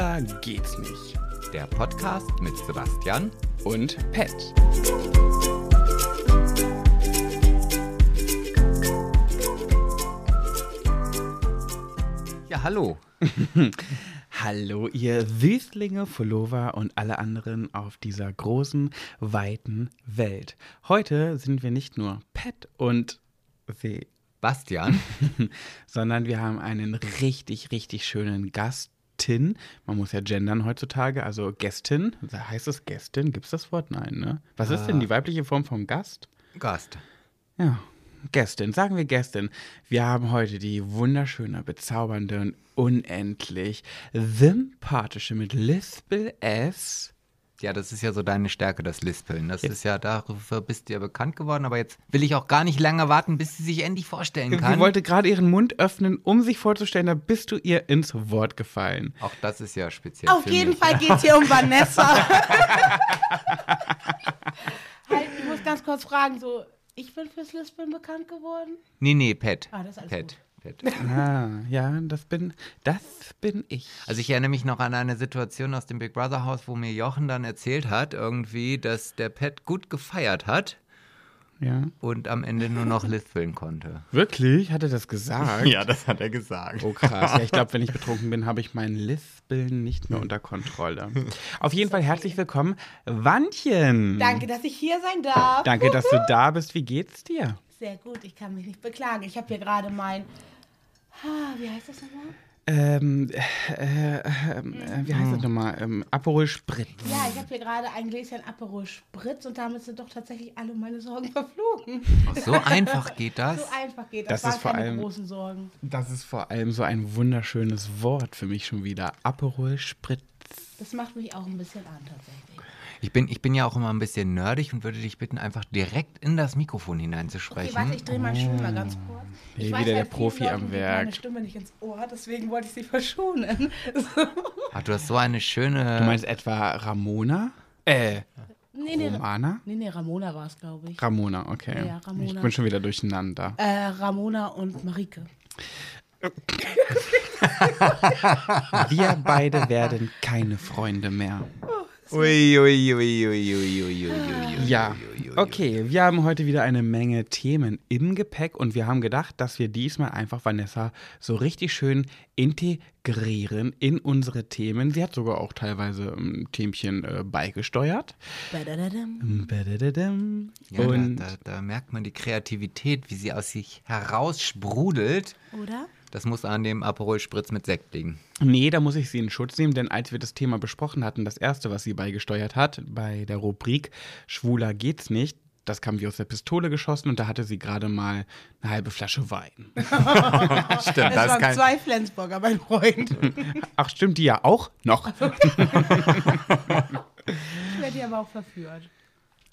Schwuler geht's nicht. Der Podcast mit Sebastian Und Pet. Ja, hallo. Hallo, ihr Wüstlinge, Follower und alle anderen auf dieser großen, weiten Welt. Heute sind wir nicht nur Pet und Se, Bastian. sondern wir haben einen richtig, richtig schönen Gastin. Man muss ja gendern heutzutage, also Gästin. Heißt es Gästin? Gibt es das Wort? Nein, ne? Was ist denn die weibliche Form vom Gast? Gast. Ja, Gästin, sagen wir Gästin. Wir haben heute die wunderschöne, bezaubernde und unendlich sympathische mit Lispel S. Ja, das ist ja so deine Stärke, das Lispeln. Das ist ja, dafür bist du ja bekannt geworden, aber jetzt will ich auch gar nicht lange warten, bis sie sich endlich vorstellen Sie kann. wollte gerade ihren Mund öffnen, um sich vorzustellen, da bist du ihr ins Wort gefallen. auch das ist ja speziell Auf für jeden mich. Fall geht es hier um Vanessa. halt, ich muss ganz kurz fragen, so, ich bin fürs Lispeln bekannt geworden? Nee, nee, Pet. Ah, das ist alles Pet. Pet. Ah, ja, das bin, das bin ich. Also ich erinnere mich noch an eine Situation aus dem Big Brother Haus, wo mir Jochen dann erzählt hat, irgendwie, dass der Pet gut gefeiert hat ja. und am Ende nur noch lispeln konnte. Wirklich? Hat er das gesagt? das hat er gesagt. Oh krass. Ja, ich glaube, wenn ich betrunken bin, habe ich mein Lispeln nicht mehr unter Kontrolle. Auf jeden Fall herzlich willkommen, Wandchen. Danke, dass ich hier sein darf. Danke, dass du da bist. Wie geht's dir? Sehr gut, ich kann mich nicht beklagen. Ich habe hier gerade mein, ah, wie heißt das nochmal? Ähm, äh, äh, äh, wie heißt das nochmal? Ähm, Aperol Spritz. Ja, ich habe hier gerade ein Gläschen Aperol Spritz und damit sind doch tatsächlich alle meine Sorgen verflogen. So einfach geht das. So einfach geht das. Das ist waren vor keine allem- großen Sorgen. Das ist vor allem so ein wunderschönes Wort für mich schon wieder. Aperol Spritz. Das macht mich auch ein bisschen an tatsächlich. Ich bin, ich bin ja auch immer ein bisschen nerdig und würde dich bitten, einfach direkt in das Mikrofon Okay, hineinzusprechen. warte, ich drehe meinen Stuhl mal ganz kurz. Hier Ich wieder weiß, der halt, vielen Profi am Leuten geht Werk. meine Stimme nicht ins Ohr, deswegen wollte ich sie verschonen. Ach, du hast so eine schöne. Du meinst etwa Ramona? Äh, nee, nee, Romana? nee, nee, Ramona war es, glaube ich. Ramona, okay. Ja, Ramona. Ich bin schon wieder durcheinander. Äh, Ramona und Marike. Wir beide werden keine Freunde mehr. Ui, Ja, okay. Wir haben heute wieder eine Menge Themen im Gepäck und wir haben gedacht, dass wir diesmal einfach Vanessa so richtig schön integrieren in unsere Themen. Sie hat sogar auch teilweise ein Themchen äh, beigesteuert. Badadadam. Badadadam. Ja, und da, da, da merkt man die Kreativität, wie sie aus sich heraus sprudelt. Oder? Das muss an dem Aperol Spritz mit Sekt liegen. nee, da muss ich sie in Schutz nehmen, denn als wir das Thema besprochen hatten, das erste, was sie beigesteuert hat, bei der Rubrik Schwuler geht's nicht, das kam wie aus der Pistole geschossen und da hatte sie gerade mal eine halbe Flasche Wein. Stimmt, Es waren zwei Flensburger, mein Freund. Ach, stimmt die ja auch noch? Ich werde die aber auch verführt.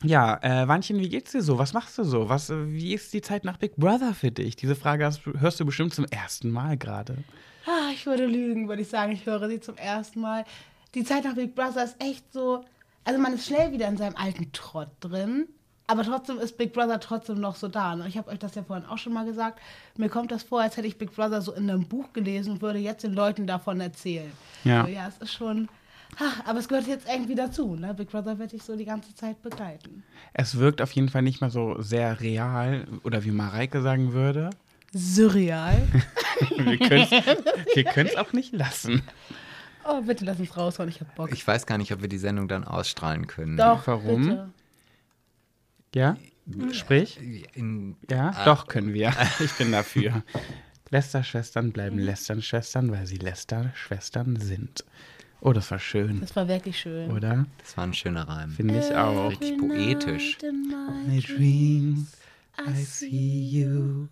Ja, äh, Wandchen, wie geht's dir so? Was machst du so? Was, äh, wie ist die Zeit nach Big Brother für dich? Diese Frage hast, hörst du bestimmt zum ersten Mal gerade. Ah, ich würde lügen, würde ich sagen. Ich höre sie zum ersten Mal. Die Zeit nach Big Brother ist echt so. Also, man ist schnell wieder in seinem alten Trott drin. Aber trotzdem ist Big Brother trotzdem noch so da. Und ich habe euch das ja vorhin auch schon mal gesagt. Mir kommt das vor, als hätte ich Big Brother so in einem Buch gelesen und würde jetzt den Leuten davon erzählen. Ja. So, ja, es ist schon. Ah, aber es gehört jetzt irgendwie dazu. Ne? Big Brother wird dich so die ganze Zeit begleiten. Es wirkt auf jeden Fall nicht mehr so sehr real oder wie Mareike sagen würde. Surreal. Wir können es auch nicht lassen. Oh, bitte lass uns raushauen. Ich hab Bock. Ich weiß gar nicht, ob wir die Sendung dann ausstrahlen können. Doch, Warum? bitte. Ja? Sprich? In, Ja, doch können wir. Ich bin dafür. Lästerschwestern bleiben Lästernschwestern, weil sie Lästerschwestern sind. Oh, das war schön, Das war wirklich schön. oder? das war ein schöner Reim. Finde ich auch. Richtig poetisch. My dreams, I see you.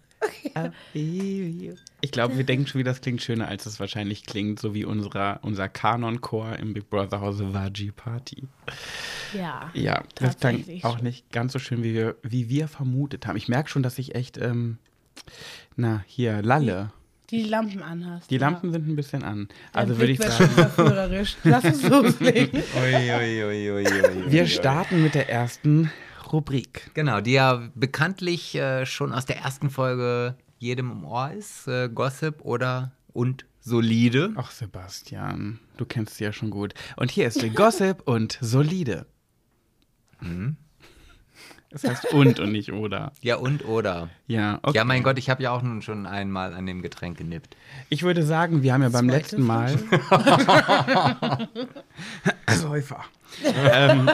I feel you. Ich glaube, wir denken schon, wie das klingt schöner, als es wahrscheinlich klingt, so wie unserer, unser Kanon-Chor im Big Brother Hause Vaji Party. Ja. Ja, das klang auch nicht ganz so schön, wie wir, wie wir vermutet haben. Ich merke schon, dass ich echt, ähm, na, hier, lalle. Die Lampen anhast. Die ja. Lampen sind ein bisschen an. Der Also würde ich Blick sagen, schon verführerisch. Lass uns loslegen. Ui, ui, ui, ui, ui, wir starten mit der ersten Rubrik. Genau, die ja bekanntlich äh, schon aus der ersten Folge jedem im Ohr ist. Äh, Gossip oder und solide. Ach, Sebastian, du kennst sie ja schon gut. Und hier ist Gossip und solide. Mhm. Das heißt und und nicht oder. Ja, und oder. Ja, okay. Ja, mein Gott, ich habe ja auch nun schon einmal an dem Getränk genippt. Ich würde sagen, wir haben ja beim Zweite letzten Mal. Säufer. ähm,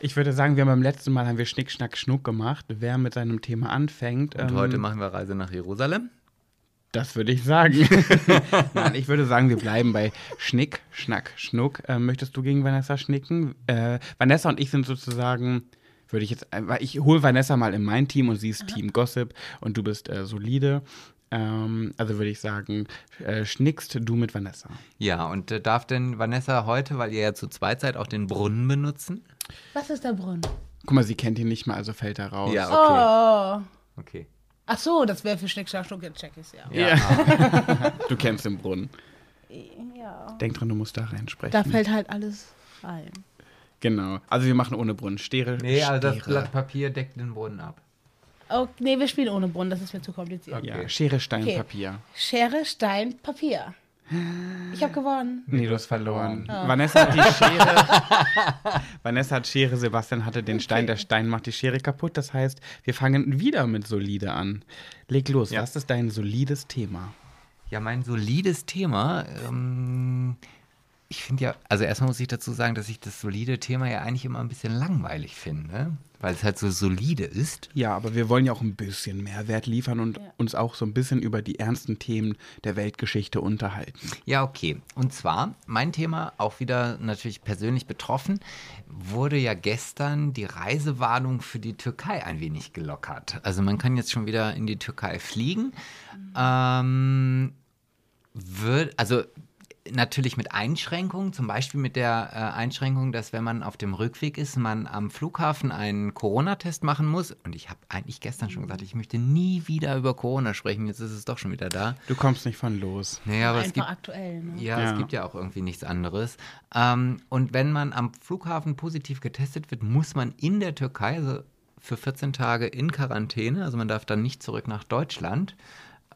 ich würde sagen, wir haben beim letzten Mal haben wir Schnick, Schnack, Schnuck gemacht. Wer mit seinem Thema anfängt. Und ähm, heute machen wir Reise nach Jerusalem. Das würde ich sagen. Nein, ich würde sagen, wir bleiben bei Schnick, Schnack, Schnuck. Ähm, möchtest du gegen Vanessa schnicken? Äh, Vanessa und ich sind sozusagen, würde ich jetzt, weil ich hole Vanessa mal in mein Team und sie ist Team Gossip und du bist äh, solide. Ähm, also würde ich sagen, äh, schnickst du mit Vanessa. Ja, und äh, darf denn Vanessa heute, weil ihr ja zu zweit seid, auch den Brunnen benutzen? Was ist der Brunnen? Guck mal, sie kennt ihn nicht mal, also fällt er raus. Ja, okay. Oh. Okay. Ach so, das wäre für Schnick, Schnack, Schnuck, jetzt check ich's ja. Ja. du kennst den Brunnen. Ja. Denk dran, du musst da reinsprechen. Da fällt halt alles rein. Genau. Also wir machen ohne Brunnen. Stere. Nee, also das Stere. Blatt Papier deckt den Brunnen ab. Oh, nee, wir spielen ohne Brunnen, das ist mir zu kompliziert. Ja, Schere, Stein, Okay. Papier. Schere, Stein, Papier. Ich habe gewonnen. Nee, du hast verloren. Vanessa hat die Schere. Vanessa hat Schere, Sebastian hatte den Stein. Der Stein macht die Schere kaputt. Das heißt, wir fangen wieder mit solide an. Leg los, was ist dein solides Thema? Ja, mein solides Thema. Ähm, ich finde ja, also erstmal muss ich dazu sagen, dass ich das solide Thema ja eigentlich immer ein bisschen langweilig finde, weil es halt so solide ist. Ja, aber wir wollen ja auch ein bisschen Mehrwert liefern und Ja. uns auch so ein bisschen über die ernsten Themen der Weltgeschichte unterhalten. Ja, okay. Und zwar, mein Thema, auch wieder natürlich persönlich betroffen, wurde ja gestern die Reisewarnung für die Türkei ein wenig gelockert. Also man kann jetzt schon wieder in die Türkei fliegen. Ähm, wird, also natürlich mit Einschränkungen, zum Beispiel mit der äh, Einschränkung, dass wenn man auf dem Rückweg ist, man am Flughafen einen Corona-Test machen muss. Und ich habe eigentlich gestern schon gesagt, ich möchte nie wieder über Corona sprechen. Jetzt ist es doch schon wieder da. Du kommst nicht von los. Naja, aber es Einfach gibt aktuell. Ne? ja, Ja. es gibt ja auch irgendwie nichts anderes. Ähm, und wenn man am Flughafen positiv getestet wird, muss man in der Türkei also für 14 Tage in Quarantäne. Also man darf dann nicht zurück nach Deutschland.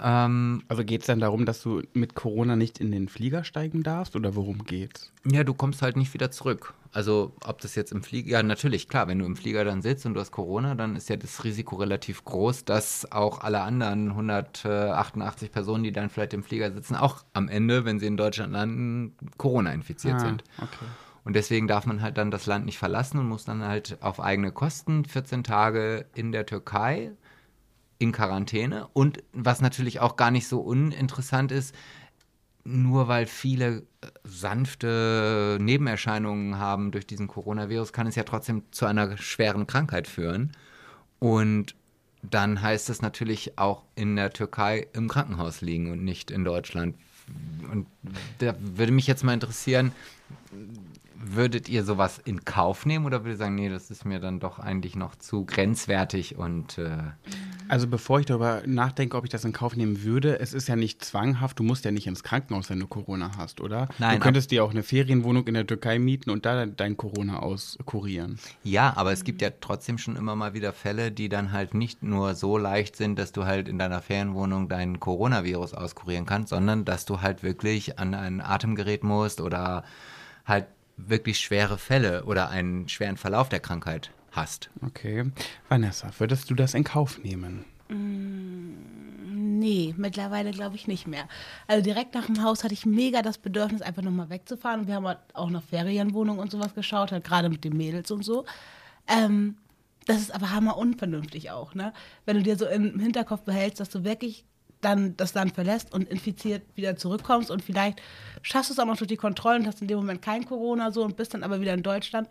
Ähm, Also geht es dann darum, dass du mit Corona nicht in den Flieger steigen darfst oder worum geht's? ja, du kommst halt nicht wieder zurück. Also ob das jetzt im Flieger, ja natürlich, klar, wenn du im Flieger dann sitzt und du hast Corona, dann ist ja das Risiko relativ groß, dass auch alle anderen 188 Personen, die dann vielleicht im Flieger sitzen, auch am Ende, wenn sie in Deutschland landen, Corona infiziert Ah, sind. Okay. Und deswegen darf man halt dann das Land nicht verlassen und muss dann halt auf eigene Kosten 14 Tage in der Türkei in Quarantäne. Und was natürlich auch gar nicht so uninteressant ist, nur weil viele äh, sanfte Nebenerscheinungen haben durch diesen Coronavirus, kann es ja trotzdem zu einer schweren Krankheit führen. Und dann heißt es natürlich auch in der Türkei im Krankenhaus liegen und nicht in Deutschland. Und da würde mich jetzt mal interessieren, würdet ihr sowas in Kauf nehmen oder würdet ihr sagen, nee, das ist mir dann doch eigentlich noch zu grenzwertig und äh, Also bevor ich darüber nachdenke, ob ich das in Kauf nehmen würde, es ist ja nicht zwanghaft, du musst ja nicht ins Krankenhaus, wenn du Corona hast, oder? Nein, Du könntest dir auch eine Ferienwohnung in der Türkei mieten und da dein Corona auskurieren. ja, aber es gibt ja trotzdem schon immer mal wieder Fälle, die dann halt nicht nur so leicht sind, dass du halt in deiner Ferienwohnung dein Coronavirus auskurieren kannst, sondern dass du halt wirklich an ein Atemgerät musst oder halt wirklich schwere Fälle oder einen schweren Verlauf der Krankheit hast. Okay. Vanessa, würdest du das in Kauf nehmen? Nee, mittlerweile glaube ich nicht mehr. Also direkt nach dem Haus hatte ich mega das Bedürfnis, einfach nochmal wegzufahren. Und wir haben halt auch nach Ferienwohnungen und sowas geschaut, halt gerade mit den Mädels und so. Ähm, das ist aber hammer unvernünftig auch, ne? Wenn du dir so im Hinterkopf behältst, dass du wirklich dann das Land verlässt und infiziert wieder zurückkommst und vielleicht schaffst du es auch noch durch die Kontrollen hast in dem Moment kein Corona so und bist dann aber wieder in Deutschland.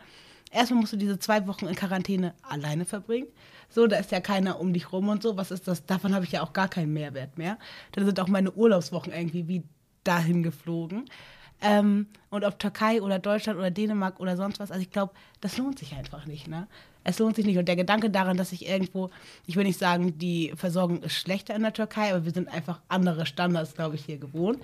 Erstmal musst du diese zwei Wochen in Quarantäne alleine verbringen. So, da ist ja keiner um dich rum und so. Was ist das? Davon habe ich ja auch gar keinen Mehrwert mehr. Dann sind auch meine Urlaubswochen irgendwie wie dahin geflogen. Ähm, und ob Türkei oder Deutschland oder Dänemark oder sonst was, also ich glaube, das lohnt sich einfach nicht. Ne? Es lohnt sich nicht. Und der Gedanke daran, dass ich irgendwo, ich will nicht sagen, die Versorgung ist schlechter in der Türkei, aber wir sind einfach andere Standards, glaube ich, hier gewohnt.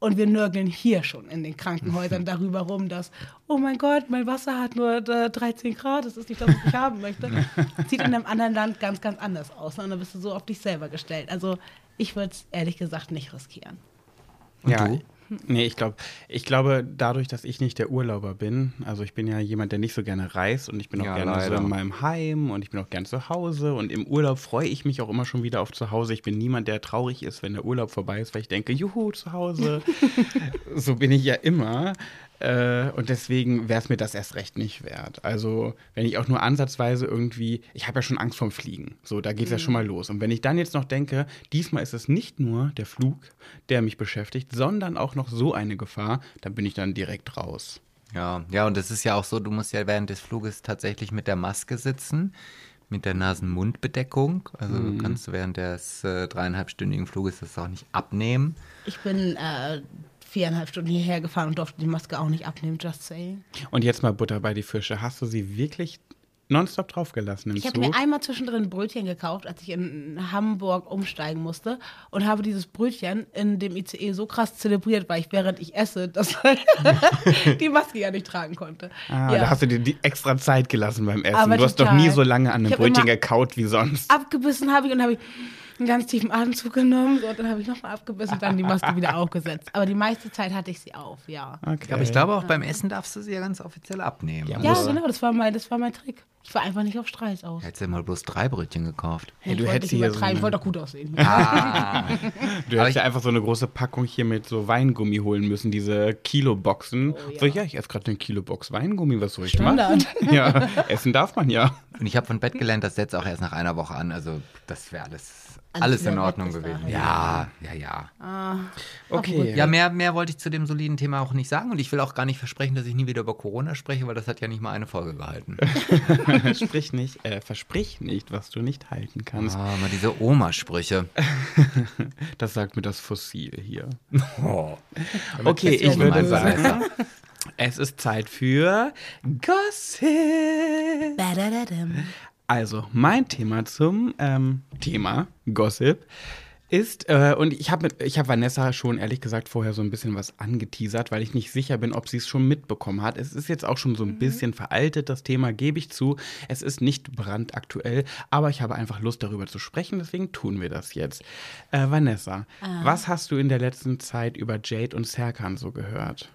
Und wir nörgeln hier schon in den Krankenhäusern darüber rum, dass, oh mein Gott, mein Wasser hat nur äh, 13 Grad, das ist nicht das, was ich haben möchte. Sieht in einem anderen Land ganz, ganz anders aus. Und dann bist du so auf dich selber gestellt. Also ich würde es ehrlich gesagt nicht riskieren. ja. du? Nee, ich glaube, ich glaube, dadurch, dass ich nicht der Urlauber bin, also ich bin ja jemand, der nicht so gerne reist und ich bin auch Ja, gerne so leider. in meinem Heim und ich bin auch gern zu Hause und im Urlaub freue ich mich auch immer schon wieder auf zu Hause. Ich bin niemand, der traurig ist, wenn der Urlaub vorbei ist, weil ich denke, juhu, zu Hause. so bin ich ja immer. Äh, und deswegen wäre es mir das erst recht nicht wert. Also, wenn ich auch nur ansatzweise irgendwie, ich habe ja schon Angst vorm Fliegen. So, da geht es ja schon mal los. Und wenn ich dann jetzt noch denke, diesmal ist es nicht nur der Flug, der mich beschäftigt, sondern auch noch so eine Gefahr, dann bin ich dann direkt raus. Ja, ja, und es ist ja auch so, du musst ja während des Fluges tatsächlich mit der Maske sitzen, mit der Nasen-Mund-Bedeckung. Also Mhm. du kannst während des äh, dreieinhalbstündigen Fluges das auch nicht abnehmen. Ich bin äh, viereinhalb Stunden hierher gefahren und durfte die Maske auch nicht abnehmen, just saying. Und jetzt mal Butter bei die Fische. Hast du sie wirklich nonstop draufgelassen im Ich Zug? mir einmal zwischendrin ein Brötchen gekauft, als ich in Hamburg umsteigen musste und habe dieses Brötchen in dem ICE so krass zelebriert, weil ich während ich esse, dass die Maske ja nicht tragen konnte. Ah, ja. da hast du dir die extra Zeit gelassen beim Essen. Aber du hast doch total. nie so lange an einem Brötchen gekaut wie sonst. abgebissen habe ich und habe ich einen ganz tiefen Atemzug genommen so, und dann habe ich nochmal abgebissen und dann die Maske wieder aufgesetzt. Aber die meiste Zeit hatte ich sie auf, ja. Okay. Aber ich glaube, auch beim Essen darfst du sie ja ganz offiziell abnehmen. Ja, Ja, genau, das war mein, das war mein Trick. Ich war einfach nicht auf Streis aus. Hättest du mal bloß drei Brötchen gekauft. Hey, du ich wollte hättest hier so ich wollte doch gut aussehen. Ah, Du hättest ja einfach so eine große Packung hier mit so Weingummi holen müssen, diese Kiloboxen. Oh, ja. So, ja, ich esse gerade eine Kilobox Weingummi, was soll ich Standard. machen? Ja, essen darf man ja. und ich habe von Bett gelernt, das setzt auch erst nach einer Woche an. Also das wäre alles, Alles in Ordnung gewesen. Ja, ja, ja. Ah, Okay. Ja, mehr, mehr wollte ich zu dem soliden Thema auch nicht sagen. Und ich will auch gar nicht versprechen, dass ich nie wieder über Corona spreche, weil das hat ja nicht mal eine Folge gehalten. Sprich nicht, äh, versprich nicht, was du nicht halten kannst. Ah, mal diese Oma-Sprüche. Das sagt mir das Fossil hier. Oh. Okay, ich würde sagen, es ist Zeit für Gossip. badadadam. Also, mein Thema zum ähm, Thema Gossip ist, äh, und ich habe ich hab Vanessa schon ehrlich gesagt vorher so ein bisschen was angeteasert, weil ich nicht sicher bin, ob sie es schon mitbekommen hat. Es ist jetzt auch schon so ein bisschen veraltet, das Thema, gebe ich zu. Es ist nicht brandaktuell, aber ich habe einfach Lust darüber zu sprechen, deswegen tun wir das jetzt. Äh, Vanessa, was hast du in der letzten Zeit über Jade und Serkan so gehört?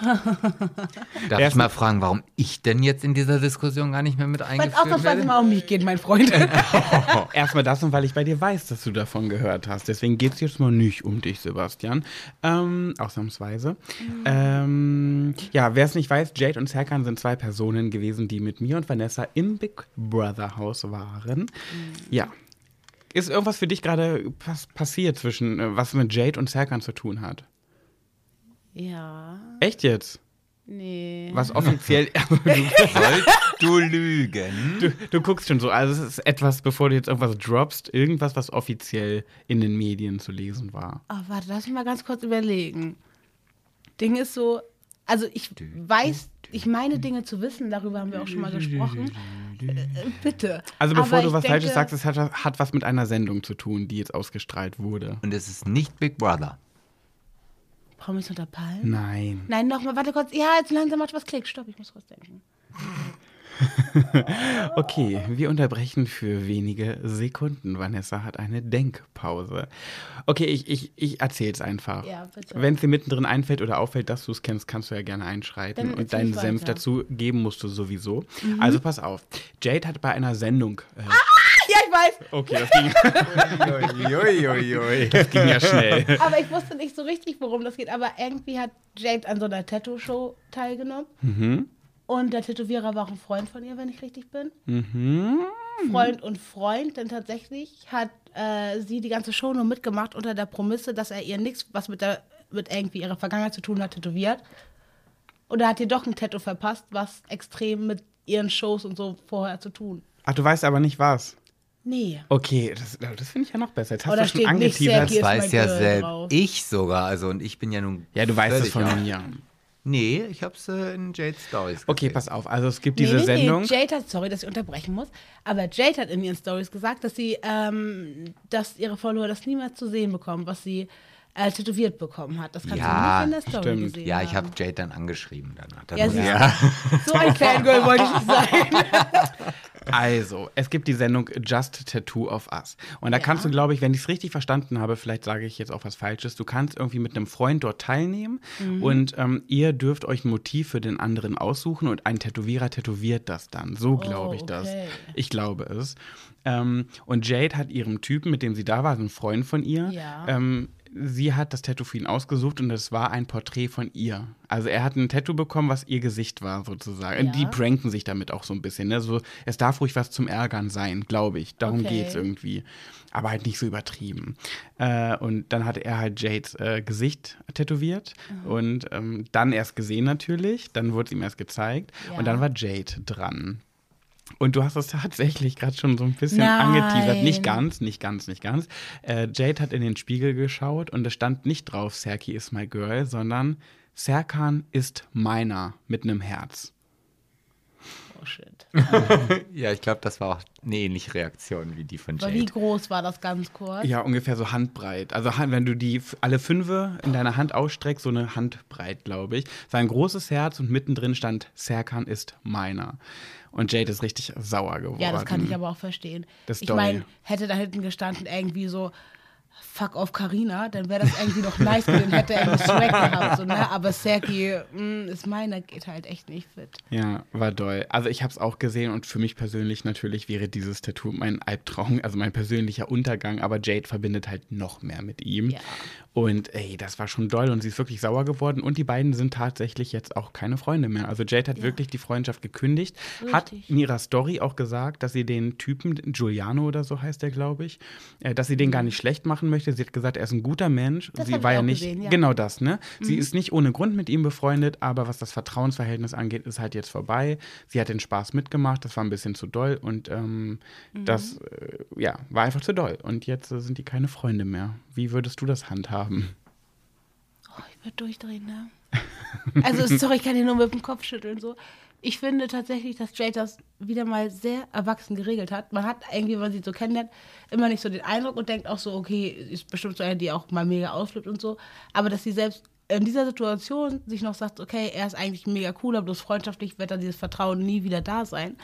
Darf Erst- ich mal fragen, warum ich denn jetzt in dieser Diskussion gar nicht mehr mit Weil es eingeführt ausnahmsweise werde? mal um mich geht, mein Freund. Erstmal das und weil ich bei dir weiß, dass du davon gehört hast. Deswegen geht es jetzt mal nicht um dich, Sebastian. Ähm, ausnahmsweise. Ähm, ja, wer es nicht weiß, Jade und Serkan sind zwei Personen gewesen, die mit mir und Vanessa im Big Brother Haus waren. Ja. Ist irgendwas für dich gerade pass passiert zwischen, äh, was mit Jade und Serkan zu tun hat? Ja, Echt jetzt? nee. Was offiziell. Sollst du lügen? du, du guckst schon so. Also, es ist etwas, bevor du jetzt irgendwas droppst, irgendwas, was offiziell in den Medien zu lesen war. Oh, warte, lass mich mal ganz kurz überlegen. Ding ist so, also ich weiß, ich meine Dinge zu wissen, darüber haben wir auch schon mal gesprochen. Äh, bitte. Also bevor Aber du was denke, Falsches sagst, es hat, hat was mit einer Sendung zu tun, die jetzt ausgestrahlt wurde. Und es ist nicht Big Brother. Promis unter Palmen? Nein. Nein, nochmal, warte kurz. Ja, jetzt langsam macht was Klick. Stopp, ich muss kurz denken. Okay, wir unterbrechen für wenige Sekunden. Vanessa hat eine Denkpause. Okay, ich, ich, ich erzähl's einfach. Ja. Wenn es dir mittendrin einfällt oder auffällt, dass du es kennst, kannst du ja gerne einschreiten. Und deinen Senf. Mhm. dazu geben musst du sowieso. Also pass auf. Jade hat bei einer Sendung. Äh, ich weiß. okay, das ging, das ging ja schnell. Aber ich wusste nicht so richtig, worum das geht. Aber irgendwie hat Jade an so einer Tattoo-Show teilgenommen. Mhm. Und der Tätowierer war auch ein Freund von ihr, wenn ich richtig bin. Mhm. Freund und Freund, denn tatsächlich hat äh, sie die ganze Show nur mitgemacht unter der Prämisse, dass er ihr nichts, was mit, der, mit irgendwie ihrer Vergangenheit zu tun hat, tätowiert. Und er hat ihr doch ein Tattoo verpasst, was extrem mit ihren Shows und so vorher zu tun. Ach, du weißt aber nicht was. Nee. Okay, das, das finde ich ja noch besser. Jetzt hast Oder du schon steht nicht angeteasert. Das weiß ja selbst drauf. ich sogar. Also, und ich bin ja nun. Ja, du weißt es von auf- mir. Nee, ich hab's äh, in Jade's Stories Okay, gesehen. pass auf. Also es gibt Nee, diese nee, Sendung. Nee, Jade hat, sorry, dass ich unterbrechen muss, aber Jade hat in ihren Stories gesagt, dass sie, ähm, dass ihre Follower das niemals zu sehen bekommen, was sie äh, tätowiert bekommen hat. Das kannst Ja, du nicht in der Story stimmt. gesehen Ja, ich habe Jade dann angeschrieben danach. Dann Ja, du. So ein Fangirl wollte ich nicht sein. Also, es gibt die Sendung Just Tattoo of Us. Und da Ja. kannst du, glaube ich, wenn ich es richtig verstanden habe, vielleicht sage ich jetzt auch was Falsches, du kannst irgendwie mit einem Freund dort teilnehmen Mhm. und ähm, ihr dürft euch ein Motiv für den anderen aussuchen und ein Tätowierer tätowiert das dann. So glaube ich das. Oh, okay. Ich glaube es. Ähm, und Jade hat ihrem Typen, mit dem sie da war, so ein Freund von ihr, Ja. ähm, sie hat das Tattoo für ihn ausgesucht und es war ein Porträt von ihr. Also er hat ein Tattoo bekommen, was ihr Gesicht war, sozusagen. Ja. Die pranken sich damit auch so ein bisschen. Ne? So, es darf ruhig was zum Ärgern sein, glaube ich. Darum Okay. geht's irgendwie. Aber halt nicht so übertrieben. Äh, und dann hatte er halt Jades äh, Gesicht tätowiert und ähm, dann erst gesehen natürlich. Dann wurde es ihm erst gezeigt. Ja. Und dann war Jade dran. Und du hast es tatsächlich gerade schon so ein bisschen Nein. angeteasert. Nicht ganz, nicht ganz, nicht ganz. Äh, Jade hat in den Spiegel geschaut und es stand nicht drauf, Serki is my girl, sondern Serkan ist meiner mit einem Herz. Oh shit. Ja, ich glaube, das war auch eine ähnliche Reaktion wie die von Aber wie Jade. groß war das ganz kurz? Ja, ungefähr so handbreit. Also wenn du die alle fünfe in deiner Hand ausstreckst, so eine Handbreit, glaube ich. War ein großes Herz und mittendrin stand Serkan ist meiner. Und Jade ist richtig sauer geworden. Ja, das kann ich aber auch verstehen. Das ich meine, hätte da hinten gestanden irgendwie so Fuck auf Carina, dann wäre das irgendwie noch nice gewesen, hätte er irgendwie Swag gehabt, so, ne? Aber Serki, mh, ist meiner, geht halt echt nicht fit. Ja, war doll. Also ich habe es auch gesehen und für mich persönlich natürlich wäre dieses Tattoo mein Albtraum, also mein persönlicher Untergang, aber Jade verbindet halt noch mehr mit ihm. Ja. Und ey, das war schon doll und sie ist wirklich sauer geworden und die beiden sind tatsächlich jetzt auch keine Freunde mehr. Also Jade hat wirklich die Freundschaft gekündigt, hat Richtig. in ihrer Story auch gesagt, dass sie den Typen, Giuliano oder so heißt der, glaube ich, äh, dass sie den gar nicht schlecht machen möchte. Sie hat gesagt, er ist ein guter Mensch. Mhm. Das sie war ja nicht gesehen, ja. Mhm. genau das, ne? Sie ist nicht ohne Grund mit ihm befreundet, aber was das Vertrauensverhältnis angeht, ist halt jetzt vorbei. Sie hat den Spaß mitgemacht, das war ein bisschen zu doll und ähm, Mhm. das äh, ja, war einfach zu doll. Und jetzt äh, sind die keine Freunde mehr. Wie würdest du das handhaben? Oh, ich würde durchdrehen, ne? Also, sorry, ich kann hier nur mit dem Kopf schütteln, so. Ich finde tatsächlich, dass Jade das wieder mal sehr erwachsen geregelt hat. Man hat irgendwie, wenn man sie so kennenlernt, immer nicht so den Eindruck und denkt auch so, okay, ist bestimmt so eine, die auch mal mega ausflippt und so. Aber dass sie selbst in dieser Situation sich noch sagt, okay, er ist eigentlich mega cool, aber bloß freundschaftlich wird dann dieses Vertrauen nie wieder da sein,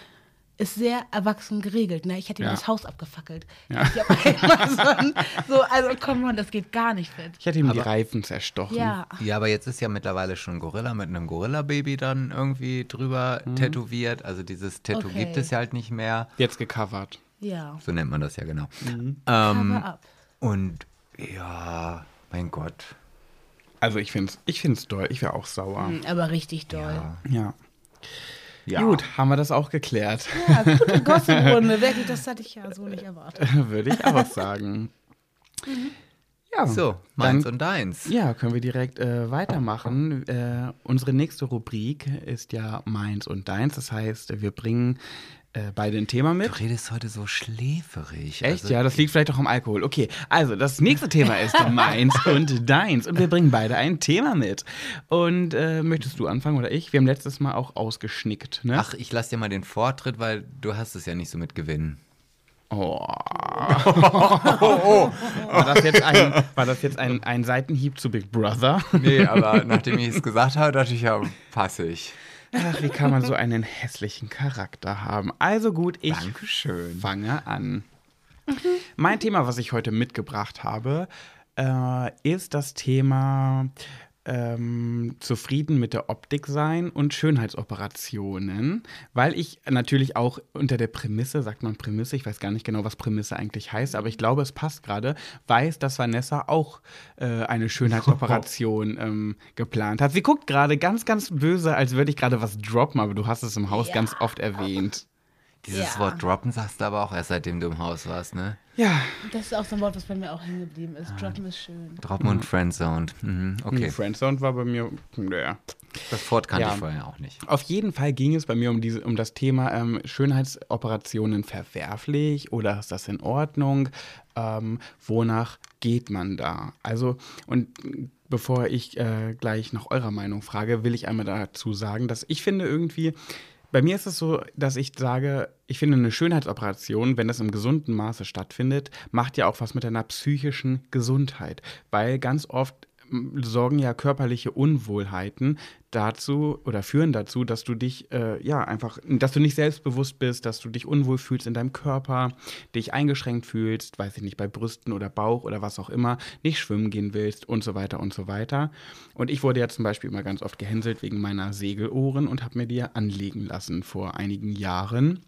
ist sehr erwachsen geregelt. Ne? Ich hätte ihm Ja. das Haus abgefackelt. Ja. Ich hab einmal so, ein, so, also komm on, das geht gar nicht fit. Ich hätte ihm die Aber- Reifen zerstochen. Ja. Ja, aber jetzt ist ja mittlerweile schon ein Gorilla mit einem Gorilla-Baby dann irgendwie drüber tätowiert. Also dieses Tattoo Okay. gibt es ja halt nicht mehr. Jetzt gecovert. Ja. So nennt man das ja genau. Mhm. Ähm, und ja, mein Gott. Also ich finde es ich find's doll. Ich wäre auch sauer. Mhm, Aber richtig doll. Ja. Ja. Ja. Gut, haben wir das auch geklärt. Ja, gute Gossip-Runde. Wirklich, das hatte ich ja so nicht erwartet. Würde ich auch sagen. Ja. So, meins Dann- und deins. Ja, können wir direkt äh, weitermachen. Äh, unsere nächste Rubrik ist ja meins und deins. Das heißt, wir bringen äh, beide ein Thema mit. Du redest heute so schläferig. Echt? Also, ja, das liegt vielleicht auch am Alkohol. Okay, also das nächste Thema ist meins und deins. Und wir bringen beide ein Thema mit. Und äh, möchtest du anfangen oder ich? Wir haben letztes Mal auch ausgeschnickt, ne? Ach, ich lasse dir mal den Vortritt, weil du hast es ja nicht so mit Gewinnen. Oh. War das jetzt, ein, war das jetzt ein, ein Seitenhieb zu Big Brother? Nee, aber nachdem ich es gesagt habe, dachte ich ja, passe ich. Ach, wie kann man so einen hässlichen Charakter haben? Also gut, ich Dankeschön. fange an. Mein Thema, was ich heute mitgebracht habe, äh, ist das Thema ähm, zufrieden mit der Optik sein und Schönheitsoperationen, weil ich natürlich auch unter der Prämisse, sagt man Prämisse, ich weiß gar nicht genau, was Prämisse eigentlich heißt, aber ich glaube, es passt gerade, weiß, dass Vanessa auch äh, eine Schönheitsoperation ähm, geplant hat. Sie guckt gerade ganz, ganz böse, als würde ich gerade was droppen, aber du hast es im Haus Ja. ganz oft erwähnt. Dieses Ja. Wort droppen sagst du aber auch erst seitdem du im Haus warst, ne? Ja, Das ist auch so ein Wort, was bei mir auch hängen geblieben ist. Droppen ist schön. Droppen und Friendzoned. Mhm, okay. okay. Friendzone war bei mir, naja. Das Wort kannte Ja. ich vorher auch nicht. Auf jeden Fall ging es bei mir um, diese, um das Thema ähm, Schönheitsoperationen verwerflich oder ist das in Ordnung? Ähm, wonach geht man da? Also, und bevor ich äh, gleich nach eurer Meinung frage, will ich einmal dazu sagen, dass ich finde irgendwie, Bei mir ist es so, dass ich sage, ich finde eine Schönheitsoperation, wenn das im gesunden Maße stattfindet, macht ja auch was mit deiner psychischen Gesundheit. Weil ganz oft sorgen ja körperliche Unwohlheiten dazu oder führen dazu, dass du dich äh, ja einfach, dass du nicht selbstbewusst bist, dass du dich unwohl fühlst in deinem Körper, dich eingeschränkt fühlst, weiß ich nicht, bei Brüsten oder Bauch oder was auch immer, nicht schwimmen gehen willst und so weiter und so weiter. Und ich wurde ja zum Beispiel immer ganz oft gehänselt wegen meiner Segelohren und habe mir die anlegen lassen vor einigen Jahren.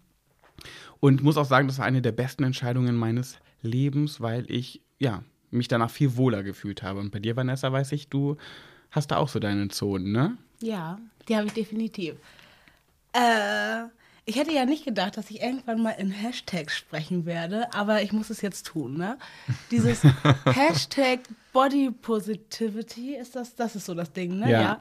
Und muss auch sagen, das war eine der besten Entscheidungen meines Lebens, weil ich ja mich danach viel wohler gefühlt habe. Und bei dir, Vanessa, weiß ich, du hast da auch so deine Zonen, ne? Ja, die habe ich definitiv. Äh, ich hätte ja nicht gedacht, dass ich irgendwann mal in Hashtags sprechen werde, aber ich muss es jetzt tun, ne? Dieses Hashtag Body Positivity, ist das, das ist so das Ding, ne? Ja. ja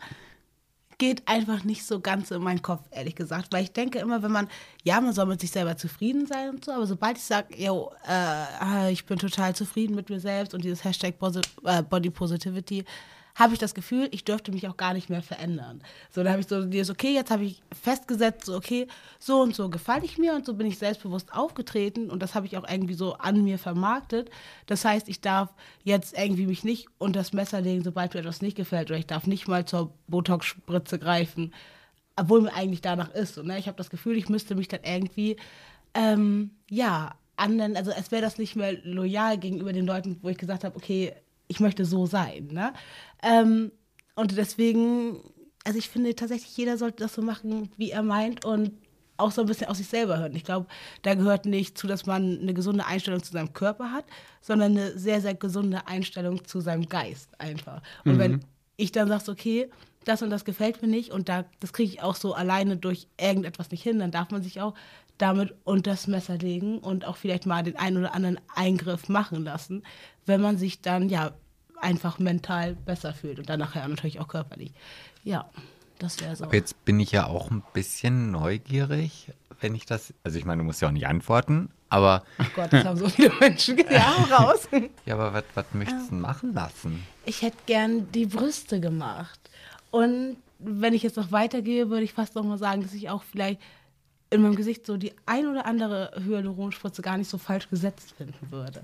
geht einfach nicht so ganz in meinen Kopf, ehrlich gesagt. Weil ich denke immer, wenn man, ja, man soll mit sich selber zufrieden sein und so, aber sobald ich sage, yo, äh, ich bin total zufrieden mit mir selbst und dieses Hashtag Posi äh, Body Positivity, habe ich das Gefühl, ich dürfte mich auch gar nicht mehr verändern. So, da habe ich so dieses, okay, jetzt habe ich festgesetzt, so, okay, so und so gefalle ich mir und so bin ich selbstbewusst aufgetreten und das habe ich auch irgendwie so an mir vermarktet. Das heißt, ich darf jetzt irgendwie mich nicht unter das Messer legen, sobald mir etwas nicht gefällt oder ich darf nicht mal zur Botox-Spritze greifen, obwohl mir eigentlich danach ist. So, ne? Ich habe das Gefühl, ich müsste mich dann irgendwie, ähm, ja, anderen, also es wäre das nicht mehr loyal gegenüber den Leuten, wo ich gesagt habe, okay, ich möchte so sein. Ne? Ähm, und deswegen, also ich finde tatsächlich, jeder sollte das so machen, wie er meint und auch so ein bisschen aus sich selber hören. Ich glaube, da gehört nicht zu, dass man eine gesunde Einstellung zu seinem Körper hat, sondern eine sehr, sehr gesunde Einstellung zu seinem Geist einfach. Und Mhm. wenn ich dann sage, okay, das und das gefällt mir nicht und da, das kriege ich auch so alleine durch irgendetwas nicht hin, dann darf man sich auch damit unter das Messer legen und auch vielleicht mal den einen oder anderen Eingriff machen lassen, wenn man sich dann ja einfach mental besser fühlt und dann nachher natürlich auch körperlich. Ja, das wäre so. Aber jetzt bin ich ja auch ein bisschen neugierig, wenn ich das, also ich meine, du musst ja auch nicht antworten, aber Ach Gott, das haben so viele Menschen. Ja, raus. ja, aber was, was möchtest du machen lassen? Ich hätte gern die Brüste gemacht. Und wenn ich jetzt noch weitergehe, würde ich fast noch mal sagen, dass ich auch vielleicht in meinem Gesicht so die ein oder andere Hyaluronspritze gar nicht so falsch gesetzt finden würde.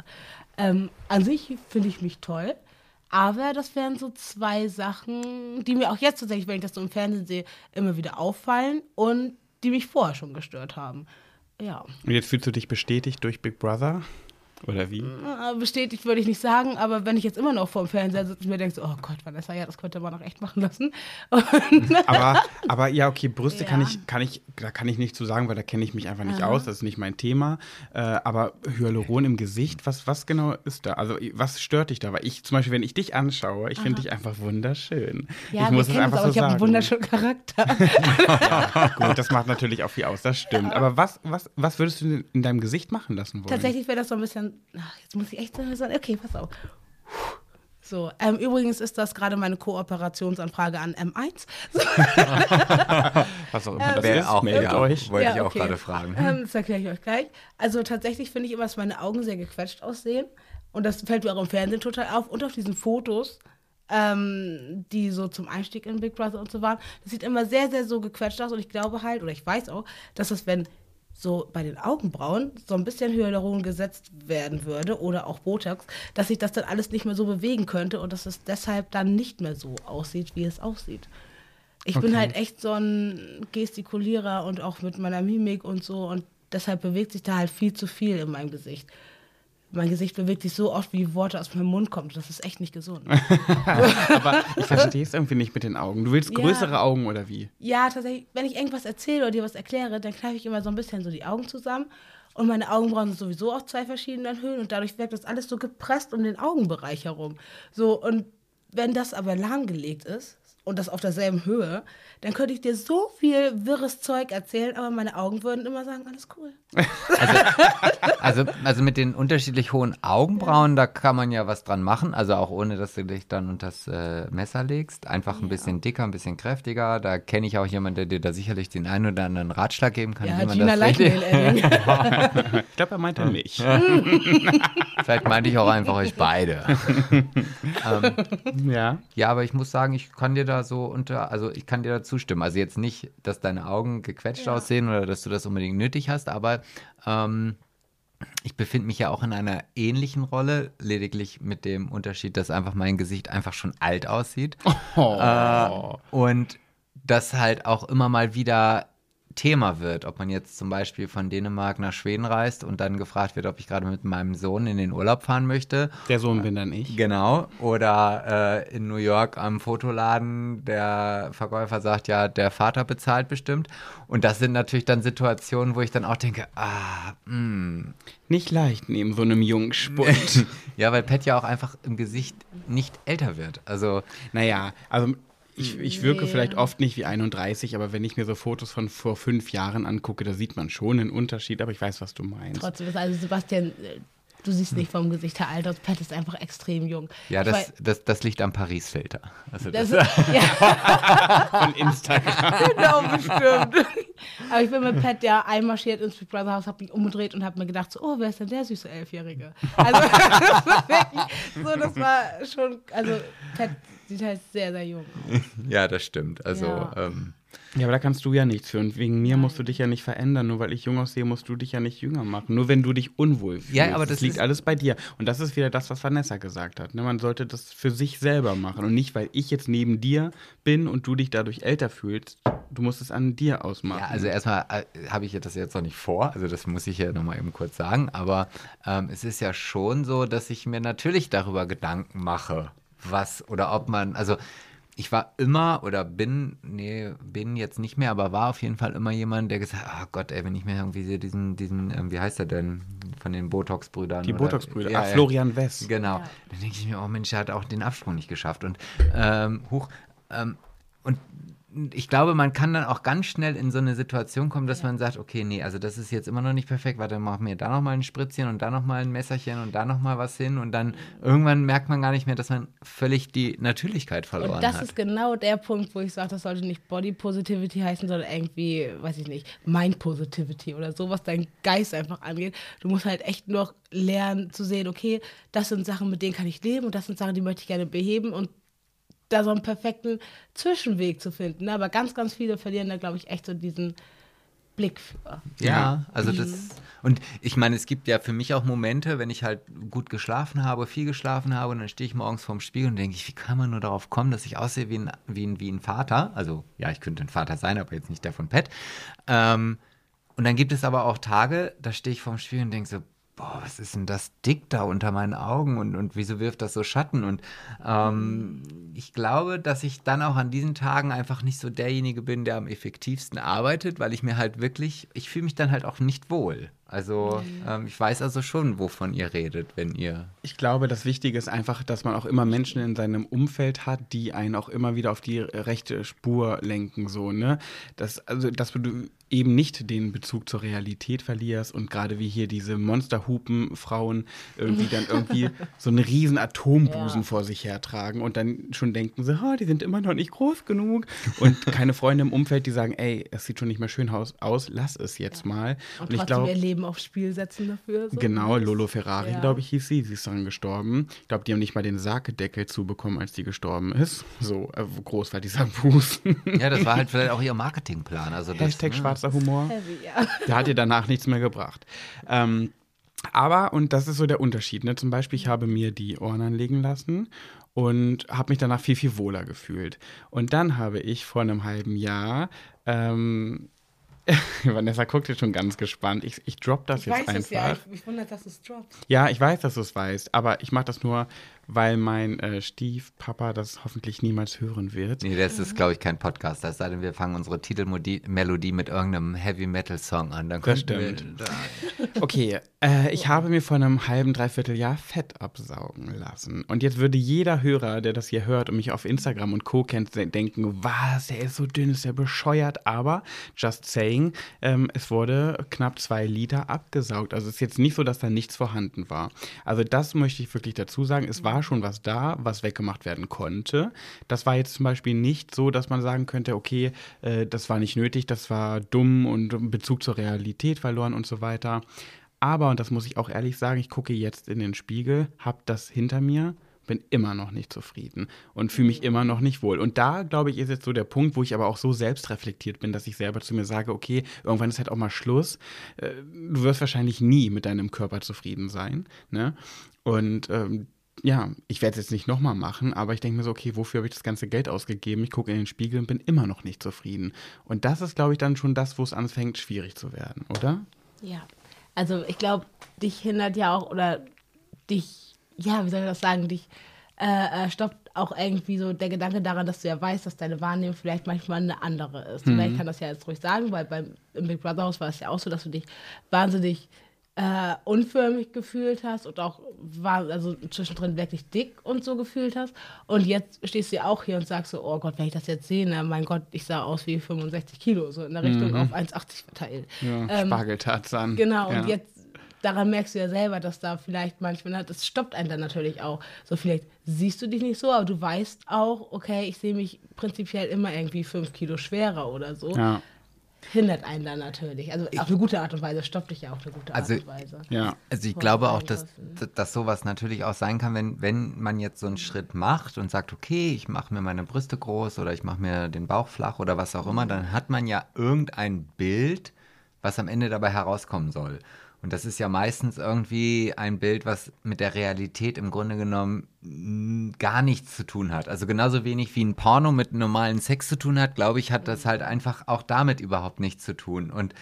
Ähm, an sich finde ich mich toll, aber das wären so zwei Sachen, die mir auch jetzt tatsächlich, wenn ich das so im Fernsehen sehe, immer wieder auffallen und die mich vorher schon gestört haben. Ja. Und jetzt fühlst du dich bestätigt durch Big Brother? Oder wie? Äh, Bestätigt würde ich nicht sagen, aber wenn ich jetzt immer noch vor dem Fernseher sitze und mir denke, so, oh Gott, Vanessa, ja, das könnte man noch echt machen lassen. Und, Aber, aber ja, okay, Brüste kann Ja. ich, kann ich, da kann ich nicht zu sagen, weil da kenne ich mich einfach nicht aus, das ist nicht mein Thema. Äh, aber Hyaluron im Gesicht, was, was genau ist da? Also was stört dich da? Weil ich zum Beispiel, wenn ich dich anschaue, ich finde dich einfach wunderschön. ja, ich muss es einfach aber so ich habe einen wunderschönen Charakter. Gut, das macht natürlich auch viel aus, das stimmt. Aber was, was, was würdest du denn in deinem Gesicht machen lassen wollen? Tatsächlich wäre das so ein bisschen, ach, jetzt muss ich echt so sagen, okay, pass auf. So, ähm, übrigens ist das gerade meine Kooperationsanfrage an M1. So, Was auch immer das Wäre ist, auch, meldet ja, euch. wollte Ja, ich auch okay. gerade fragen. Ähm, das erkläre ich euch gleich. Also tatsächlich finde ich immer, dass meine Augen sehr gequetscht aussehen. Und das fällt mir auch im Fernsehen total auf. Und auf diesen Fotos, ähm, die so zum Einstieg in Big Brother und so waren, das sieht immer sehr, sehr so gequetscht aus. Und ich glaube halt, oder ich weiß auch, dass das, wenn so bei den Augenbrauen so ein bisschen Hyaluron gesetzt werden würde oder auch Botox, dass sich das dann alles nicht mehr so bewegen könnte und dass es deshalb dann nicht mehr so aussieht, wie es aussieht. Ich bin Okay. halt echt so ein Gestikulierer und auch mit meiner Mimik und so und deshalb bewegt sich da halt viel zu viel in meinem Gesicht. Mein Gesicht bewegt sich so oft, wie Worte aus meinem Mund kommen. Das ist echt nicht gesund. Aber ich verstehe es irgendwie nicht mit den Augen. Du willst Ja. größere Augen oder wie? Ja, tatsächlich, wenn ich irgendwas erzähle oder dir was erkläre, dann kneife ich immer so ein bisschen so die Augen zusammen. Und meine Augenbrauen sind sowieso auf zwei verschiedenen Höhen und dadurch wirkt das alles so gepresst um den Augenbereich herum. So, und wenn das aber lahmgelegt ist und das auf derselben Höhe, dann könnte ich dir so viel wirres Zeug erzählen, aber meine Augen würden immer sagen, alles cool. Also, also mit den unterschiedlich hohen Augenbrauen, da kann man ja was dran machen. Also auch ohne, dass du dich dann unter das äh, Messer legst. Einfach ein bisschen dicker, ein bisschen kräftiger. Da kenne ich auch jemanden, der dir da sicherlich den einen oder anderen Ratschlag geben kann. Ja, wie man Gina das richtig- Leitmehl. Ich glaube, er meinte mich. Vielleicht meinte ich auch einfach euch beide. ähm, Ja. ja, aber ich muss sagen, ich kann dir da so unter, also ich kann dir da zustimmen. Also jetzt nicht, dass deine Augen gequetscht Ja. aussehen oder dass du das unbedingt nötig hast, aber ähm, ich befinde mich ja auch in einer ähnlichen Rolle, lediglich mit dem Unterschied, dass einfach mein Gesicht einfach schon alt aussieht. Oh. Äh, und das halt auch immer mal wieder Thema wird, ob man jetzt zum Beispiel von Dänemark nach Schweden reist und dann gefragt wird, ob ich gerade mit meinem Sohn in den Urlaub fahren möchte. Der Sohn bin dann ich. Genau. Oder äh, in New York am Fotoladen, der Verkäufer sagt, ja, der Vater bezahlt bestimmt. Und das sind natürlich dann Situationen, wo ich dann auch denke, ah, mh. Nicht leicht neben so einem jungen Spund. Ja, weil Pet ja auch einfach im Gesicht nicht älter wird. Also, naja, also ich, ich wirke Nee. vielleicht oft nicht wie 31, aber wenn ich mir so Fotos von vor fünf Jahren angucke, da sieht man schon einen Unterschied, aber ich weiß, was du meinst. Trotzdem ist also Sebastian, äh, du siehst nicht vom Gesicht her alt aus. Pat ist einfach extrem jung. ja, das, weiß- das, das liegt am Paris-Filter. Also das, Das ist, ja, Von Instagram. genau, bestimmt. Aber ich bin mit Pat ja einmarschiert ins Big Brother Haus, hab mich umgedreht und hab mir gedacht, so, oh, wer ist denn der süße Elfjährige? Also, das war wirklich so, das war schon, also, Pat sieht halt sehr, sehr jung aus. ja, das stimmt. Also, Ja. ähm, Ja, aber da kannst du ja nichts für. Und wegen mir musst du dich ja nicht verändern. Nur weil ich jung aussehe, musst du dich ja nicht jünger machen. Nur wenn du dich unwohl fühlst. Ja, aber das liegt ist- alles bei dir. Und das ist wieder das, was Vanessa gesagt hat. Ne? Man sollte das für sich selber machen. Und nicht, weil ich jetzt neben dir bin und du dich dadurch älter fühlst. Du musst es an dir ausmachen. Ja, also erstmal äh, habe ich das jetzt noch nicht vor, also das muss ich ja nochmal eben kurz sagen, aber ähm, es ist ja schon so, dass ich mir natürlich darüber Gedanken mache, was oder ob man, also ich war immer oder bin, nee, bin jetzt nicht mehr, aber war auf jeden Fall immer jemand, der gesagt hat, oh Gott, ey, wenn ich mir irgendwie sehe, diesen, diesen, ähm, wie heißt er denn, von den Botox-Brüdern. Die Botox-Brüder. Ja. Florian West. Genau. Ja. Dann denke ich mir, oh Mensch, der hat auch den Absprung nicht geschafft. Und ähm, hoch. Ähm, und ich glaube, man kann dann auch ganz schnell in so eine Situation kommen, dass man sagt, okay, nee, also das ist jetzt immer noch nicht perfekt, warte, mach mir da noch mal ein Spritzchen und da noch mal ein Messerchen und da noch mal was hin und dann irgendwann merkt man gar nicht mehr, dass man völlig die Natürlichkeit verloren Und das hat. ist genau der Punkt, wo ich sage, das sollte nicht Body Positivity heißen, sondern irgendwie, weiß ich nicht, Mind Positivity oder so, was dein Geist einfach angeht. Du musst halt echt noch lernen zu sehen, okay, das sind Sachen, mit denen kann ich leben und das sind Sachen, die möchte ich gerne beheben und da so einen perfekten Zwischenweg zu finden. Aber ganz, ganz viele verlieren da, glaube ich, echt so diesen Blick für. Ja, also Mhm. das. Und ich meine, es gibt ja für mich auch Momente, wenn ich halt gut geschlafen habe, viel geschlafen habe, und dann stehe ich morgens vorm Spiegel und denke ich, wie kann man nur darauf kommen, dass ich aussehe wie ein, wie ein, wie ein Vater? Also, ja, ich könnte ein Vater sein, aber jetzt nicht der von Pet. Ähm, und dann gibt es aber auch Tage, da stehe ich vorm Spiegel und denke so, boah, was ist denn das dick da unter meinen Augen und, und wieso wirft das so Schatten? Und ähm, ich glaube, dass ich dann auch an diesen Tagen einfach nicht so derjenige bin, der am effektivsten arbeitet, weil ich mir halt wirklich, ich fühle mich dann halt auch nicht wohl. Also ähm, ich weiß also schon, wovon ihr redet, wenn ihr. Ich glaube, das Wichtige ist einfach, dass man auch immer Menschen in seinem Umfeld hat, die einen auch immer wieder auf die rechte Spur lenken, so, ne? Das, also, dass du eben nicht den Bezug zur Realität verlierst und gerade wie hier diese Monsterhupen-Frauen irgendwie dann irgendwie so einen riesen Atombusen Ja. vor sich hertragen und dann schon denken sie, oh, die sind immer noch nicht groß genug und keine Freunde im Umfeld, die sagen, ey, es sieht schon nicht mehr schön aus, lass es jetzt mal. Und, ich trotzdem glaube, Leben aufs Spiel setzen dafür. So. Genau, Lolo Ferrari, ja. glaube ich, hieß sie. Sie ist dann gestorben. Ich glaube, die haben nicht mal den Sargdeckel zubekommen, als die gestorben ist. So äh, groß war dieser Busen. Ja, das war halt vielleicht auch ihr Marketingplan. Also das, Hashtag ne? schwarzer Humor. Heavy, ja. Der hat ihr danach nichts mehr gebracht. Ähm, aber, und das ist so der Unterschied, ne? zum Beispiel, ich habe mir die Ohren anlegen lassen und habe mich danach viel, viel wohler gefühlt. Und dann habe ich vor einem halben Jahr, ähm, Vanessa guckt jetzt schon ganz gespannt, ich, ich drop das Ich jetzt weiß einfach. es ja. Ich, ich wundere, dass es droppt. Ja, ich weiß, dass du es weißt, aber ich mache das nur, weil mein äh, Stiefpapa das hoffentlich niemals hören wird. Nee, das ist, glaube ich, kein Podcast. Es sei denn, wir fangen unsere Titelmelodie mit irgendeinem Heavy-Metal-Song an. Dann Das stimmt. da- Okay, äh, ich habe mir vor einem halben, dreiviertel Jahr Fett absaugen lassen. Und jetzt würde jeder Hörer, der das hier hört und mich auf Instagram und Co. kennt, de- denken, was, der ist so dünn, ist der bescheuert. Aber, just saying, ähm, es wurde knapp zwei Liter abgesaugt. Also es ist jetzt nicht so, dass da nichts vorhanden war. Also das möchte ich wirklich dazu sagen. Es war schon was da, was weggemacht werden konnte. Das war jetzt zum Beispiel nicht so, dass man sagen könnte, okay, äh, das war nicht nötig, das war dumm und Bezug zur Realität verloren und so weiter. Aber, und das muss ich auch ehrlich sagen, ich gucke jetzt in den Spiegel, hab das hinter mir bin immer noch nicht zufrieden und fühle mich immer noch nicht wohl. Und da, glaube ich, ist jetzt so der Punkt, wo ich aber auch so selbstreflektiert bin, dass ich selber zu mir sage, okay, irgendwann ist halt auch mal Schluss. Äh, du wirst wahrscheinlich nie mit deinem Körper zufrieden sein. Ne? Und ähm, ja, ich werde es jetzt nicht nochmal machen, aber ich denke mir so, okay, wofür habe ich das ganze Geld ausgegeben? Ich gucke in den Spiegel und bin immer noch nicht zufrieden. Und das ist, glaube ich, dann schon das, wo es anfängt, schwierig zu werden, oder? Ja. Also ich glaube, dich hindert ja auch, oder dich, ja, wie soll ich das sagen, dich äh, äh, stoppt auch irgendwie so der Gedanke daran, dass du ja weißt, dass deine Wahrnehmung vielleicht manchmal eine andere ist. Mhm. Ich kann das ja jetzt ruhig sagen, weil beim im Big Brother Haus war es ja auch so, dass du dich wahnsinnig äh, unförmig gefühlt hast und auch war also zwischendrin wirklich dick und so gefühlt hast. Und jetzt stehst du ja auch hier und sagst so, oh Gott, wenn ich das jetzt sehe, na, mein Gott, ich sah aus wie 65 Kilo, so in der Richtung mhm. auf 1,80 verteilt. Ja, ähm, Spargeltarzan. Genau, ja. und jetzt daran merkst du ja selber, dass da vielleicht manchmal, das stoppt einen dann natürlich auch. So vielleicht siehst du dich nicht so, aber du weißt auch, okay, ich sehe mich prinzipiell immer irgendwie fünf Kilo schwerer oder so. Ja hindert einen dann natürlich. Also auf eine gute Art und Weise, stoppt dich ja auf eine gute Art also, und Weise. Ja. Also ich glaube auch, dass, dass sowas natürlich auch sein kann, wenn, wenn man jetzt so einen Schritt macht und sagt, okay, ich mache mir meine Brüste groß oder ich mache mir den Bauch flach oder was auch immer, dann hat man ja irgendein Bild, was am Ende dabei herauskommen soll. Und das ist ja meistens irgendwie ein Bild, was mit der Realität im Grunde genommen gar nichts zu tun hat. Also genauso wenig wie ein Porno mit normalen Sex zu tun hat, glaube ich, hat das halt einfach auch damit überhaupt nichts zu tun. Und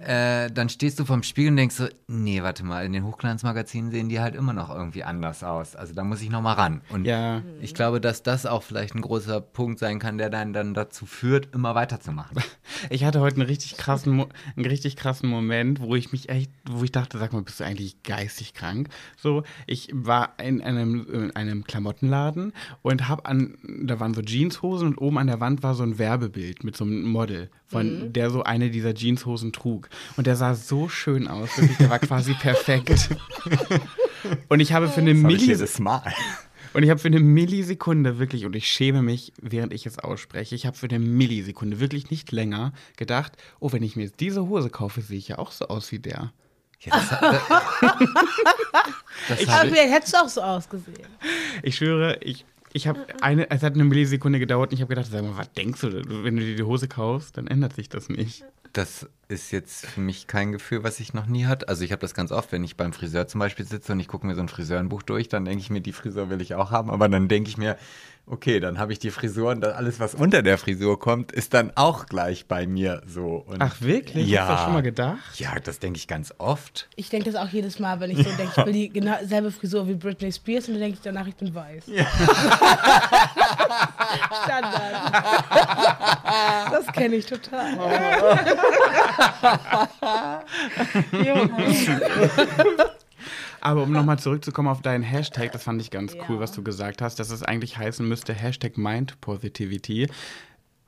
äh, dann stehst du vorm Spiegel und denkst so, nee, warte mal, in den Hochglanzmagazinen sehen die halt immer noch irgendwie anders aus. Also da muss ich noch mal ran. Und ja. ich glaube, dass das auch vielleicht ein großer Punkt sein kann, der dann, dann dazu führt, immer weiterzumachen. Ich hatte heute einen richtig krassen, einen richtig krassen Moment, wo ich mich echt, wo ich dachte, sag mal, bist du eigentlich geistig krank? So, ich war in einem, in einem Klamottenladen und hab an, da waren so Jeanshosen und oben an der Wand war so ein Werbebild mit so einem Model, von mhm. der so eine dieser Jeanshosen trug. Und der sah so schön aus, wirklich, der war quasi perfekt. und ich habe für eine Millisekunde. Und ich habe für eine Millisekunde wirklich, und ich schäme mich, während ich es ausspreche, ich habe für eine Millisekunde wirklich nicht länger gedacht, oh, wenn ich mir jetzt diese Hose kaufe, sehe ich ja auch so aus wie der. Ja, das, das, das ich, aber vielleicht hättest du auch so ausgesehen. Ich schwöre, ich, ich habe eine, es hat eine Millisekunde gedauert und ich habe gedacht, sag mal, was denkst du, wenn du dir die Hose kaufst, dann ändert sich das nicht. Das ist jetzt für mich kein Gefühl, was ich noch nie hatte. Also ich habe das ganz oft, wenn ich beim Friseur zum Beispiel sitze und ich gucke mir so ein Friseurenbuch durch, dann denke ich mir, die Frisur will ich auch haben, aber dann denke ich mir, okay, dann habe ich die Frisur und alles, was unter der Frisur kommt, ist dann auch gleich bei mir so. Und Ach wirklich? Ja. Hast du das schon mal gedacht? Ja, das denke ich ganz oft. Ich denke das auch jedes Mal, wenn ich so denke, ich will die genau selbe Frisur wie Britney Spears und dann denke ich danach, ich bin weiß. Ja. Standard. das kenne ich total. Aber um nochmal zurückzukommen auf deinen Hashtag, das fand ich ganz ja. cool, was du gesagt hast, dass es eigentlich heißen müsste Hashtag Mind Positivity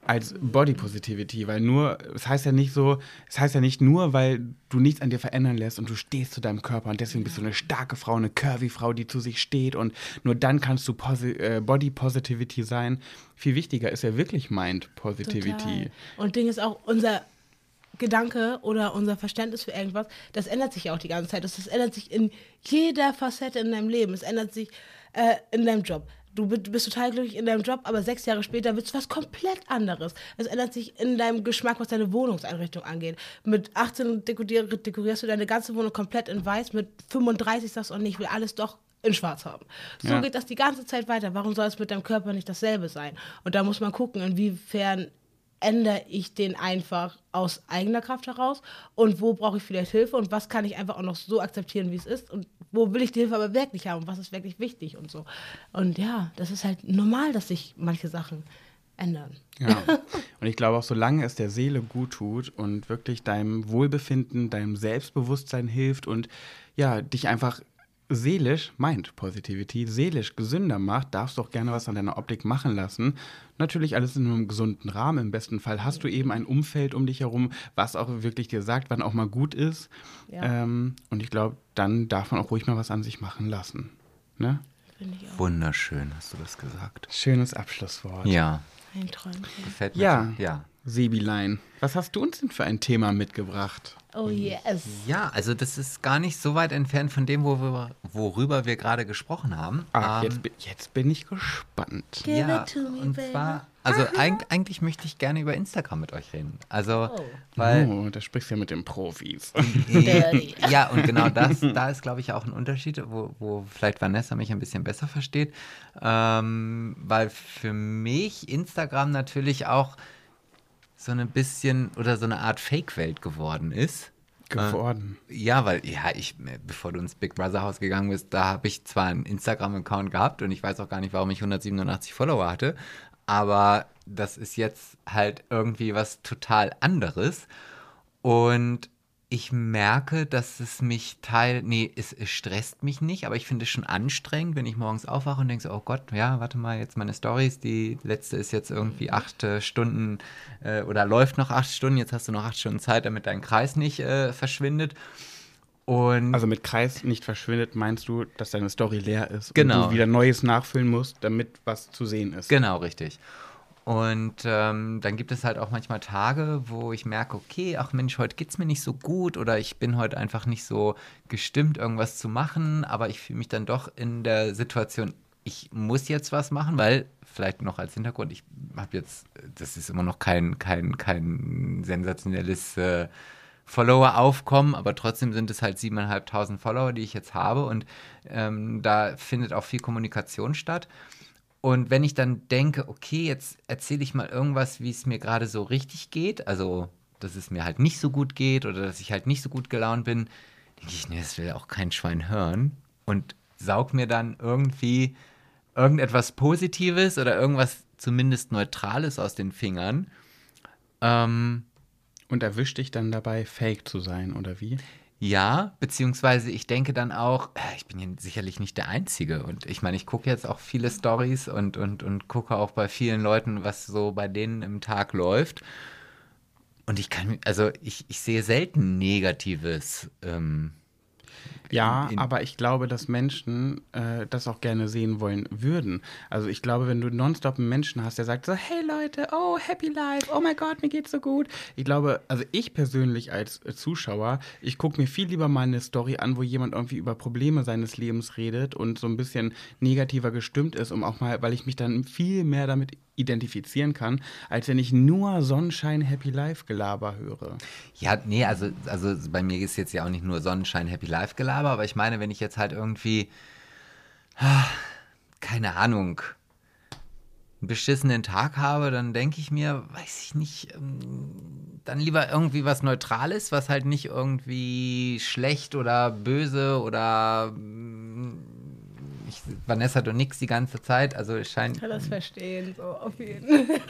als Body Positivity, weil nur, es heißt ja nicht so, es heißt ja nicht nur, weil du nichts an dir verändern lässt und du stehst zu deinem Körper und deswegen bist du eine starke Frau, eine curvy Frau, die zu sich steht und nur dann kannst du Posi äh, Body Positivity sein. Viel wichtiger ist ja wirklich Mind Positivity. Total. Und Ding ist auch unser Gedanke oder unser Verständnis für irgendwas, das ändert sich ja auch die ganze Zeit. Das, das ändert sich in jeder Facette in deinem Leben. Es ändert sich äh, in deinem Job. Du bist total glücklich in deinem Job, aber sechs Jahre später wird es was komplett anderes. Es ändert sich in deinem Geschmack, was deine Wohnungseinrichtung angeht. Mit 18 dekorierst du deine ganze Wohnung komplett in weiß, mit 35 sagst du, oh nee, ich will alles doch in schwarz haben. So ja. geht das die ganze Zeit weiter. Warum soll es mit deinem Körper nicht dasselbe sein? Und da muss man gucken, inwiefern ändere ich den einfach aus eigener Kraft heraus und wo brauche ich vielleicht Hilfe und was kann ich einfach auch noch so akzeptieren, wie es ist und wo will ich die Hilfe aber wirklich haben und was ist wirklich wichtig und so. Und ja, das ist halt normal, dass sich manche Sachen ändern. Ja. Und ich glaube auch, solange es der Seele gut tut und wirklich deinem Wohlbefinden, deinem Selbstbewusstsein hilft und ja, dich einfach seelisch, meint Positivity, seelisch gesünder macht, darfst du auch gerne was an deiner Optik machen lassen. Natürlich alles in einem gesunden Rahmen. Im besten Fall hast du eben ein Umfeld um dich herum, was auch wirklich dir sagt, wann auch mal gut ist. Ja. Ähm, und ich glaube, dann darf man auch ruhig mal was an sich machen lassen. Ne? Wunderschön, hast du das gesagt. Schönes Abschlusswort. Ja. Ein Träumchen. Gefällt mir. Ja. ja. Sebilein, was hast du uns denn für ein Thema mitgebracht? Oh yes. Ja, also das ist gar nicht so weit entfernt von dem, wo wir, worüber wir gerade gesprochen haben. Ah, Ähm, jetzt, bin- jetzt bin ich gespannt. Give ja, it to me, und baby. zwar, also eig eigentlich möchte ich gerne über Instagram mit euch reden. Also, Oh. weil oh, da sprichst du ja mit den Profis. Ja, und genau das, da ist, glaube ich, auch ein Unterschied, wo, wo vielleicht Vanessa mich ein bisschen besser versteht. Ähm, weil für mich Instagram natürlich auch so ein bisschen oder so eine Art Fake-Welt geworden ist. geworden. Ja, weil, ja, ich, bevor du ins Big Brother Haus gegangen bist, da habe ich zwar einen Instagram-Account gehabt und ich weiß auch gar nicht, warum ich 187 Follower hatte, aber das ist jetzt halt irgendwie was total anderes. Und ich merke, dass es mich teil, nee, es, es stresst mich nicht, aber ich finde es schon anstrengend, wenn ich morgens aufwache und denke so, oh Gott, ja, warte mal, jetzt meine Stories, die letzte ist jetzt irgendwie acht äh, Stunden äh, oder läuft noch acht Stunden, jetzt hast du noch acht Stunden Zeit, damit dein Kreis nicht äh, verschwindet. Und Also mit Kreis nicht verschwindet, meinst du, dass deine Story leer ist Genau. und du wieder Neues nachfüllen musst, damit was zu sehen ist. Genau, richtig. Und ähm, dann gibt es halt auch manchmal Tage, wo ich merke, okay, ach Mensch, heute geht's mir nicht so gut oder ich bin heute einfach nicht so gestimmt, irgendwas zu machen, aber ich fühle mich dann doch in der Situation, ich muss jetzt was machen, weil vielleicht noch als Hintergrund, ich habe jetzt, das ist immer noch kein, kein, kein sensationelles äh, Follower-Aufkommen, aber trotzdem sind es halt 7.500 Follower, die ich jetzt habe und ähm, da findet auch viel Kommunikation statt. Und wenn ich dann denke, okay, jetzt erzähle ich mal irgendwas, wie es mir gerade so richtig geht, also dass es mir halt nicht so gut geht oder dass ich halt nicht so gut gelaunt bin, denke ich, nee, das will auch kein Schwein hören und saug mir dann irgendwie irgendetwas Positives oder irgendwas zumindest Neutrales aus den Fingern. Ähm, Und erwischt dich dann dabei, fake zu sein, oder wie? Ja, beziehungsweise ich denke dann auch, äh, ich bin ja sicherlich nicht der Einzige. Und ich meine, ich gucke jetzt auch viele Stories und, und, und gucke auch bei vielen Leuten, was so bei denen im Tag läuft. Und ich kann, also ich, ich sehe selten Negatives. Ähm, Ja, in- aber ich glaube, dass Menschen äh, das auch gerne sehen wollen würden. Also ich glaube, wenn du nonstop einen Menschen hast, der sagt so, hey Leute, oh, happy life, oh mein Gott, mir geht's so gut. Ich glaube, also ich persönlich als Zuschauer, ich gucke mir viel lieber mal eine Story an, wo jemand irgendwie über Probleme seines Lebens redet und so ein bisschen negativer gestimmt ist, um auch mal, weil ich mich dann viel mehr damit identifizieren kann, als wenn ich nur Sonnenschein, Happy Life Gelaber höre. Ja, nee, also, also bei mir ist jetzt ja auch nicht nur Sonnenschein, Happy Life Gelaber, aber ich meine, wenn ich jetzt halt irgendwie, ah, keine Ahnung, einen beschissenen Tag habe, dann denke ich mir, weiß ich nicht, ähm, dann lieber irgendwie was Neutrales, was halt nicht irgendwie schlecht oder böse oder mm, ich, Vanessa, du nix die ganze Zeit, also es scheint. Ich kann das verstehen, so auf jeden Fall.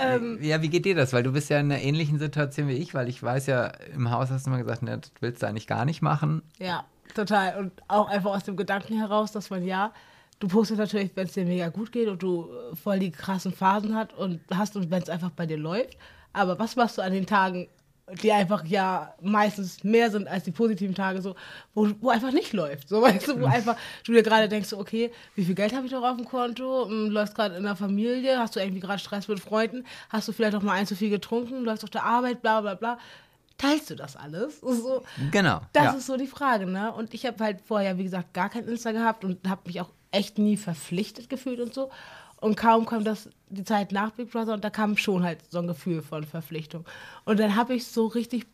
ähm, Ja, wie geht dir das? Weil du bist ja in einer ähnlichen Situation wie ich, weil ich weiß ja, im Haus hast du mal gesagt, ne, das willst du eigentlich gar nicht machen. ja, total. Und auch einfach aus dem Gedanken heraus, dass man ja, du postest natürlich, wenn es dir mega gut geht und du voll die krassen Phasen hat und hast und wenn es einfach bei dir läuft. Aber was machst du an den Tagen, die einfach ja meistens mehr sind als die positiven Tage, so, wo, wo einfach nicht läuft. So, weißt du, wo einfach du dir gerade denkst, okay, wie viel Geld habe ich noch auf dem Konto? Hm, Läufst gerade in der Familie? Hast du irgendwie gerade Stress mit Freunden? Hast du vielleicht auch mal ein zu viel getrunken? Läufst auf der Arbeit, bla bla bla. Teilst du das alles? So, Genau. das ja. ist so die Frage, ne? Und ich habe halt vorher, wie gesagt, gar kein Insta gehabt und habe mich auch echt nie verpflichtet gefühlt und so. Und kaum kam das die Zeit nach Big Brother und da kam schon halt so ein Gefühl von Verpflichtung. Und dann habe ich so richtig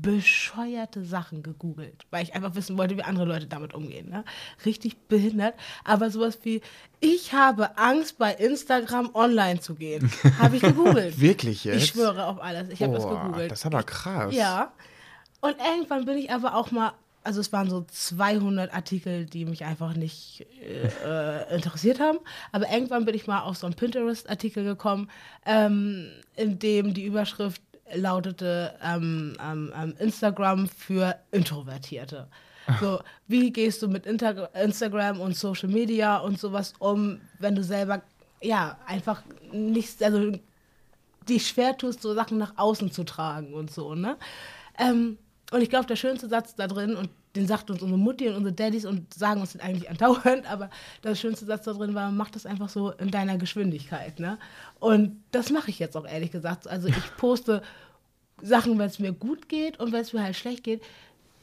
bescheuerte Sachen gegoogelt, weil ich einfach wissen wollte, wie andere Leute damit umgehen. Ne? Richtig behindert. Aber sowas wie, ich habe Angst, bei Instagram online zu gehen. Habe ich gegoogelt. Wirklich jetzt? Ich schwöre auf alles. Ich habe das gegoogelt. Das ist aber krass. Ja. Und irgendwann bin ich aber auch mal, also es waren so 200 Artikel, die mich einfach nicht äh, interessiert haben. Aber irgendwann bin ich mal auf so einen Pinterest-Artikel gekommen, ähm, in dem die Überschrift lautete ähm, ähm, ähm, Instagram für Introvertierte. So, wie gehst du mit Inter Instagram und Social Media und sowas um, wenn du selber ja einfach nicht, also dich schwer tust, so Sachen nach außen zu tragen und so, ne? Ähm, und ich glaube, der schönste Satz da drin, und den sagt uns unsere Mutti und unsere Daddys und sagen uns den eigentlich andauernd, aber das schönste Satz da drin war, mach das einfach so in deiner Geschwindigkeit, ne? Und das mache ich jetzt auch ehrlich gesagt. Also ich poste Sachen, wenn es mir gut geht und wenn es mir halt schlecht geht,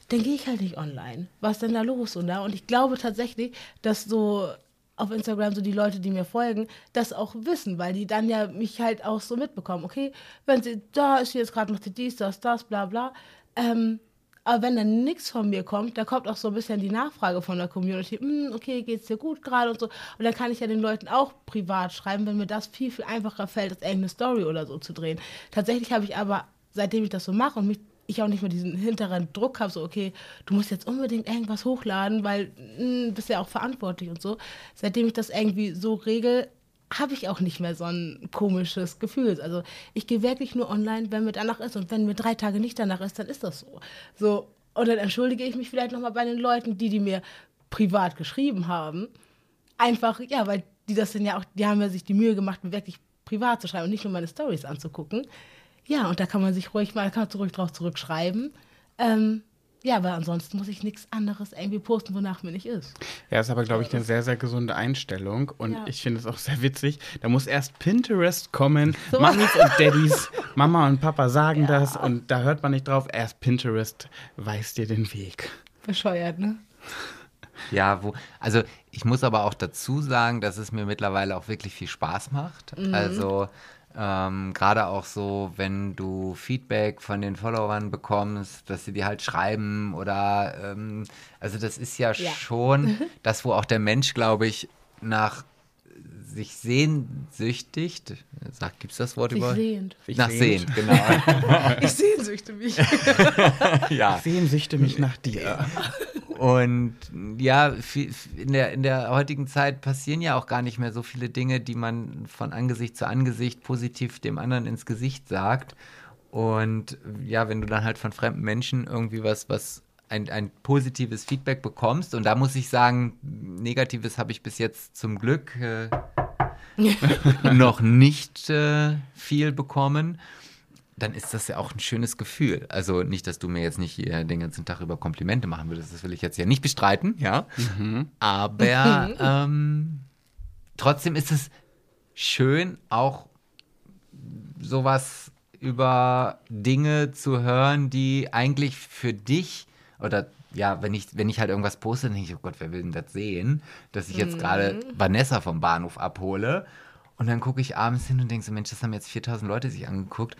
dann gehe ich halt nicht online. Was ist denn da los? Und, da? und ich glaube tatsächlich, dass so auf Instagram so die Leute, die mir folgen, das auch wissen, weil die dann ja mich halt auch so mitbekommen. Okay, wenn sie, da ist sie jetzt gerade, macht sie dies, das, das, bla bla. Ähm, aber wenn dann nichts von mir kommt, da kommt auch so ein bisschen die Nachfrage von der Community, hm, okay, geht's dir gut gerade und so. Und dann kann ich ja den Leuten auch privat schreiben, wenn mir das viel, viel einfacher fällt, als irgendeine Story oder so zu drehen. Tatsächlich habe ich aber, seitdem ich das so mache und mich ich auch nicht mehr diesen hinteren Druck habe, so, okay, du musst jetzt unbedingt irgendwas hochladen, weil du hm, bist ja auch verantwortlich und so. Seitdem ich das irgendwie so regel, habe ich auch nicht mehr so ein komisches Gefühl. Also ich gehe wirklich nur online, wenn mir danach ist. Und wenn mir drei Tage nicht danach ist, dann ist das so. So, und dann entschuldige ich mich vielleicht nochmal bei den Leuten, die, die mir privat geschrieben haben. Einfach, ja, weil die das sind ja auch, die haben ja sich die Mühe gemacht, mir wirklich privat zu schreiben und nicht nur meine Stories anzugucken. Ja, und da kann man sich ruhig mal, kann man ruhig drauf zurückschreiben. Ähm, ja, aber ansonsten muss ich nichts anderes irgendwie posten, wonach mir nicht ist. Ja, ist aber, glaube ich, eine sehr, sehr gesunde Einstellung. Und ja. ich finde es auch sehr witzig. Da muss erst Pinterest kommen. So. Mamis und Daddys, Mama und Papa sagen ja. das. Und da hört man nicht drauf. Erst Pinterest weist dir den Weg. Bescheuert, ne? Ja, wo, also ich muss aber auch dazu sagen, dass es mir mittlerweile auch wirklich viel Spaß macht. Mhm. Also ähm, Gerade auch so, wenn du Feedback von den Followern bekommst, dass sie dir halt schreiben oder ähm, also das ist ja, ja. schon das, wo auch der Mensch, glaube ich, nach sich sehnsüchtigt, sagt, gibt es das Wort sich über? Sehend. Nach sehend, genau. ich sehnsüchte mich. ja. Ich sehnsüchte mich nach dir. Und ja, in der, in der heutigen Zeit passieren ja auch gar nicht mehr so viele Dinge, die man von Angesicht zu Angesicht positiv dem anderen ins Gesicht sagt. Und ja, wenn du dann halt von fremden Menschen irgendwie was, was ein, ein positives Feedback bekommst, und da muss ich sagen, negatives habe ich bis jetzt zum Glück äh, noch nicht äh, viel bekommen dann ist das ja auch ein schönes Gefühl. Also nicht, dass du mir jetzt nicht hier den ganzen Tag über Komplimente machen würdest, das will ich jetzt ja nicht bestreiten, ja. Mhm. Aber ähm, trotzdem ist es schön, auch sowas über Dinge zu hören, die eigentlich für dich oder ja, wenn ich, wenn ich halt irgendwas poste, dann denke ich, oh Gott, wer will denn das sehen, dass ich jetzt mhm. gerade Vanessa vom Bahnhof abhole. Und dann gucke ich abends hin und denke so, Mensch, das haben jetzt 4000 Leute sich angeguckt.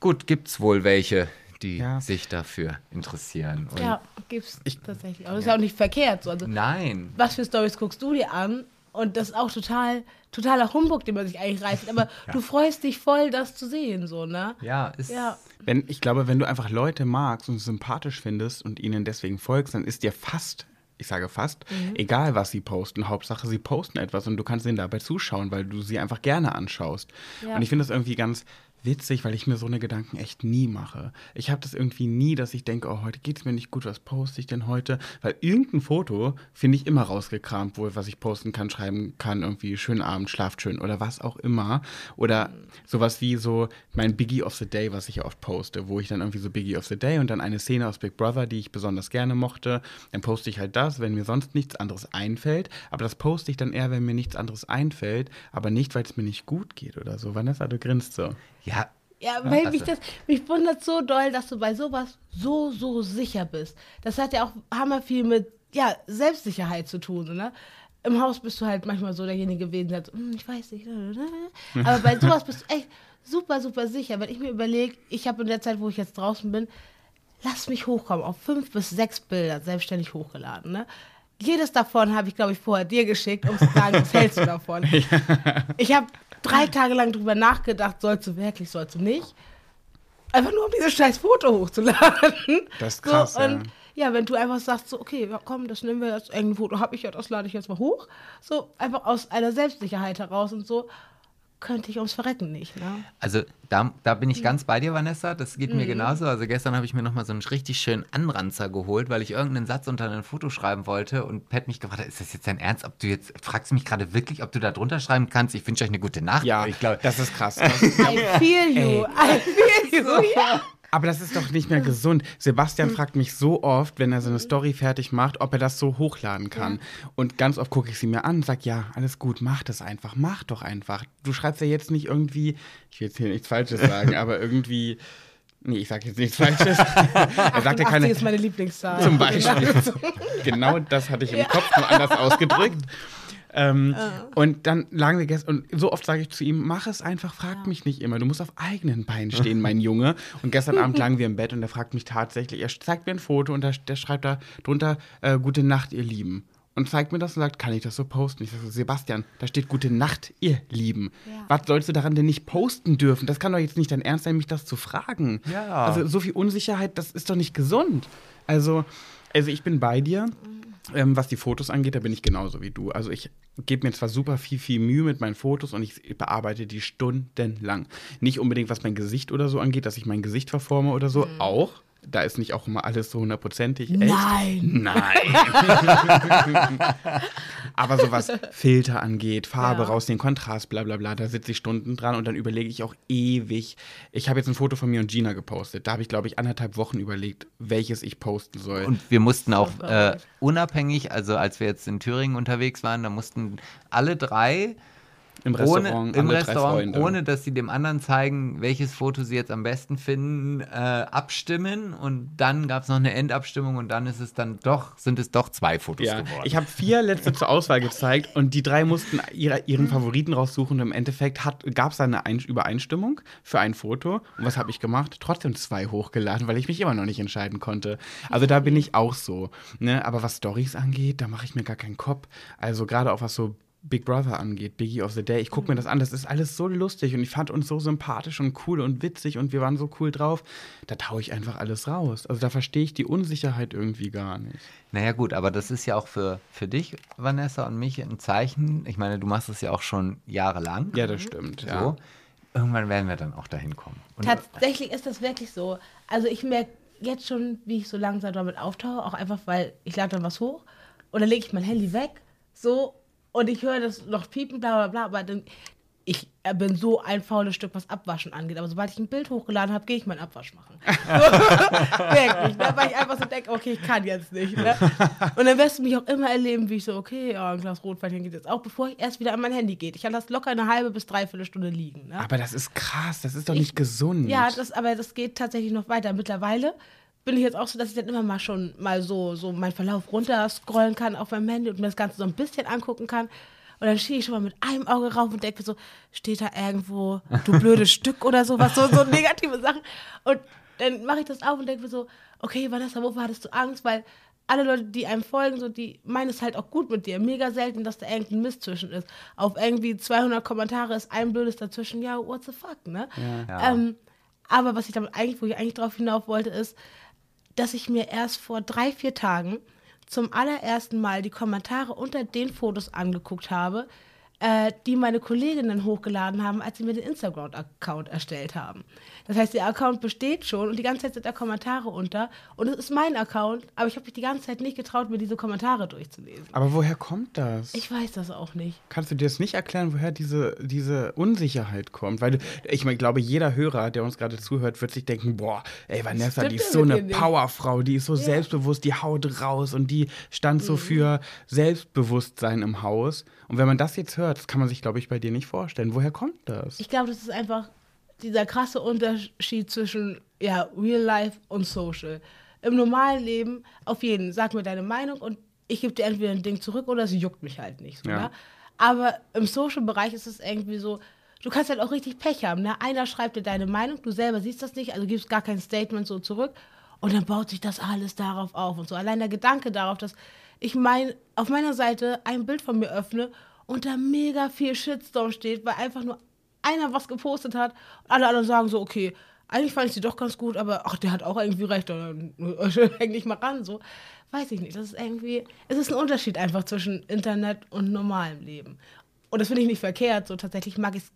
Gut, gibt es wohl welche, die ja. sich dafür interessieren. Und ja, gibt's ich, tatsächlich. Aber das ja. ist ja auch nicht verkehrt. So. Also, Nein. Was für Stories guckst du dir an? Und das ist auch total, totaler Humbug, den man sich eigentlich reißt. Aber ja. du freust dich voll, das zu sehen, so, ne? Ja, ist. Ja. Wenn, ich glaube, wenn du einfach Leute magst und sympathisch findest und ihnen deswegen folgst, dann ist dir fast ich sage fast, mhm. egal was sie posten, Hauptsache sie posten etwas und du kannst ihnen dabei zuschauen, weil du sie einfach gerne anschaust. Ja. Und ich finde das irgendwie ganz witzig, weil ich mir so eine Gedanken echt nie mache. Ich habe das irgendwie nie, dass ich denke, oh, heute geht es mir nicht gut, was poste ich denn heute? Weil irgendein Foto finde ich immer rausgekramt, wo was ich posten kann, schreiben kann, irgendwie schönen Abend, schlaft schön oder was auch immer. Oder sowas wie so mein Biggie of the Day, was ich oft poste, wo ich dann irgendwie so Biggie of the Day und dann eine Szene aus Big Brother, die ich besonders gerne mochte. Dann poste ich halt das, wenn mir sonst nichts anderes einfällt. Aber das poste ich dann eher, wenn mir nichts anderes einfällt, aber nicht, weil es mir nicht gut geht oder so. Vanessa, du grinst so. Ja. Ja, weil also. mich das, mich wundert so doll, dass du bei sowas so, so sicher bist. Das hat ja auch hammer viel mit, ja, Selbstsicherheit zu tun, ne? Im Haus bist du halt manchmal so derjenige gewesen, der so, hm, ich weiß nicht. Ne, ne, ne, Aber bei sowas bist du echt super, super sicher. Wenn ich mir überlege, ich habe in der Zeit, wo ich jetzt draußen bin, lass mich hochkommen, auf fünf bis sechs Bilder selbstständig hochgeladen, ne? Jedes davon habe ich, glaube ich, vorher dir geschickt, um zu sagen, was hältst du davon? Ich habe drei Tage lang drüber nachgedacht, sollst du wirklich, sollst du nicht. Einfach nur, um dieses scheiß Foto hochzuladen. Das ist krass, so, und ja. ja. wenn du einfach sagst, so, okay, komm, das nehmen wir jetzt, irgendein Foto habe ich ja, das lade ich jetzt mal hoch. So, einfach aus einer Selbstsicherheit heraus und so könnte ich ums Verrecken nicht. Ne? Also da, da bin ich ganz bei dir, Vanessa. Das geht mhm. mir genauso. Also gestern habe ich mir nochmal so einen richtig schönen Anranzer geholt, weil ich irgendeinen Satz unter ein Foto schreiben wollte und Pat mich gefragt hat, ist das jetzt dein Ernst? Ob du jetzt, fragst du mich gerade wirklich, ob du da drunter schreiben kannst? Ich wünsche euch eine gute Nacht. Ja, ich glaube, das ist krass. I feel you. I feel you. So, ja. Aber das ist doch nicht mehr gesund. Sebastian fragt mich so oft, wenn er so eine Story fertig macht, ob er das so hochladen kann. Und ganz oft gucke ich sie mir an und sage, ja, alles gut, mach das einfach, mach doch einfach. Du schreibst ja jetzt nicht irgendwie, ich will jetzt hier nichts Falsches sagen, aber irgendwie, nee, ich sage jetzt nichts Falsches. er sagt ja 88 keine, ist meine Lieblingszahl. zum Beispiel. genau das hatte ich im Kopf, nur anders ausgedrückt. Ähm, Und dann lagen wir gestern, und so oft sage ich zu ihm, mach es einfach, frag mich nicht immer. Du musst auf eigenen Beinen stehen, mein Junge. Und gestern Abend lagen wir im Bett und er fragt mich tatsächlich, er zeigt mir ein Foto und da, der schreibt da drunter, äh, gute Nacht, ihr Lieben. Und zeigt mir das und sagt, kann ich das so posten? Ich sage, so, Sebastian, da steht gute Nacht, ihr Lieben. Ja. Was sollst du daran denn nicht posten dürfen? Das kann doch jetzt nicht dein Ernst sein, mich das zu fragen. Ja. Also so viel Unsicherheit, das ist doch nicht gesund. Also, also ich bin bei dir. Ähm, was die Fotos angeht, da bin ich genauso wie du. Also ich gebe mir zwar super viel, viel Mühe mit meinen Fotos und ich bearbeite die stundenlang. Nicht unbedingt, was mein Gesicht oder so angeht, dass ich mein Gesicht verforme oder so. Auch. Da ist nicht auch immer alles so hundertprozentig echt. Nein. Nein. Aber so was Filter angeht, Farbe Ja. rausnehmen, Kontrast, bla bla bla, da sitze ich Stunden dran und dann überlege ich auch ewig. Ich habe jetzt ein Foto von mir und Gina gepostet. Da habe ich, glaube ich, anderthalb Wochen überlegt, welches ich posten soll. Und wir mussten auch äh, unabhängig, also als wir jetzt in Thüringen unterwegs waren, da mussten alle drei Im ohne, Restaurant, im alle drei Restaurant ohne dass sie dem anderen zeigen, welches Foto sie jetzt am besten finden, äh, abstimmen. Und dann gab es noch eine Endabstimmung und dann ist es dann doch, sind es doch zwei Fotos Ja, geworden. ich habe vier letzte zur Auswahl gezeigt und die drei mussten ihre, ihren Favoriten raussuchen und im Endeffekt gab es da eine Ein Übereinstimmung für ein Foto. Und was habe ich gemacht? Trotzdem zwei hochgeladen, weil ich mich immer noch nicht entscheiden konnte. Also da bin ich auch so. Ne? Aber was Stories angeht, da mache ich mir gar keinen Kopf. Also gerade auch was so Big Brother angeht, Biggie of the Day. Ich gucke mir das an, das ist alles so lustig und ich fand uns so sympathisch und cool und witzig und wir waren so cool drauf. Da taue ich einfach alles raus. Also da verstehe ich die Unsicherheit irgendwie gar nicht. Naja gut, aber das ist ja auch für, für dich, Vanessa, und mich ein Zeichen. Ich meine, du machst es ja auch schon jahrelang. Ja, das stimmt. Ja. So. Irgendwann werden wir dann auch dahin kommen. Und Tatsächlich ist das wirklich so. Also ich merke jetzt schon, wie ich so langsam damit auftauche, auch einfach, weil ich lade dann was hoch und dann lege ich mein Handy weg, so, und ich höre das noch piepen, bla bla bla, aber dann, ich äh, bin so ein faules Stück, was Abwaschen angeht, aber sobald ich ein Bild hochgeladen habe, gehe ich meinen Abwasch machen. wirklich, ne? weil ich einfach so denke, okay, ich kann jetzt nicht. Ne? Und dann wirst du mich auch immer erleben, wie ich so, okay, ja, ein Glas Rotweinchen geht jetzt auch, bevor ich erst wieder an mein Handy gehe. Ich kann das locker eine halbe bis dreiviertel Stunde liegen. Ne? Aber das ist krass, das ist doch Ich- nicht gesund. Ja, das, aber das geht tatsächlich noch weiter. Mittlerweile bin ich jetzt auch so, dass ich dann immer mal schon mal so, so meinen Verlauf runter scrollen kann auf meinem Handy und mir das Ganze so ein bisschen angucken kann. Und dann stehe ich schon mal mit einem Auge rauf und denke mir so, steht da irgendwo, du blödes Stück oder sowas, so, so negative Sachen. Und dann mache ich das auf und denke mir so, okay, Vanessa, wovor hattest du Angst? Weil alle Leute, die einem folgen, so, die meinen es halt auch gut mit dir. Mega selten, dass da irgendein Mist zwischen ist. Auf irgendwie 200 Kommentare ist ein blödes dazwischen. Ja, what the fuck, ne? Ja. Ähm, aber was ich damit eigentlich, wo ich eigentlich drauf hinauf wollte, ist, dass ich mir erst vor drei, vier Tagen zum allerersten Mal die Kommentare unter den Fotos angeguckt habe, äh, die meine Kolleginnen hochgeladen haben, als sie mir den Instagram-Account erstellt haben. Das heißt, der Account besteht schon und die ganze Zeit sind da Kommentare unter. Und es ist mein Account, aber ich habe mich die ganze Zeit nicht getraut, mir diese Kommentare durchzulesen. Aber woher kommt das? Ich weiß das auch nicht. Kannst du dir das nicht erklären, woher diese, diese Unsicherheit kommt? Weil ich mein, glaube, jeder Hörer, der uns gerade zuhört, wird sich denken, boah, ey, Vanessa, stimmt die ist so eine? Powerfrau, die ist so selbstbewusst, die haut raus und die stand Mhm. so für Selbstbewusstsein im Haus. Und wenn man das jetzt hört, das kann man sich, glaube ich, bei dir nicht vorstellen. Woher kommt das? Ich glaube, das ist einfach dieser krasse Unterschied zwischen ja, Real Life und Social. Im normalen Leben, auf jeden, sag mir deine Meinung und ich gebe dir entweder ein Ding zurück oder es juckt mich halt nicht. So, Ja. ne? Aber im Social-Bereich ist es irgendwie so, du kannst halt auch richtig Pech haben. Ne? Einer schreibt dir deine Meinung, du selber siehst das nicht, also gibst gar kein Statement so zurück und dann baut sich das alles darauf auf und so. Allein der Gedanke darauf, dass ich mein, auf meiner Seite ein Bild von mir öffne und da mega viel Shitstorm steht, weil einfach nur einer was gepostet hat und alle anderen sagen so, okay, eigentlich fand ich sie doch ganz gut, aber ach, der hat auch irgendwie recht, dann häng dich mal ran, so. Weiß ich nicht, das ist irgendwie, es ist ein Unterschied einfach zwischen Internet und normalem Leben. Und das finde ich nicht verkehrt, so tatsächlich mag ich es,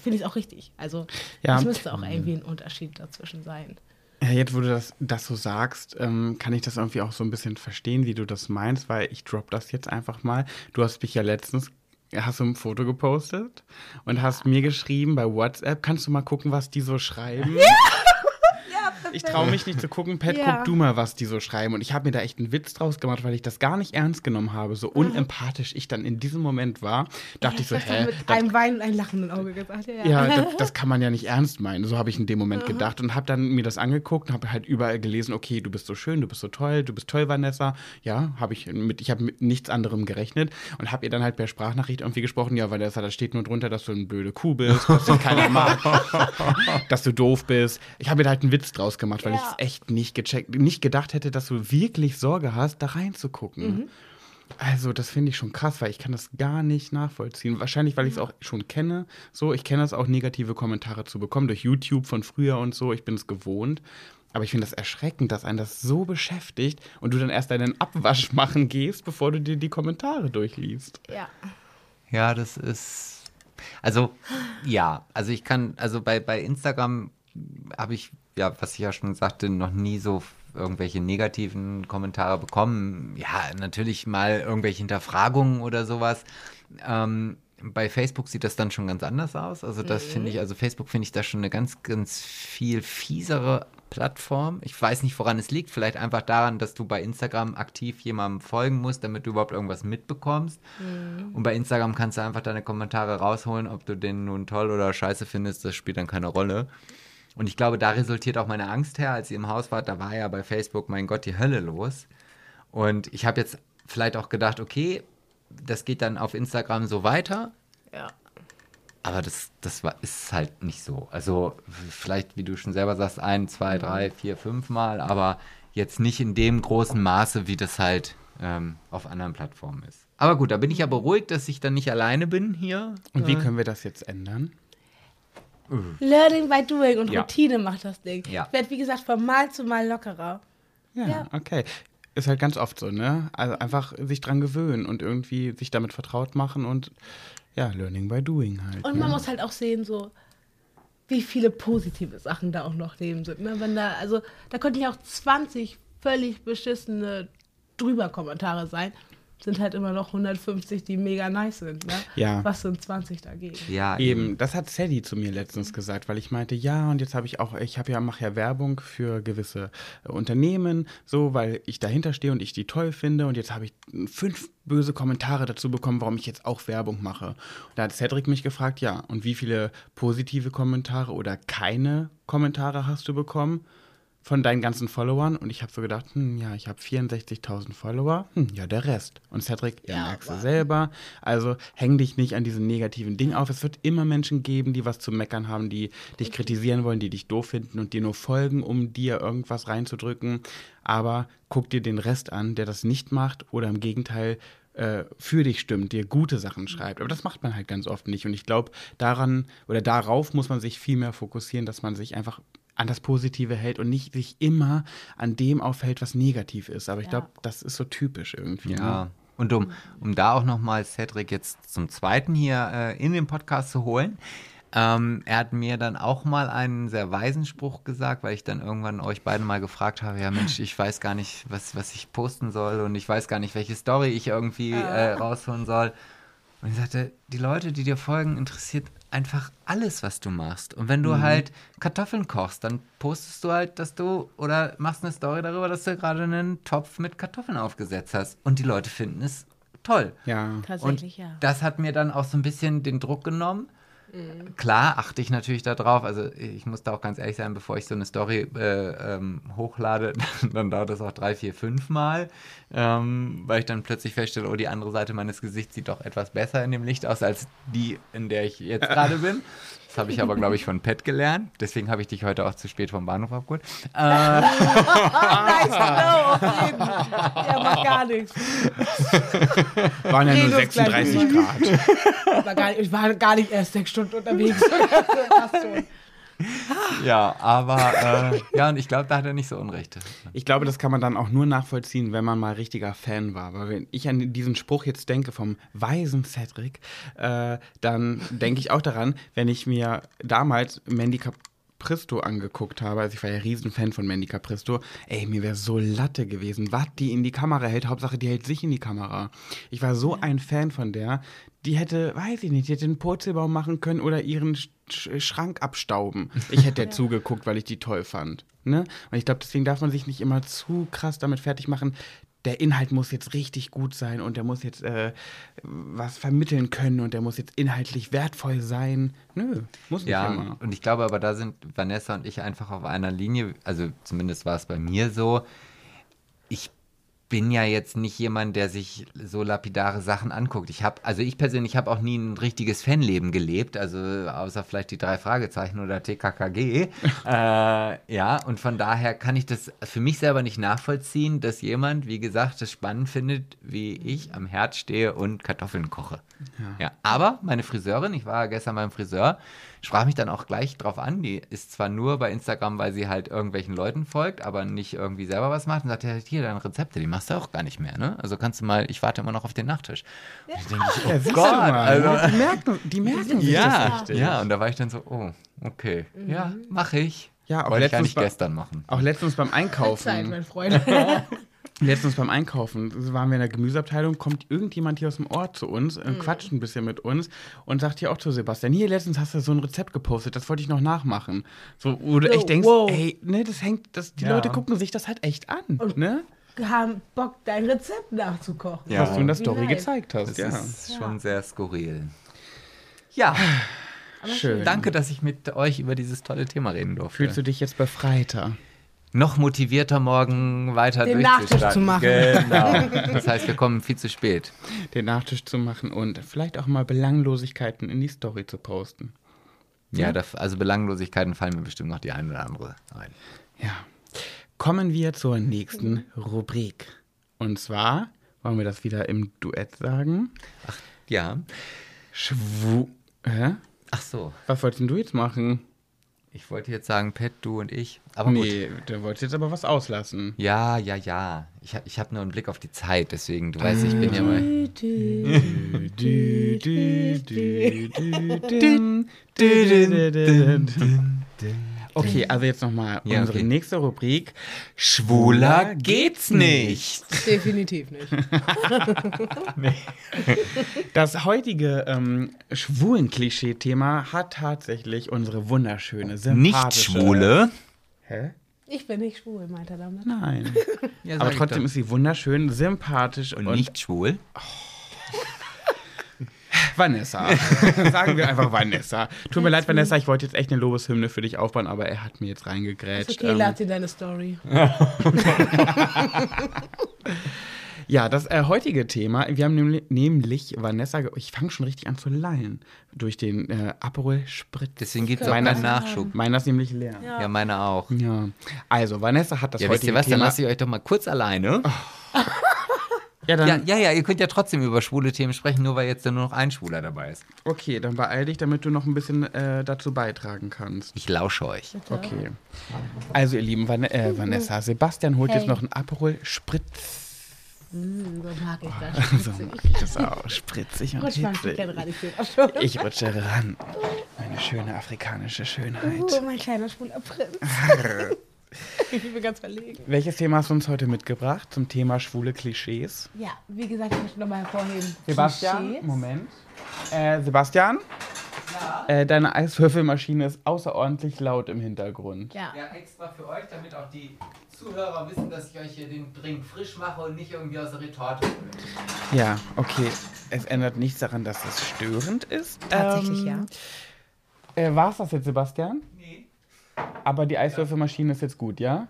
finde ich es auch richtig. Also, Ja. es müsste auch irgendwie ein Unterschied dazwischen sein. Ja, jetzt, wo du das, das so sagst, ähm, kann ich das irgendwie auch so ein bisschen verstehen, wie du das meinst, weil ich drop das jetzt einfach mal. Du hast mich ja letztens, hast du ein Foto gepostet und hast mir geschrieben bei WhatsApp, kannst du mal gucken, was die so schreiben? Ja, ich traue mich nicht zu gucken. Pat, Ja. guck du mal, was die so schreiben. Und ich habe mir da echt einen Witz draus gemacht, weil ich das gar nicht ernst genommen habe. So unempathisch ich dann in diesem Moment war, dachte ich so, hä? mit Das, einem Wein und einem lachenden Auge gesagt. Ja, ja, das, das kann man ja nicht ernst meinen. So habe ich in dem Moment gedacht und habe dann mir das angeguckt und habe halt überall gelesen, okay, du bist so schön, du bist so toll, du bist toll, Vanessa. Ja, habe ich mit, ich habe mit nichts anderem gerechnet und habe ihr dann halt per Sprachnachricht irgendwie gesprochen, ja, Vanessa, da steht nur drunter, dass du eine blöde Kuh bist, dass dich keiner mag, dass du doof bist. Ich habe mir da halt einen Witz draus gemacht, weil ich Ja. es echt nicht gecheckt, nicht gedacht hätte, dass du wirklich Sorge hast, da reinzugucken. Also, das finde ich schon krass, weil ich kann das gar nicht nachvollziehen. Wahrscheinlich, weil ich es auch schon kenne. So, ich kenne es auch, negative Kommentare zu bekommen durch YouTube von früher und so. Ich bin es gewohnt. Aber ich finde das erschreckend, dass einen das so beschäftigt und du dann erst deinen Abwasch machen gehst, bevor du dir die Kommentare durchliest. ja. Ja, das ist. Also, ja, also ich kann, also bei, bei Instagram habe ich, ja, was ich ja schon sagte, noch nie so irgendwelche negativen Kommentare bekommen. Ja, natürlich mal irgendwelche Hinterfragungen oder sowas. Ähm, bei Facebook sieht das dann schon ganz anders aus. Also das finde ich, also Facebook finde ich da schon eine ganz, ganz viel fiesere Plattform. Ich weiß nicht, woran es liegt. Vielleicht einfach daran, dass du bei Instagram aktiv jemandem folgen musst, damit du überhaupt irgendwas mitbekommst. Und bei Instagram kannst du einfach deine Kommentare rausholen, ob du den nun toll oder scheiße findest, das spielt dann keine Rolle. Und ich glaube, da resultiert auch meine Angst her, als ihr im Haus wart. Da war ja bei Facebook, mein Gott, die Hölle los. Und ich habe jetzt vielleicht auch gedacht, okay, das geht dann auf Instagram so weiter. Ja. Aber das, das war, ist halt nicht so. Also vielleicht, wie du schon selber sagst, ein, zwei, drei, vier, fünf Mal, aber jetzt nicht in dem großen Maße, wie das halt ähm, auf anderen Plattformen ist. Aber gut, da bin ich ja beruhigt, dass ich dann nicht alleine bin hier. Und wie können wir das jetzt ändern? Learning by doing und Ja. Routine macht das Ding. Ja. Ich werde, wie gesagt, von Mal zu Mal lockerer. Ja, Ja. okay. Ist halt ganz oft so, ne? Also einfach sich dran gewöhnen und irgendwie sich damit vertraut machen und ja, learning by doing halt. Und ne? man muss halt auch sehen, so, wie viele positive Sachen da auch noch neben sind. Ne? Wenn da, also, da könnten ja auch 20 völlig beschissene drüber Kommentare sein. Sind halt immer noch 150, die mega nice sind. Ne? Ja. Was sind 20 dagegen? Ja, Eben, das hat Sadie zu mir letztens gesagt, weil ich meinte, ja, und jetzt habe ich auch, ich habe ja, mache ja Werbung für gewisse äh, Unternehmen, so, weil ich dahinter stehe und ich die toll finde und jetzt habe ich fünf böse Kommentare dazu bekommen, warum ich jetzt auch Werbung mache. Und da hat Cedric mich gefragt, ja, und wie viele positive Kommentare oder keine Kommentare hast du bekommen? Von deinen ganzen Followern und ich habe so gedacht, hm, ja, ich habe 64.000 Follower, hm, ja, der Rest. Und Cedric, ja, Ja, merkst du selber, also häng dich nicht an diesen negativen Dingen auf. Es wird immer Menschen geben, die was zu meckern haben, die dich kritisieren wollen, die dich doof finden und dir nur folgen, um dir irgendwas reinzudrücken. Aber guck dir den Rest an, der das nicht macht oder im Gegenteil äh, für dich stimmt, dir gute Sachen schreibt. Aber das macht man halt ganz oft nicht. Und ich glaube, daran oder darauf muss man sich viel mehr fokussieren, dass man sich einfach an das Positive hält und nicht sich immer an dem aufhält, was negativ ist. Aber ich Ja. glaube, das ist so typisch irgendwie. Ja. Ne? Und um, um da auch nochmal Cedric jetzt zum zweiten hier äh, in den Podcast zu holen, ähm, er hat mir dann auch mal einen sehr weisen Spruch gesagt, weil ich dann irgendwann euch beide mal gefragt habe, ja Mensch, ich weiß gar nicht, was, was ich posten soll und ich weiß gar nicht, welche Story ich irgendwie äh, rausholen soll. Und ich sagte, die Leute, die dir folgen, interessiert einfach alles, was du machst. Und wenn du halt Kartoffeln kochst, dann postest du halt, dass du oder machst eine Story darüber, dass du gerade einen Topf mit Kartoffeln aufgesetzt hast. Und die Leute finden es toll. Ja. Tatsächlich, und ja. das hat mir dann auch so ein bisschen den Druck genommen. Klar achte ich natürlich darauf, also ich muss da auch ganz ehrlich sein, bevor ich so eine Story äh, ähm, hochlade, dann dauert das auch drei, vier, fünf Mal, ähm, weil ich dann plötzlich feststelle, oh, die andere Seite meines Gesichts sieht doch etwas besser in dem Licht aus als die, in der ich jetzt gerade bin. Das habe ich aber, glaube ich, von Pat gelernt. Deswegen habe ich dich heute auch zu spät vom Bahnhof abgeholt. Äh, nice auf jeden. Ja, macht gar nichts. Waren ja nur Reden uns gleich 36 Grad. War gar nicht, ich war gar nicht erst sechs Stunden unterwegs. Passt schon. ja, aber äh, ja, und ich glaube, da hat er nicht so Unrecht. Ich glaube, das kann man dann auch nur nachvollziehen, wenn man mal richtiger Fan war. Weil wenn ich an diesen Spruch jetzt denke vom weisen Cedric, äh, dann denke ich auch daran, wenn ich mir damals Mandy Cap Capristo angeguckt habe, also ich war ja Riesenfan von Mandy Capristo, ey, mir wäre so Latte gewesen, was die in die Kamera hält. Hauptsache, die hält sich in die Kamera. Ich war so ein Fan von der. Die hätte, weiß ich nicht, die hätte einen Purzelbaum machen können oder ihren Sch Sch Schrank abstauben. Ich hätte der zugeguckt, weil ich die toll fand. Ne? Und ich glaube, deswegen darf man sich nicht immer zu krass damit fertig machen. Der Inhalt muss jetzt richtig gut sein und der muss jetzt äh, was vermitteln können und der muss jetzt inhaltlich wertvoll sein. Nö, muss nicht Ja, immer. und ich glaube aber, da sind Vanessa und ich einfach auf einer Linie, also zumindest war es bei mir so. Ich bin ja jetzt nicht jemand, der sich so lapidare Sachen anguckt. Ich habe, also ich persönlich habe auch nie ein richtiges Fanleben gelebt, also außer vielleicht die drei Fragezeichen oder TKKG. äh, ja, und von daher kann ich das für mich selber nicht nachvollziehen, dass jemand, wie gesagt, das spannend findet, wie ich am Herd stehe und Kartoffeln koche. Ja. aber meine Friseurin, ich war gestern beim Friseur, sprach mich dann auch gleich drauf an. Die ist zwar nur bei Instagram, weil sie halt irgendwelchen Leuten folgt, aber nicht irgendwie selber was macht und sagt, ja, hier deine Rezepte, die machst du auch gar nicht mehr, ne? Also kannst du mal, ich warte immer noch auf den Nachtisch. Und ich denke, oh Ja, Gott, mal, also, die merken, die merken sich ja, das richtig. ja, und da war ich dann so, oh, okay, ja, mache ich. Ja, auch Wollte ich eigentlich bei- gestern machen. Auch letztens beim Zeit, Einkaufen. mein Freund. Letztens beim Einkaufen waren wir in der Gemüseabteilung, kommt irgendjemand hier aus dem Ort zu uns, äh, quatscht ein bisschen mit uns und sagt hier auch zu Sebastian, hier letztens hast du so ein Rezept gepostet, das wollte ich noch nachmachen. So, wo du So, echt denkst, wow. ey, ne, das hängt, das, die Ja. Leute gucken sich das halt echt an, ne? haben Bock, dein Rezept nachzukochen. Ja. Was du in der Story nice. gezeigt hast, Das ja. ist schon sehr skurril. Ja, Schön. danke, dass ich mit euch über dieses tolle Thema reden durfte. Fühlst du dich jetzt befreiter? Noch motivierter morgen weiter Den durchzustarten. Nachtisch zu machen. Genau. Das heißt, wir kommen viel zu spät. Den Nachtisch zu machen und vielleicht auch mal Belanglosigkeiten in die Story zu posten. Ja, da, also Belanglosigkeiten fallen mir bestimmt noch die eine oder andere ein. Ja. Kommen wir zur nächsten Rubrik. Und zwar, wollen wir das wieder im Duett sagen? Ja. Schwu. Hä? Ach so. Was wolltest denn du jetzt machen? Ich wollte jetzt sagen, Pet, du und ich. Aber gut. nee, du wolltest jetzt aber was auslassen. Ja, ja, ja. Ich, hab- ich habe nur einen Blick auf die Zeit, deswegen, du weißt, ich bin ja mal. Okay, also jetzt nochmal Ja, unsere okay. nächste Rubrik. Schwuler geht's nicht. Definitiv nicht. Das heutige ähm, schwulen Klischee-Thema hat tatsächlich unsere wunderschöne, Nicht sympathische... Schwule. Hä? Ich bin nicht schwul, meint er damit. Nein. Ja, Aber trotzdem ist sie wunderschön, sympathisch und, und nicht schwul. Vanessa. Sagen wir einfach Vanessa. Tut mir leid, Vanessa, ich wollte jetzt echt eine Lobeshymne für dich aufbauen, aber er hat mir jetzt Ist reingegrätscht. okay, Ähm, lad dir deine Story. ja, das äh, heutige Thema, wir haben nämlich, nämlich Vanessa, ich fange schon richtig an zu lallen durch den äh, Aperol Spritz. Deswegen gibt es auch Meiner- keinen Nachschub. Meiner ist nämlich leer. Ja. Ja, meine auch. Ja. Also, Vanessa hat das Ja, wisst heutige ihr was, dann Thema. lasse ich euch doch mal kurz alleine. ja, dann, Ja, ja, ja, ihr könnt ja trotzdem über schwule Themen sprechen, nur weil jetzt dann nur noch ein Schwuler dabei ist. Okay, dann beeil dich, damit du noch ein bisschen äh, dazu beitragen kannst. Ich lausche euch. Okay. Also, ihr lieben Van äh, Vanessa, Sebastian holt Hey. jetzt noch einen Aperol Spritz. Mm, so mag ich das. So mag ich das auch. Spritzig und Rutsch hitzig. Ich will auch schon. Ich rutsche ran. Meine schöne afrikanische Oh, Schönheit. mein kleiner schwuler Prinz. ich bin ganz verlegen. Welches Thema hast du uns heute mitgebracht zum Thema schwule Klischees? Ja, wie gesagt, ich möchte nochmal hervorheben. Sebastian, Klischees. Moment. Äh, Sebastian? Äh, deine Eiswürfelmaschine ist außerordentlich laut im Hintergrund. Ja. Ja, extra für euch, damit auch die Zuhörer wissen, dass ich euch hier den Drink frisch mache und nicht irgendwie aus der Retorte hole. Ja, okay. Es ändert nichts daran, dass es störend ist. Tatsächlich, ähm, Äh, War es das jetzt, Sebastian? Aber die Eiswürfelmaschine ist jetzt gut, ja?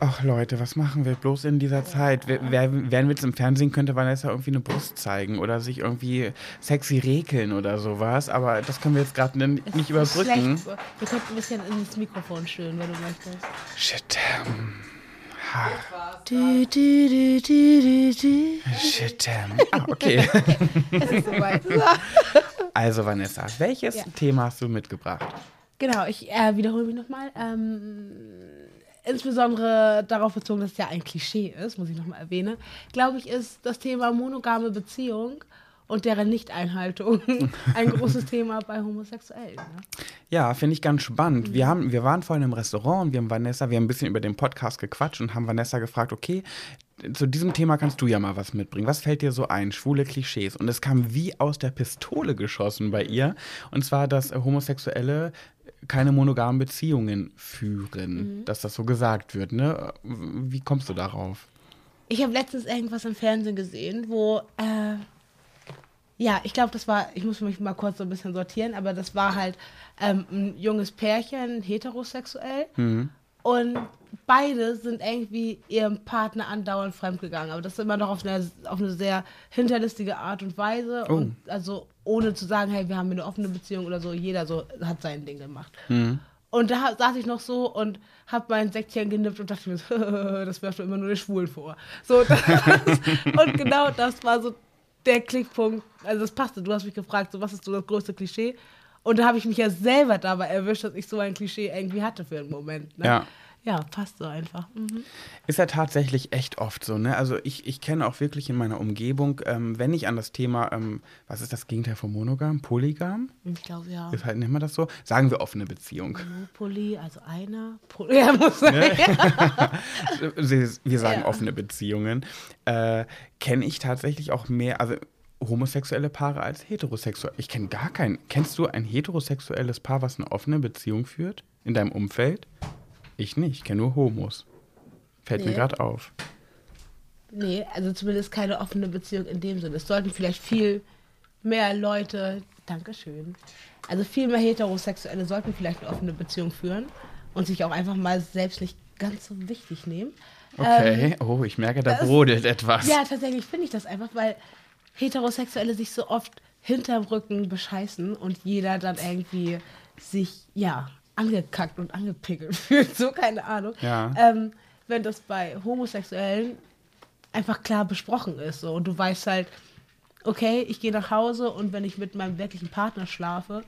Ach Leute, was machen wir bloß in dieser Zeit? Wer, wer, wären wir jetzt im Fernsehen, könnte Vanessa irgendwie eine Brust zeigen oder sich irgendwie sexy rekeln oder sowas. Aber das können wir jetzt gerade n- nicht überbrücken. Schlecht. Wir könnten ein bisschen ins Mikrofon stöhnen, wenn du möchtest. Shit. ähm, Ha, Du, du, du, du, du, du. shit. ähm. Ah, okay. Es ist soweit. Also Vanessa, welches Ja. Thema hast du mitgebracht? Genau, ich äh, wiederhole mich nochmal. Ähm, insbesondere darauf bezogen, dass es ja ein Klischee ist, muss ich nochmal erwähnen, glaube ich, ist das Thema monogame Beziehung und deren Nichteinhaltung ein großes Thema bei Homosexuellen. Ne? Ja, finde ich ganz spannend. Mhm. Wir, haben, wir waren vorhin im Restaurant und wir haben Vanessa, wir haben ein bisschen über den Podcast gequatscht und haben Vanessa gefragt, okay, zu diesem Thema kannst du ja mal was mitbringen. Was fällt dir so ein? Schwule Klischees. Und es kam wie aus der Pistole geschossen bei ihr. Und zwar, dass Homosexuelle keine monogamen Beziehungen führen. Mhm. Dass das so gesagt wird. Ne? Wie kommst du darauf? Ich habe letztens irgendwas im Fernsehen gesehen, wo, äh, ja, ich glaube, das war, ich muss mich mal kurz so ein bisschen sortieren, aber das war halt ähm, ein junges Pärchen, heterosexuell. Und beide sind irgendwie ihrem Partner andauernd fremdgegangen. Aber das immer noch auf eine, auf eine sehr hinterlistige Art und Weise. Oh. Und also ohne zu sagen, hey, wir haben eine offene Beziehung oder so. Jeder so hat sein Ding gemacht. Und da saß ich noch so und hab mein Säckchen genippt und dachte mir, so, das wirft mir immer nur den Schwulen vor. So, das, und genau das war so der Klickpunkt. Also das passte. Du hast mich gefragt, so was ist so das größte Klischee? Und da habe ich mich ja selber dabei erwischt, dass ich so ein Klischee irgendwie hatte für einen Moment. Ne? Ja. Ja, passt so einfach. Mhm. Ist ja tatsächlich echt oft so, ne? Also ich, ich kenne auch wirklich in meiner Umgebung, ähm, wenn ich an das Thema, ähm, was ist das Gegenteil von monogam? Polygam? Ich glaube, ja. Ist halt, nennen wir das so? Sagen wir offene Beziehung. Monopoly, also einer. Poly, ja, muss. Sie- Wir sagen Ja. offene Beziehungen. Äh, kenne ich tatsächlich auch mehr, also homosexuelle Paare als heterosexuell. Ich kenne gar keinen. Kennst du ein heterosexuelles Paar, was eine offene Beziehung führt in deinem Umfeld? Ich nicht, ich kenne nur Homos. Fällt mir Nee. gerade auf. Nee, also zumindest keine offene Beziehung in dem Sinne. Es sollten vielleicht viel mehr Leute, Dankeschön, also viel mehr Heterosexuelle sollten vielleicht eine offene Beziehung führen und sich auch einfach mal selbst nicht ganz so wichtig nehmen. Okay, Ähm, oh, ich merke, da das- brodelt etwas. ja, tatsächlich finde ich das einfach, weil Heterosexuelle sich so oft hinterm Rücken bescheißen und jeder dann irgendwie sich, ja, angekackt und angepickelt fühlt. So, keine Ahnung. Ja. Ähm, wenn das bei Homosexuellen einfach klar besprochen ist. So. Und du weißt halt, okay, ich gehe nach Hause und wenn ich mit meinem wirklichen Partner schlafe,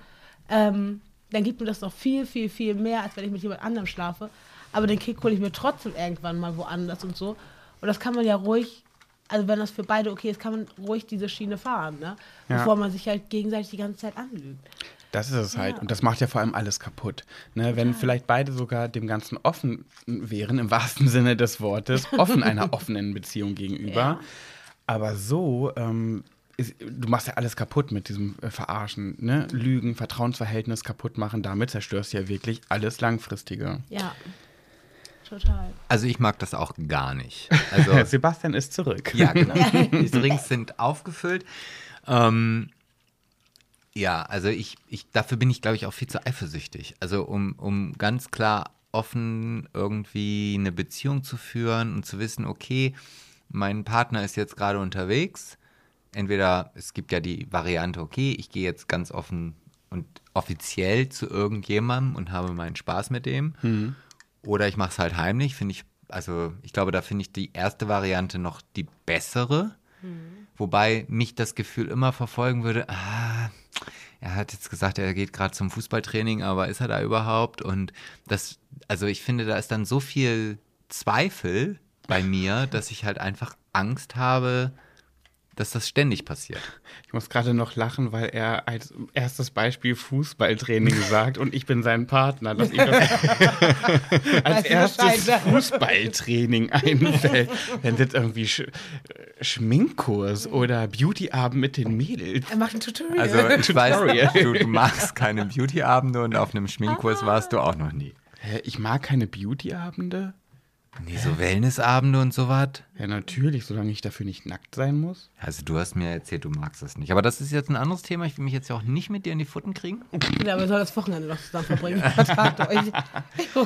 ähm, dann gibt mir das noch viel, viel, viel mehr, als wenn ich mit jemand anderem schlafe. Aber den Kick hole ich mir trotzdem irgendwann mal woanders und so. Und das kann man ja ruhig, also wenn das für beide okay ist, kann man ruhig diese Schiene fahren, ne? Ja. Bevor man sich halt gegenseitig die ganze Zeit anlügt. Das ist es halt. Ja. Und das macht ja vor allem alles kaputt. Ne? Wenn vielleicht beide sogar dem Ganzen offen wären, im wahrsten Sinne des Wortes, offen einer offenen Beziehung gegenüber. Ja. Aber so, ähm, ist, du machst ja alles kaputt mit diesem äh, Verarschen. Ne? Lügen, Vertrauensverhältnis kaputt machen, damit zerstörst du ja wirklich alles Langfristige. Ja. Total. Also ich mag das auch gar nicht. Also Sebastian ist zurück. Ja, genau. Die Drinks sind aufgefüllt. Ähm, ja, also ich, ich, dafür bin ich, glaube ich, auch viel zu eifersüchtig. Also um, um ganz klar offen irgendwie eine Beziehung zu führen und zu wissen, okay, mein Partner ist jetzt gerade unterwegs. Entweder es gibt ja die Variante, okay, ich gehe jetzt ganz offen und offiziell zu irgendjemandem und habe meinen Spaß mit dem. Oder ich mache es halt heimlich, finde ich, also ich glaube, da finde ich die erste Variante noch die bessere. Wobei mich das Gefühl immer verfolgen würde, ah, er hat jetzt gesagt, er geht gerade zum Fußballtraining, aber ist er da überhaupt? Und das, also ich finde, da ist dann so viel Zweifel bei mir, dass ich halt einfach Angst habe, dass das ständig passiert. Ich muss gerade noch lachen, weil er als erstes Beispiel Fußballtraining sagt und ich bin sein Partner. Dass ihm das als erstes ne? Fußballtraining einfällt. Wenn das irgendwie Sch Schminkkurs oder Beautyabend mit den Mädels. Er macht ein Tutorial. Also ich weiß, Tutorial. du, du magst keine Beautyabende und auf einem Schminkkurs warst du auch noch nie. Ich mag keine Beautyabende. Nee, so Wellnessabende und sowas. Ja, natürlich, solange ich dafür nicht nackt sein muss. Also du hast mir erzählt, du magst das nicht. Aber das ist jetzt ein anderes Thema. Ich will mich jetzt ja auch nicht mit dir in die Futten kriegen. ja, aber wir sollen das Wochenende noch zusammen verbringen. Vertragt euch.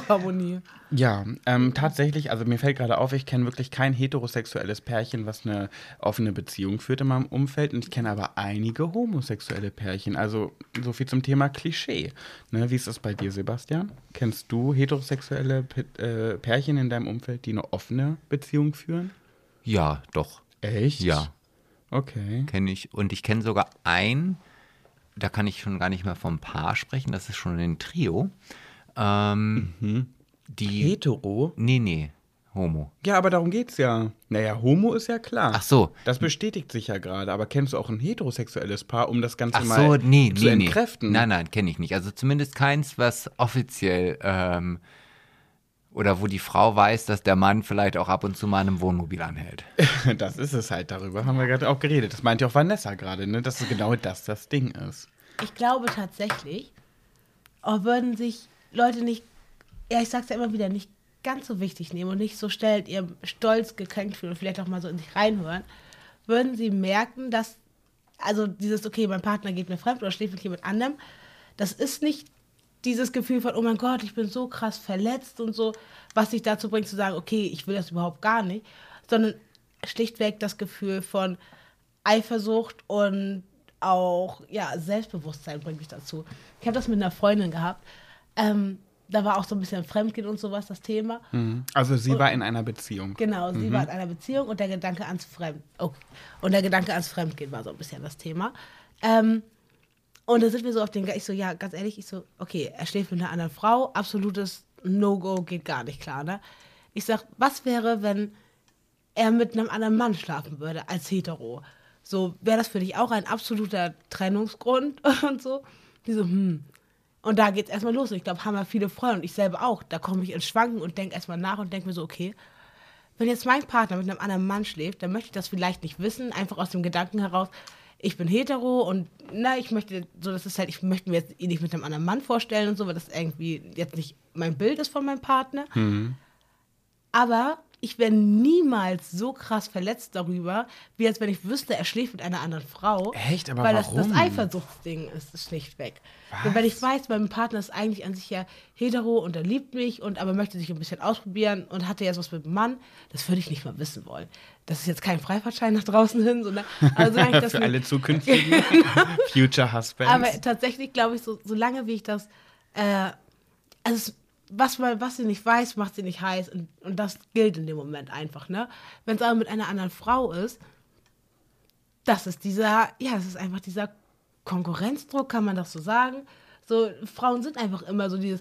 Harmonie. Ja, ähm, tatsächlich, also mir fällt gerade auf, ich kenne wirklich kein heterosexuelles Pärchen, was eine offene Beziehung führt in meinem Umfeld. Und ich kenne aber einige homosexuelle Pärchen. Also so viel zum Thema Klischee. Ne, wie ist das bei dir, Sebastian? Kennst du heterosexuelle P äh, Pärchen in deinem Umfeld, die eine offene Beziehung führen? Ja, doch. Echt? Ja, Okay. kenne ich. Und ich kenne sogar ein, da kann ich schon gar nicht mehr vom Paar sprechen, das ist schon ein Trio. Ähm, Die. Hetero? Nee, nee. Homo. Ja, aber darum geht's ja. Naja, Homo ist ja klar. Ach so. Das bestätigt sich ja gerade. Aber kennst du auch ein heterosexuelles Paar, um das Ganze Ach mal so, nee, zu nee, nee. entkräften? Nein, nein, kenne ich nicht. Also zumindest keins, was offiziell ähm, oder wo die Frau weiß, dass der Mann vielleicht auch ab und zu mal in einem Wohnmobil anhält. Das ist es halt, darüber haben wir gerade auch geredet. Das meint ja auch Vanessa gerade, ne? dass genau das das Ding ist. Ich glaube tatsächlich, auch würden sich Leute nicht, ja, ich sag's ja immer wieder, nicht ganz so wichtig nehmen und nicht so schnell in ihrem Stolz gekränkt fühlen und vielleicht auch mal so in sich reinhören, würden sie merken, dass, also dieses, okay, mein Partner geht mir fremd oder schläft mit jemand anderem, das ist nicht dieses Gefühl von, oh mein Gott, ich bin so krass verletzt und so, was dich dazu bringt zu sagen, okay, ich will das überhaupt gar nicht, sondern schlichtweg das Gefühl von Eifersucht und auch ja, Selbstbewusstsein bringt mich dazu. Ich habe das mit einer Freundin gehabt. Ähm, da war auch so ein bisschen Fremdgehen und sowas das Thema. Mhm. Also sie war in einer Beziehung. Genau, sie war in einer Beziehung und der Gedanke ans Fremd oh, und der Gedanke ans Fremdgehen war so ein bisschen das Thema. Ähm, und da sind wir so auf den, ich so, ja, ganz ehrlich, ich so, okay, er schläft mit einer anderen Frau, absolutes No-Go, geht gar nicht klar, ne? Ich sag, was wäre, wenn er mit einem anderen Mann schlafen würde, als hetero? So, wäre das für dich auch ein absoluter Trennungsgrund und so? Die so, hm. Und da geht's erstmal los. Ich glaube, haben wir viele Freunde und ich selber auch. Da komme ich ins Schwanken und denke erstmal nach und denke mir so, okay, wenn jetzt mein Partner mit einem anderen Mann schläft, dann möchte ich das vielleicht nicht wissen, einfach aus dem Gedanken heraus, ich bin hetero und na, ich möchte, so das ist halt, ich möchte mir jetzt ihn nicht mit einem anderen Mann vorstellen und so, weil das irgendwie jetzt nicht mein Bild ist von meinem Partner. Aber ich wäre niemals so krass verletzt darüber, wie als wenn ich wüsste, er schläft mit einer anderen Frau. Echt? Aber weil das das warum? Eifersuchtsding ist, ist schlichtweg. Und wenn ich weiß, mein Partner ist eigentlich an sich ja hetero und er liebt mich und aber möchte sich ein bisschen ausprobieren und hatte jetzt was mit einem Mann, das würde ich nicht mal wissen wollen. Das ist jetzt kein Freifahrtschein nach draußen hin, sondern also ich das Für alle zukünftigen Future Husbands. aber tatsächlich glaube ich, so, solange wie ich das, äh, also was, man, was sie nicht weiß, macht sie nicht heiß und, und das gilt in dem Moment einfach, ne? Wenn es aber mit einer anderen Frau ist, das ist dieser, ja, das ist einfach dieser Konkurrenzdruck, kann man das so sagen. So, Frauen sind einfach immer so dieses,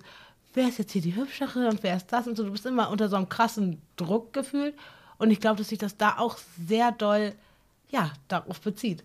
wer ist jetzt hier die Hübschere und wer ist das und so, du bist immer unter so einem krassen Druck gefühlt und ich glaube, dass sich das da auch sehr doll, ja, darauf bezieht.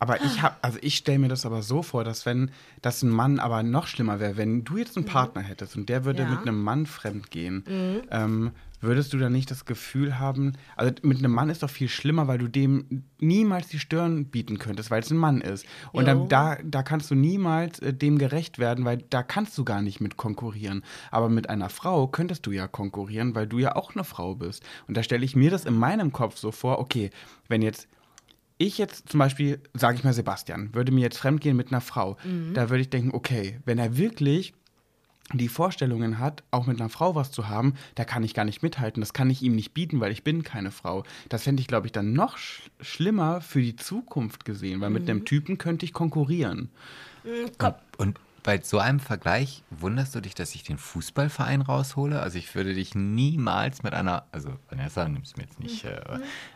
Aber ich habe, also ich stelle mir das aber so vor, dass wenn das ein Mann aber noch schlimmer wäre, wenn du jetzt einen Partner hättest und der würde Ja. mit einem Mann fremd gehen, ähm, würdest du dann nicht das Gefühl haben, also mit einem Mann ist doch viel schlimmer, weil du dem niemals die Stirn bieten könntest, weil es ein Mann ist. Und dann da, da kannst du niemals äh, dem gerecht werden, weil da kannst du gar nicht mit konkurrieren. Aber mit einer Frau könntest du ja konkurrieren, weil du ja auch eine Frau bist. Und da stelle ich mir das in meinem Kopf so vor, okay, wenn jetzt ich jetzt zum Beispiel, sage ich mal Sebastian, würde mir jetzt fremdgehen mit einer Frau, da würde ich denken, okay, wenn er wirklich die Vorstellungen hat, auch mit einer Frau was zu haben, da kann ich gar nicht mithalten. Das kann ich ihm nicht bieten, weil ich bin keine Frau. Das fände ich, glaube ich, dann noch sch schlimmer für die Zukunft gesehen, weil mit einem Typen könnte ich konkurrieren. Komm, Und bei so einem Vergleich wunderst du dich, dass ich den Fußballverein raushole? Also ich würde dich niemals mit einer, also Vanessa nimmst mir jetzt nicht, äh,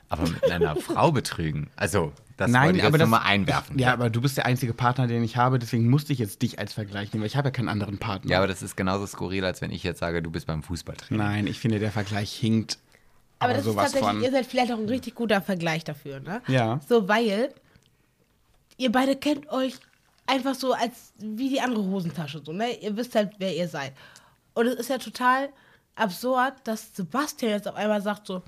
aber mit einer Frau betrügen. Also das wollte ich jetzt das, nur mal einwerfen. Ja, aber du bist der einzige Partner, den ich habe, deswegen musste ich jetzt dich als Vergleich nehmen, weil ich habe ja keinen anderen Partner. Ja, aber das ist genauso skurril, als wenn ich jetzt sage, du bist beim Fußballtraining. Nein, ich finde, der Vergleich hinkt. Aber, das ist sowas tatsächlich, von. ihr seid vielleicht auch ein richtig guter Vergleich dafür, ne? Ja. So, weil ihr beide kennt euch einfach so als wie die andere Hosentasche, so, ne? Ihr wisst halt, wer ihr seid. Und es ist ja total absurd, dass Sebastian jetzt auf einmal sagt so,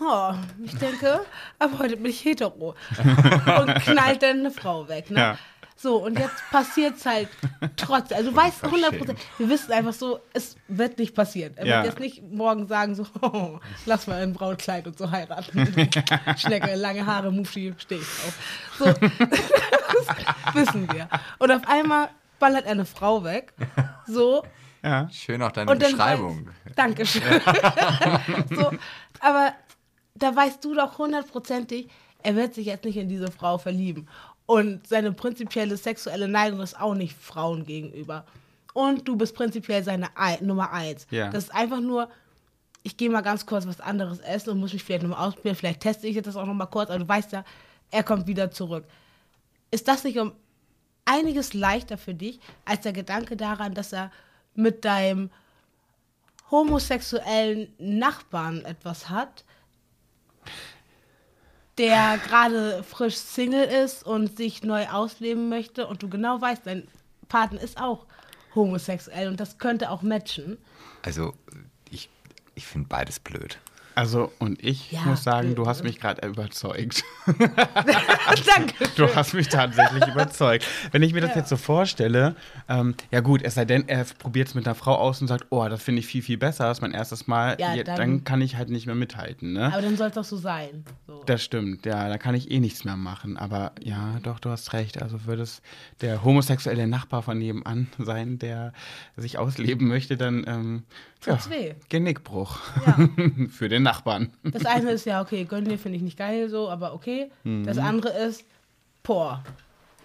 oh, ich denke, ab heute bin ich hetero. und knallt dann eine Frau weg, ne? Ja. So, und jetzt passiert es halt trotzdem. Also du weißt 100 Prozent, wir wissen einfach so, es wird nicht passieren. Er Ja. wird jetzt nicht morgen sagen so, oh, lass mal ein braunes Kleid und so heiraten. Schnecke, lange Haare, Muschi, stehe ich drauf. So, das wissen wir. Und auf einmal ballert er eine Frau weg. So, Ja. Schön auch deine Beschreibung. Weiß, Dankeschön. so, aber da weißt du doch hundertprozentig, er wird sich jetzt nicht in diese Frau verlieben. Und seine prinzipielle sexuelle Neigung ist auch nicht Frauen gegenüber. Und du bist prinzipiell seine Ei- Nummer eins. Ja. Das ist einfach nur, ich gehe mal ganz kurz was anderes essen und muss mich vielleicht nochmal ausprobieren. Vielleicht teste ich das auch nochmal kurz, aber du weißt ja, er kommt wieder zurück. Ist das nicht um einiges leichter für dich, als der Gedanke daran, dass er mit deinem homosexuellen Nachbarn etwas hat, der gerade frisch Single ist und sich neu ausleben möchte und du genau weißt, dein Partner ist auch homosexuell und das könnte auch matchen. Also, ich, ich finde beides blöd. Also, und ich Ja, muss sagen, du hast mich gerade überzeugt. Danke. Du hast mich tatsächlich überzeugt. Wenn ich mir das jetzt so vorstelle, ähm, ja gut, es sei denn, er probiert es mit einer Frau aus und sagt, oh, das finde ich viel, viel besser, das ist mein erstes Mal, Ja, ja, dann, dann- kann ich halt nicht mehr mithalten, ne? Aber dann soll es doch so sein. So. Das stimmt, ja, da kann ich eh nichts mehr machen. Aber ja, doch, du hast recht. Also würde es der homosexuelle Nachbar von nebenan sein, der sich ausleben möchte, dann ähm, ja, Tut's weh. Genickbruch Ja. für den Nachbarn. Das eine ist ja, okay, gönn dir finde ich nicht geil so, aber okay. Das Mhm. andere ist, boah,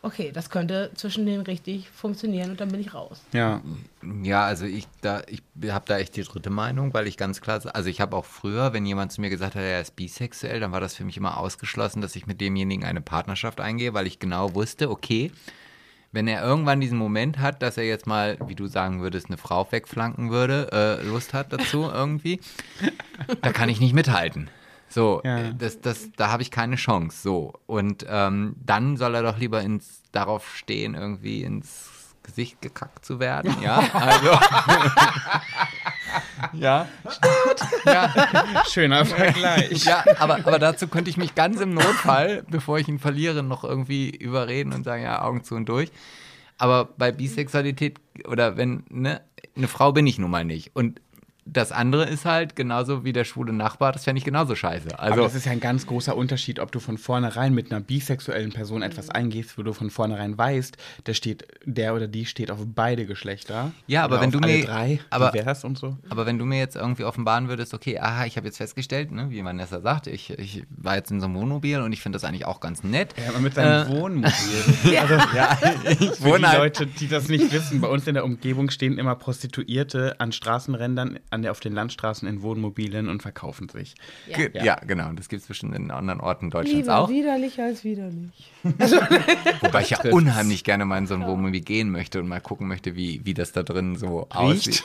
okay, das könnte zwischen denen richtig funktionieren und dann bin ich raus. Ja, Ja, also ich da, ich habe da echt die dritte Meinung, weil ich ganz klar, also ich habe auch früher, wenn jemand zu mir gesagt hat, er ist bisexuell, dann war das für mich immer ausgeschlossen, dass ich mit demjenigen eine Partnerschaft eingehe, weil ich genau wusste, okay, wenn er irgendwann diesen Moment hat, dass er jetzt mal, wie du sagen würdest, eine Frau wegflanken würde, äh, Lust hat dazu irgendwie, da kann ich nicht mithalten. So, Ja. das, das, da habe ich keine Chance. So. Und ähm, dann soll er doch lieber ins, darauf stehen, irgendwie ins Gesicht gekackt zu werden. Ja, also. ja. ja. schöner Vergleich. Ja, aber, aber dazu könnte ich mich ganz im Notfall, bevor ich ihn verliere, noch irgendwie überreden und sagen, ja, Augen zu und durch. Aber bei Bisexualität oder wenn, ne, eine Frau bin ich nun mal nicht. Und das andere ist halt genauso wie der schwule Nachbar, das fände ich genauso scheiße. Aber Also, das ist ja ein ganz großer Unterschied, ob du von vornherein mit einer bisexuellen Person etwas eingehst, wo du von vornherein weißt, der steht, der oder die steht auf beide Geschlechter. Ja, aber wenn du mir- drei, aber- und so. aber wenn du mir jetzt irgendwie offenbaren würdest, okay, aha, ich habe jetzt festgestellt, ne, wie Vanessa sagt, ich, ich war jetzt in so einem Wohnmobil und ich finde das eigentlich auch ganz nett. Ja, aber mit seinem Äh, Wohnmobil. Also, Ja, Für die halt Leute, die das nicht wissen, bei uns in der Umgebung stehen immer Prostituierte an Straßenrändern, an der, auf den Landstraßen in Wohnmobilen und verkaufen sich. Ge- Ja, genau. Und das gibt es bestimmt in anderen Orten Deutschlands Lieber auch. widerlich als widerlich. Wobei ich ja unheimlich gerne mal in so ein Wohnmobil gehen möchte und mal gucken möchte, wie, wie das da drin so Riecht? aussieht.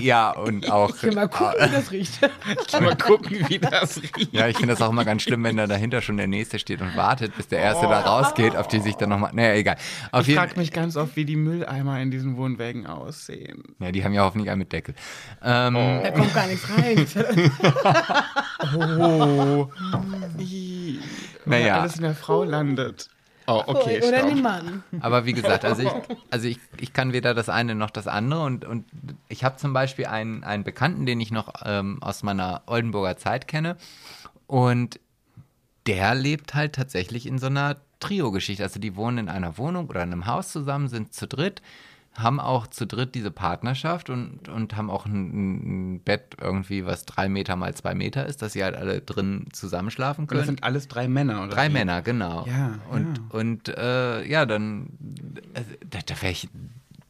Ja, und auch. Ich will mal gucken, wie das riecht. Mal gucken, wie das riecht. Ja, ich finde das auch immer ganz schlimm, wenn da dahinter schon der Nächste steht und wartet, bis der Erste da rausgeht, auf die sich dann nochmal. Naja, egal. Auf Ich frage mich ganz oft, wie die Mülleimer in diesen Wohnwägen aussehen. Ja, die haben ja hoffentlich einen mit Deckel. Ähm, Da kommt gar nichts rein. Oh. Ih. Naja. Alles in der Frau landet. Oh, okay, Oder stopp. den Mann. Aber wie gesagt, also ich, also ich, ich kann weder das eine noch das andere. Und, und ich habe zum Beispiel einen, einen Bekannten, den ich noch ähm, aus meiner Oldenburger Zeit kenne. Und der lebt halt tatsächlich in so einer Trio-Geschichte. Also die wohnen in einer Wohnung oder in einem Haus zusammen, sind zu dritt, haben auch zu dritt diese Partnerschaft und, und haben auch ein, ein Bett irgendwie, was drei Meter mal zwei Meter ist, dass sie halt alle drin zusammenschlafen Und können. das sind alles drei Männer, oder? Drei wie? Männer, genau. Ja, und ja. und äh, ja, dann also, da, da wäre ich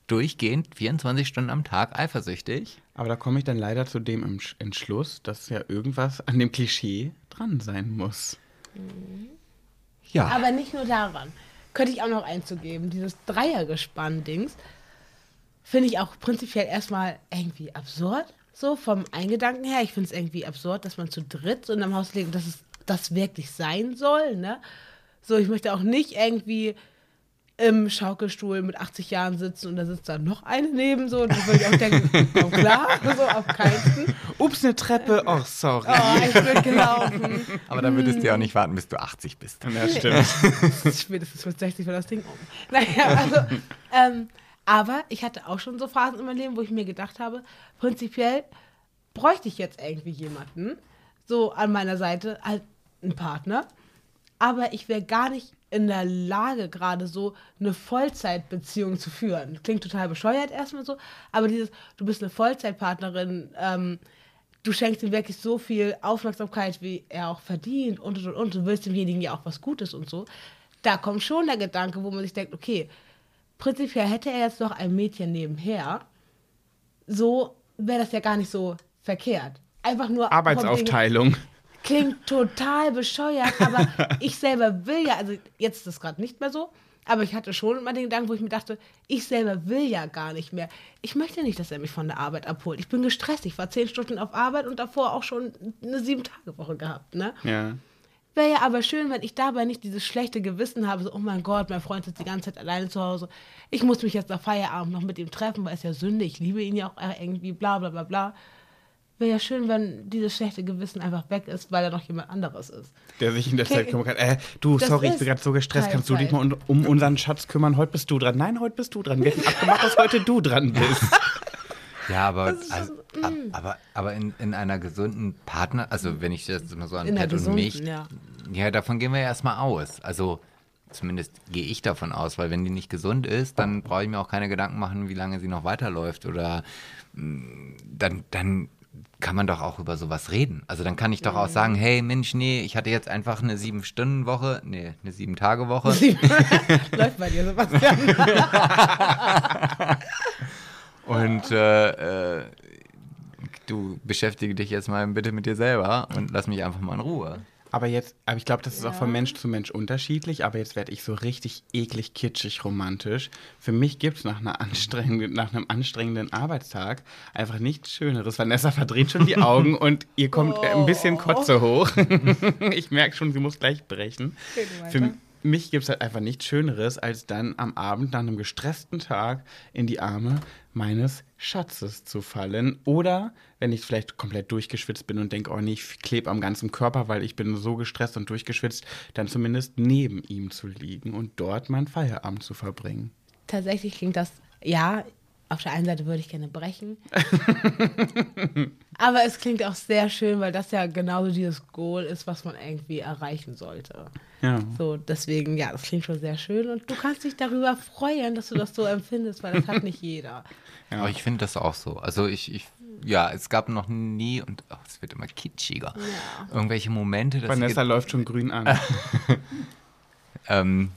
durchgehend 24 Stunden am Tag eifersüchtig. Aber da komme ich dann leider zu dem Entsch- Entschluss, dass ja irgendwas an dem Klischee dran sein muss. Ja. Aber nicht nur daran. Könnte ich auch noch einzugeben. Dieses Dreiergespann-Dings finde ich auch prinzipiell erstmal irgendwie absurd. So vom Eingedanken her. Ich finde es irgendwie absurd, dass man zu dritt so in einem Haus lebt und dass es das wirklich sein soll. Ne? So, ich möchte auch nicht irgendwie im Schaukelstuhl mit 80 Jahren sitzen und da sitzt da noch eine neben so. Und dann würde ich auch denken, komm klar, so auf keinen. Ups, eine Treppe. Oh, sorry. Oh, ich bin gelaufen. Aber dann würdest du ja auch nicht warten, bis du 80 bist. Ja, stimmt. Spätestens mit 60 war das Ding um. Naja, also, ähm, aber ich hatte auch schon so Phasen in meinem Leben, wo ich mir gedacht habe, prinzipiell bräuchte ich jetzt irgendwie jemanden, so an meiner Seite, halt einen Partner, aber ich wäre gar nicht in der Lage, gerade so eine Vollzeitbeziehung zu führen. Klingt total bescheuert erstmal so, aber dieses, du bist eine Vollzeitpartnerin, ähm, du schenkst ihm wirklich so viel Aufmerksamkeit, wie er auch verdient und und und und. Du willst demjenigen ja auch was Gutes und so. Da kommt schon der Gedanke, wo man sich denkt, okay, prinzipiell hätte er jetzt noch ein Mädchen nebenher, so wäre das ja gar nicht so verkehrt. Einfach nur Arbeitsaufteilung. klingt total bescheuert, aber ich selber will ja, also jetzt ist das gerade nicht mehr so, aber ich hatte schon immer den Gedanken, wo ich mir dachte, ich selber will ja gar nicht mehr. Ich möchte nicht, dass er mich von der Arbeit abholt. Ich bin gestresst. Ich war zehn Stunden auf Arbeit und davor auch schon eine Sieben-Tage-Woche gehabt. Ne? Ja. Wäre ja aber schön, wenn ich dabei nicht dieses schlechte Gewissen habe, so, oh mein Gott, mein Freund sitzt die ganze Zeit alleine zu Hause. Ich muss mich jetzt nach Feierabend noch mit ihm treffen, weil es ja Sünde, ich liebe ihn ja auch irgendwie, bla bla bla bla. Wäre ja schön, wenn dieses schlechte Gewissen einfach weg ist, weil da noch jemand anderes ist. Der sich in der Okay. Zeit kümmern kann. Äh, du, Das sorry, ich bin gerade so gestresst. Kannst du dich mal um, um unseren Schatz kümmern? Heute bist du dran. Nein, heute bist du dran. Wir hätten abgemacht, dass heute du dran bist. Ja, aber, also, so- ab- aber, aber in, in einer gesunden Partner, also wenn ich das mal so an Pat und mich, ja. ja, davon gehen wir ja erstmal aus. Also zumindest gehe ich davon aus, weil wenn die nicht gesund ist, dann brauche ich mir auch keine Gedanken machen, wie lange sie noch weiterläuft oder mh, dann, dann kann man doch auch über sowas reden. Also dann kann ich doch auch sagen, hey Mensch, nee, ich hatte jetzt einfach eine Sieben-Stunden-Woche, nee, eine Sieben-Tage-Woche. Läuft bei dir, Sebastian. Und äh, äh, du beschäftige dich jetzt mal bitte mit dir selber und lass mich einfach mal in Ruhe. Aber jetzt, aber ich glaube, das ist auch Ja. von Mensch zu Mensch unterschiedlich, aber jetzt werde ich so richtig eklig, kitschig, romantisch. Für mich gibt es nach, einer anstrengenden- nach einem anstrengenden Arbeitstag einfach nichts Schöneres. Vanessa verdreht schon die Augen und ihr kommt äh, ein bisschen Oh. Kotze hoch. ich merke schon, sie muss gleich brechen. Für. Mich gibt es halt einfach nichts Schöneres, als dann am Abend nach einem gestressten Tag in die Arme meines Schatzes zu fallen. Oder wenn ich vielleicht komplett durchgeschwitzt bin und denke, oh nee, ich klebe am ganzen Körper, weil ich bin so gestresst und durchgeschwitzt, dann zumindest neben ihm zu liegen und dort meinen Feierabend zu verbringen. Tatsächlich klingt das, ja, auf der einen Seite würde ich gerne brechen. aber es klingt auch sehr schön, weil das ja genauso dieses Goal ist, was man irgendwie erreichen sollte. Ja. So, deswegen, ja, das klingt schon sehr schön und du kannst dich darüber freuen, dass du das so empfindest, weil das hat nicht jeder. Ja. Aber ich finde das auch so. Also ich, ich, ja, es gab noch nie, und oh, es wird immer kitschiger, Ja. irgendwelche Momente, dass Vanessa läuft schon grün an. ähm,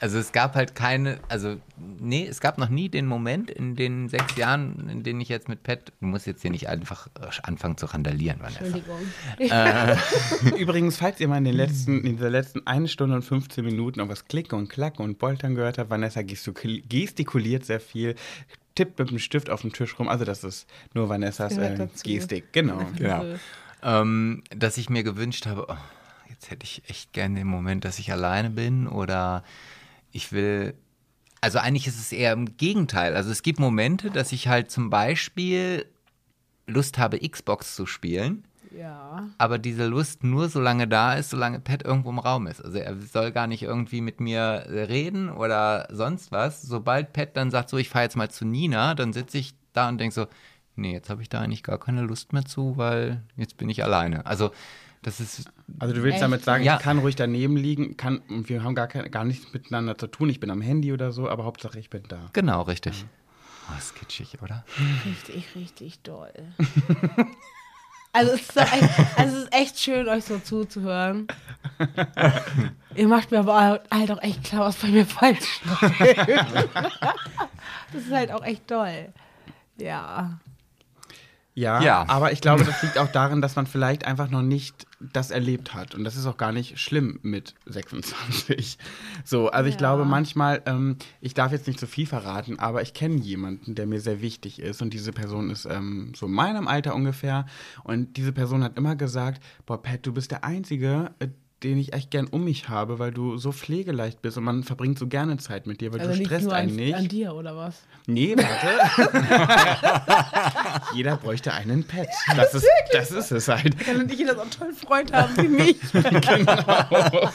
also es gab halt keine, also nee, es gab noch nie den Moment in den sechs Jahren, in denen ich jetzt mit Pat, du musst jetzt hier nicht einfach äh, anfangen zu randalieren, Vanessa. Entschuldigung. Übrigens, falls ihr mal in, den letzten, in dieser letzten 1 Stunde und 15 Minuten noch was Klicken und Klacken und Poltern gehört habt, Vanessa gestikul- gestikuliert sehr viel, tippt mit dem Stift auf dem Tisch rum. Also das ist nur Vanessas äh. Gestik. Genau. Genau. Ähm, dass ich mir gewünscht habe, oh, jetzt hätte ich echt gerne den Moment, dass ich alleine bin oder ich will. Also eigentlich ist es eher im Gegenteil. Also es gibt Momente, dass ich halt zum Beispiel Lust habe, Xbox zu spielen, Ja. aber diese Lust nur so lange da ist, solange Pat irgendwo im Raum ist. Also er soll gar nicht irgendwie mit mir reden oder sonst was. Sobald Pat dann sagt, so ich fahre jetzt mal zu Nina, dann sitze ich da und denke so, nee, jetzt habe ich da eigentlich gar keine Lust mehr zu, weil jetzt bin ich alleine. Also das ist Also du willst Echt? damit sagen, Ja. ich kann ruhig daneben liegen, kann, und wir haben gar, kein, gar nichts miteinander zu tun. Ich bin am Handy oder so, aber Hauptsache ich bin da. genau richtig. Oh, ist kitschig, oder? Richtig, richtig doll. Also es, ist doch echt, also es ist echt schön, euch so zuzuhören. Ihr macht mir aber halt auch echt klar, was bei mir falsch läuft. Das ist halt auch echt toll. Ja. Ja, Ja. aber ich glaube, das liegt auch daran, dass man vielleicht einfach noch nicht das erlebt hat. Und das ist auch gar nicht schlimm mit 26. So, also ich Ja. glaube manchmal, ähm, ich darf jetzt nicht zu viel verraten, aber ich kenne jemanden, der mir sehr wichtig ist. Und diese Person ist ähm, so in meinem Alter ungefähr. Und diese Person hat immer gesagt, boah, Pat, du bist der Einzige, äh, den ich echt gern um mich habe, weil du so pflegeleicht bist und man verbringt so gerne Zeit mit dir, weil Also du nicht stresst nur einen an, nicht. an dir, oder was? Nee, warte. Jeder bräuchte einen Pet. Das ist, das ist es halt. Kann nicht jeder so einen tollen Freund haben wie mich. Genau.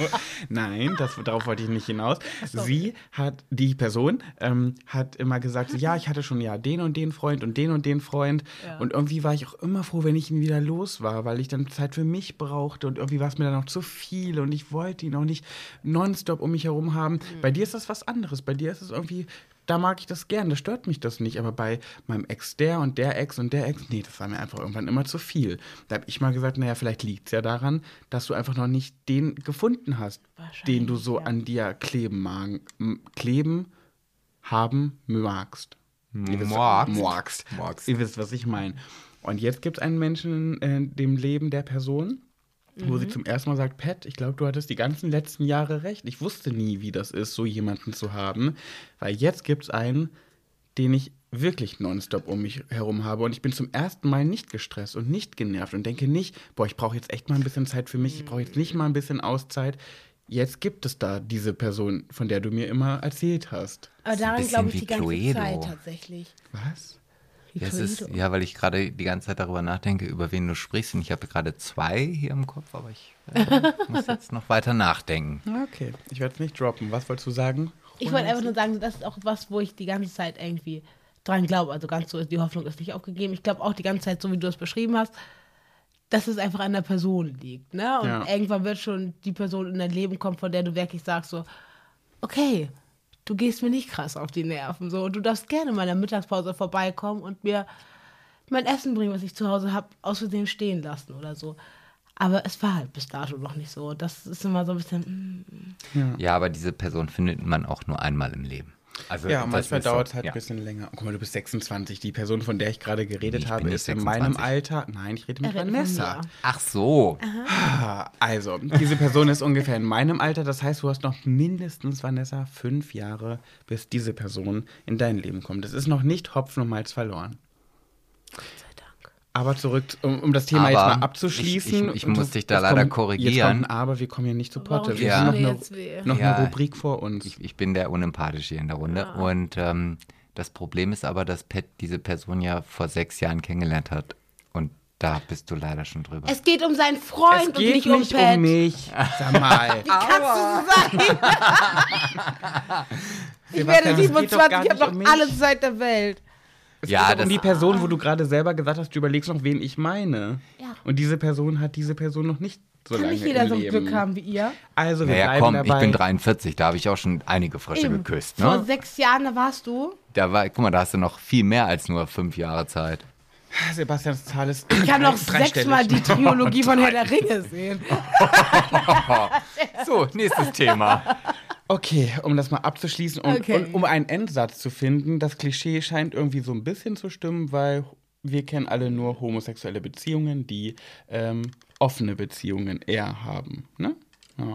Nein, das, darauf wollte ich nicht hinaus. Sie hat, die Person, ähm, hat immer gesagt, so, ja, ich hatte schon ja den und den Freund und den und den Freund. Ja. Und irgendwie war ich auch immer froh, wenn ich ihn wieder los war, weil ich dann Zeit für mich brauchte und irgendwie war es mir dann auch zu viel und ich wollte ihn auch nicht nonstop um mich herum haben. Bei dir ist das was anderes. Bei dir ist es irgendwie da mag ich das gern, da stört mich das nicht. Aber bei meinem Ex der und der Ex und der Ex, nee, das war mir einfach irgendwann immer zu viel. Da habe ich mal gesagt, naja, vielleicht liegt es ja daran, dass du einfach noch nicht den gefunden hast, den du so ja. an dir kleben, mag, kleben haben magst. Magst. magst. Magst. Ihr wisst, was ich meine. Und jetzt gibt es einen Menschen in dem Leben der Person, wo sie zum ersten Mal sagt, Pat, ich glaube, du hattest die ganzen letzten Jahre recht. Ich wusste nie, wie das ist, so jemanden zu haben. Weil jetzt gibt es einen, den ich wirklich nonstop um mich herum habe. Und ich bin zum ersten Mal nicht gestresst und nicht genervt und denke nicht, boah, ich brauche jetzt echt mal ein bisschen Zeit für mich, ich brauche jetzt nicht mal ein bisschen Auszeit. Jetzt gibt es da diese Person, von der du mir immer erzählt hast. Aber ein daran glaube ich die ganze Cluedo. Zeit tatsächlich. Was? Ja, es ist, ja, weil ich gerade die ganze Zeit darüber nachdenke, über wen du sprichst. Und ich habe gerade zwei hier im Kopf, aber ich äh, muss jetzt noch weiter nachdenken. Okay, ich werde es nicht droppen. Was wolltest du sagen? Ich wollte einfach nur sagen, das ist auch was, wo ich die ganze Zeit irgendwie dran glaube. Also ganz so ist die Hoffnung ist nicht aufgegeben. Ich glaube auch die ganze Zeit, so wie du es beschrieben hast, dass es einfach an der Person liegt. Ne? Und Ja. irgendwann wird schon die Person in dein Leben kommen, von der du wirklich sagst so, okay, du gehst mir nicht krass auf die Nerven. So, und du darfst gerne in meiner Mittagspause vorbeikommen und mir mein Essen bringen, was ich zu Hause habe, aus Versehen stehen lassen oder so. Aber es war halt bis dato noch nicht so. Das ist immer so ein bisschen, mm, Ja, aber diese Person findet man auch nur einmal im Leben. Also Ja, das manchmal dauert es halt ja. ein bisschen länger. Oh, guck mal, du bist 26. Die Person, von der ich gerade geredet Ich habe, ist nicht in meinem 26. Alter. Nein, ich rede mit Vanessa. Ach so. Ah, Also, diese Person ist ungefähr in meinem Alter. Das heißt, du hast noch mindestens, Vanessa, fünf Jahre, bis diese Person in dein Leben kommt. Es ist noch nicht Hopfen und Malz verloren. Aber zurück, um, um das Thema Aber jetzt mal ich- abzuschließen. ich- ich Und muss dich da es leider kommt- korrigieren. Jetzt kommt ein Aber, wir kommen hier nicht zu Potte. Wir Ja. haben noch, eine, noch Ja. eine Rubrik vor uns. Ich, ich bin der Unempathische hier in der Runde. Und ähm, das Problem ist aber, dass Pat diese Person ja vor sechs Jahren kennengelernt hat. Und da bist du leider schon drüber. Es geht um seinen Freund es und geht nicht um nicht Pat. um mich. Sag mal. Wie kannst du so sein? Ich werde Sebastian, es geht doch 27, gar ich habe um noch mich. alle Zeit der Welt. Es Ja, geht um die Person, wo du gerade selber gesagt hast, du überlegst noch, wen ich meine. Ja. Und diese Person hat diese Person noch nicht so Kann lange nicht jeder im so ein Leben. Glück haben wie ihr. Also wir naja, bleiben komm, dabei. ich bin 43, da habe ich auch schon einige Frische Eben. geküsst. Vor Ne? sechs Jahren, da warst du. Da war, guck mal, da hast du noch viel mehr als nur fünf Jahre Zeit. Sebastians Zahl ist Ich kann noch sechsmal die Trilogie von Herr der Ringe sehen. So, nächstes Thema. Okay, um das mal abzuschließen und, Okay. und um einen Endsatz zu finden, das Klischee scheint irgendwie so ein bisschen zu stimmen, weil wir kennen alle nur homosexuelle Beziehungen, die ähm, offene Beziehungen eher haben. Ne? Ja.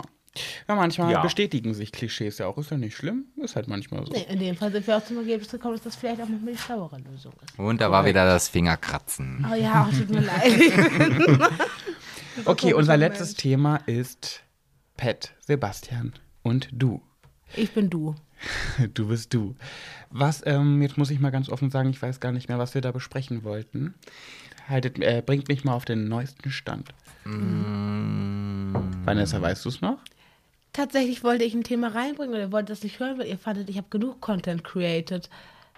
ja, manchmal Ja. bestätigen sich Klischees ja auch. Ist ja nicht schlimm, ist halt manchmal so. Nee, in dem Fall sind wir auch zum Ergebnis gekommen, dass das vielleicht auch die schlauere Lösung ist. Und da war wieder das Fingerkratzen. Oh ja, oh, tut mir leid. Okay, unser letztes Mensch. Thema ist Pet, Sebastian und du. Ich bin du. Du bist du. Was, ähm, jetzt muss ich mal ganz offen sagen, ich weiß gar nicht mehr, was wir da besprechen wollten. Haltet, äh, bringt mich mal auf den neuesten Stand. Mm. Vanessa, weißt du es noch? Tatsächlich wollte ich ein Thema reinbringen und ihr wolltet das nicht hören, weil ihr fandet, ich habe genug Content created.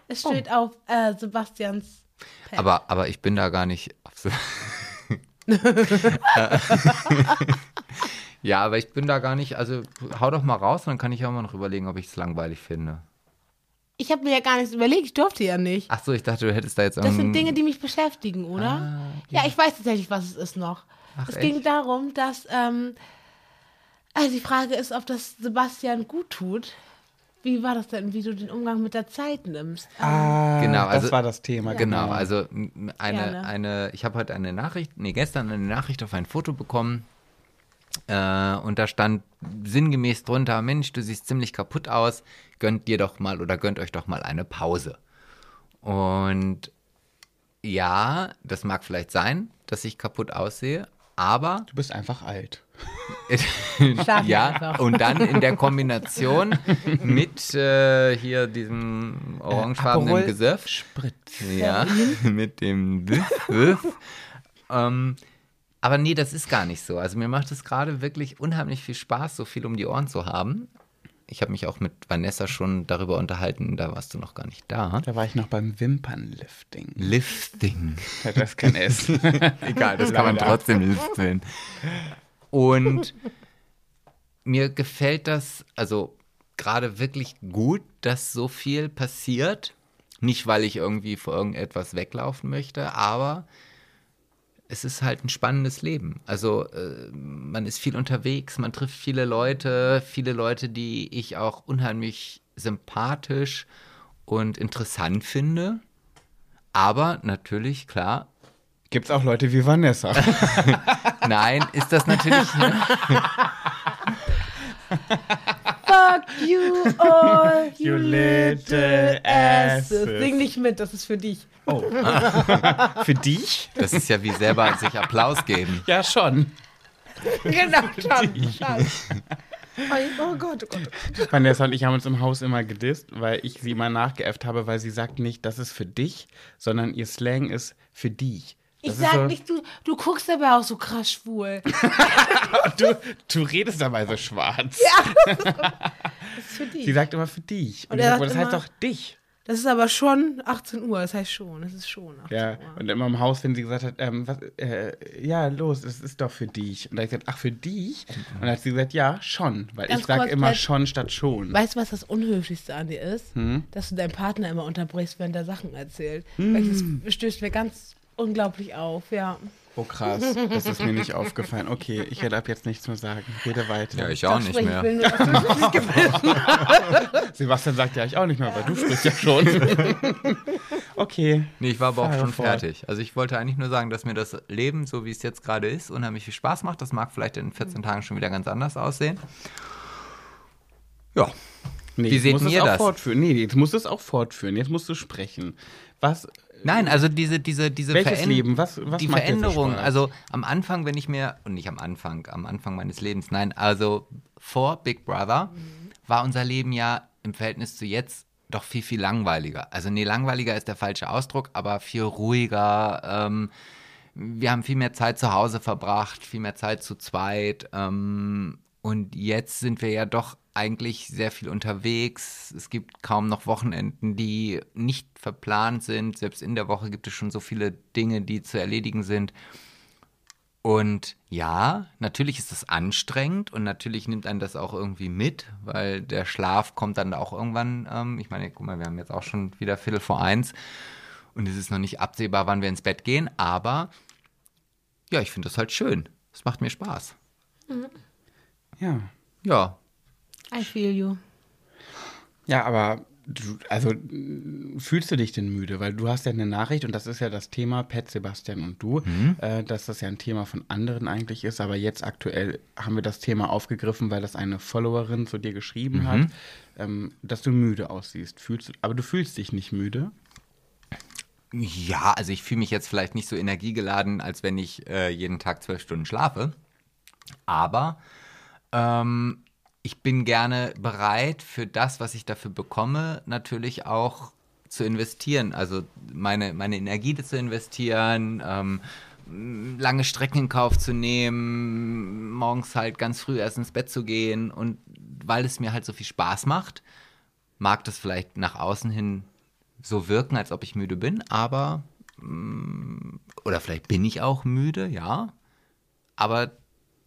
Es steht auf äh, Sebastians. Pad. Aber, aber ich bin da gar nicht. ja, aber ich bin da gar nicht. Also hau doch mal raus, dann kann ich auch mal noch überlegen, ob ich es langweilig finde. Ich habe mir ja gar nichts überlegt, ich durfte ja nicht. Ach so, ich dachte, du hättest da jetzt Das sind Dinge, die mich beschäftigen, oder? Ja, ich weiß tatsächlich, was es ist noch. Ach, es ging echt? darum, dass, ähm, also die Frage ist, ob das Sebastian gut tut. Wie war das denn, wie du den Umgang mit der Zeit nimmst? Ah, Genau, das also- war das Thema. Genau, also m, eine, Gerne. eine ich habe heute eine Nachricht, nee, gestern eine Nachricht auf ein Foto bekommen. Äh, und da stand sinngemäß drunter, Mensch, du siehst ziemlich kaputt aus, gönnt dir doch mal oder gönnt euch doch mal eine Pause. Und ja, das mag vielleicht sein, dass ich kaputt aussehe, aber Du bist einfach alt. Ja, und dann in der Kombination mit äh, hier diesem orangefarbenen Aperol Gesöff. Spritz. Ja, mit dem Wiff, Wiff. ähm, aber nee, das ist gar nicht so. Also mir macht es gerade wirklich unheimlich viel Spaß, so viel um die Ohren zu haben. Ich habe mich auch mit Vanessa schon darüber unterhalten, da warst du noch gar nicht da. Da war ich noch beim Wimpernlifting. Lifting. Das ist kein S. Egal, das kann man trotzdem liften. Und mir gefällt das, also gerade wirklich gut, dass so viel passiert. Nicht, weil ich irgendwie vor irgendetwas weglaufen möchte, aber es ist halt ein spannendes Leben. Also äh, man ist viel unterwegs, man trifft viele Leute, viele Leute, die ich auch unheimlich sympathisch und interessant finde. Aber natürlich, klar, Gibt's auch Leute wie Vanessa. Nein, ist das natürlich. Ne? Fuck you all, you You little asses. asses. Sing nicht mit, das ist für dich. Oh. Für dich? Das ist ja wie selber sich Applaus geben. Ja, schon. genau, schon. schon. Oh Gott, oh Gott. oh Gott. Vanessa und ich haben uns im Haus immer gedisst, weil ich sie mal nachgeäfft habe, weil sie sagt nicht, das ist für dich, sondern ihr Slang ist für dich. Ich Das sag so, nicht, du, du guckst aber auch so krass schwul. Du, du redest dabei so schwarz. Das ist für dich. Sie sagt immer für dich. Und, Und ich er sag, sagt das heißt immer- doch dich. Das ist aber schon 18 Uhr, das heißt schon, das ist schon 18 Ja, Uhr. und immer im Haus, wenn sie gesagt hat, ähm, was, äh, ja, los, es ist doch für dich. Und da habe ich gesagt, ach, für dich? Und dann hat sie gesagt, ja, schon. Weil Ganz ich sage immer schon statt schon. Weißt du, was das Unhöflichste an dir ist? Hm? Dass du deinen Partner immer unterbrichst, während er Sachen erzählt. Weil Das stößt mir ganz unglaublich auf, ja. Oh krass, das ist mir nicht aufgefallen. Okay, ich werde ab jetzt nichts mehr sagen. Rede weiter. Ja, ich auch nicht sprich, mehr. Nur. Sebastian sagt ja ich auch nicht mehr, weil du sprichst ja schon. okay. Nee, ich war aber auch schon fort. fertig. Also ich wollte eigentlich nur sagen, dass mir das Leben, so wie es jetzt gerade ist, unheimlich viel Spaß macht. Das mag vielleicht in 14 Tagen schon wieder ganz anders aussehen. Ja. Nee, Wie seht ihr es auch das? fortführen. Nee, jetzt musst du es auch fortführen. Jetzt musst du sprechen. Was, Nein, also diese, diese, diese welches Veränder- Leben? Was, was die Veränderung, also am Anfang, wenn ich mir, und nicht am Anfang, am Anfang meines Lebens, nein, also vor Big Brother war unser Leben ja im Verhältnis zu jetzt doch viel, viel langweiliger. Also nee, langweiliger ist der falsche Ausdruck, aber viel ruhiger. Ähm, wir haben viel mehr Zeit zu Hause verbracht, viel mehr Zeit zu zweit. Ähm, und jetzt sind wir ja doch eigentlich sehr viel unterwegs. Es gibt kaum noch Wochenenden, die nicht verplant sind. Selbst in der Woche gibt es schon so viele Dinge, die zu erledigen sind. Und ja, natürlich ist das anstrengend und natürlich nimmt einen das auch irgendwie mit, weil der Schlaf kommt dann auch irgendwann. Ähm, ich meine, guck mal, wir haben jetzt auch schon wieder Viertel vor eins und es ist noch nicht absehbar, wann wir ins Bett gehen, aber ja, ich finde das halt schön. Es macht mir Spaß. ja. Ja, I feel you. Ja, aber du, also fühlst du dich denn müde? Weil du hast ja eine Nachricht und das ist ja das Thema, Pat, Sebastian und du, äh, dass das ja ein Thema von anderen eigentlich ist, aber jetzt aktuell haben wir das Thema aufgegriffen, weil das eine Followerin zu dir geschrieben hat, ähm, dass du müde aussiehst. Fühlst du, aber du fühlst dich nicht müde? Ja, also ich fühle mich jetzt vielleicht nicht so energiegeladen, als wenn ich äh, jeden Tag zwölf Stunden schlafe. Aber ähm, ich bin gerne bereit, für das, was ich dafür bekomme, natürlich auch zu investieren. Also meine, meine Energie zu investieren, ähm, lange Strecken in Kauf zu nehmen, morgens halt ganz früh erst ins Bett zu gehen. Und weil es mir halt so viel Spaß macht, mag das vielleicht nach außen hin so wirken, als ob ich müde bin, aber mm, oder vielleicht bin ich auch müde, ja. Aber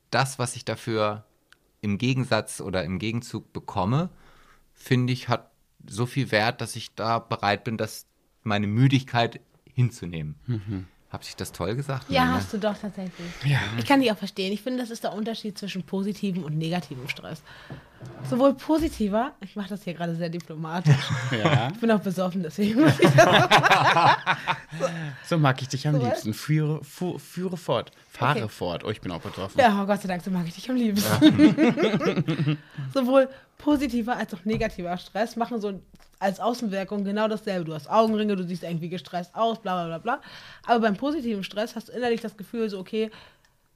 das, was ich dafür im Gegensatz oder im Gegenzug bekomme, finde ich, hat so viel Wert, dass ich da bereit bin, das meine Müdigkeit hinzunehmen. Habe ich das toll gesagt? Ja, Nee, ne? hast du doch tatsächlich. Ja. Ich kann dich auch verstehen. Ich finde, das ist der Unterschied zwischen positivem und negativem Stress. Sowohl positiver, ich mache das hier gerade sehr diplomatisch. Ja. Ich bin auch besoffen, deswegen muss ich das So mag ich dich am So liebsten. Führe, fu, führe fort. Fahre Okay. fort. Oh, ich bin auch betroffen. Ja, oh Gott sei Dank, so mag ich dich am liebsten. Sowohl positiver als auch negativer Stress machen so als Außenwirkung genau dasselbe. Du hast Augenringe, du siehst irgendwie gestresst aus, bla bla bla bla. Aber beim positiven Stress hast du innerlich das Gefühl, so, okay,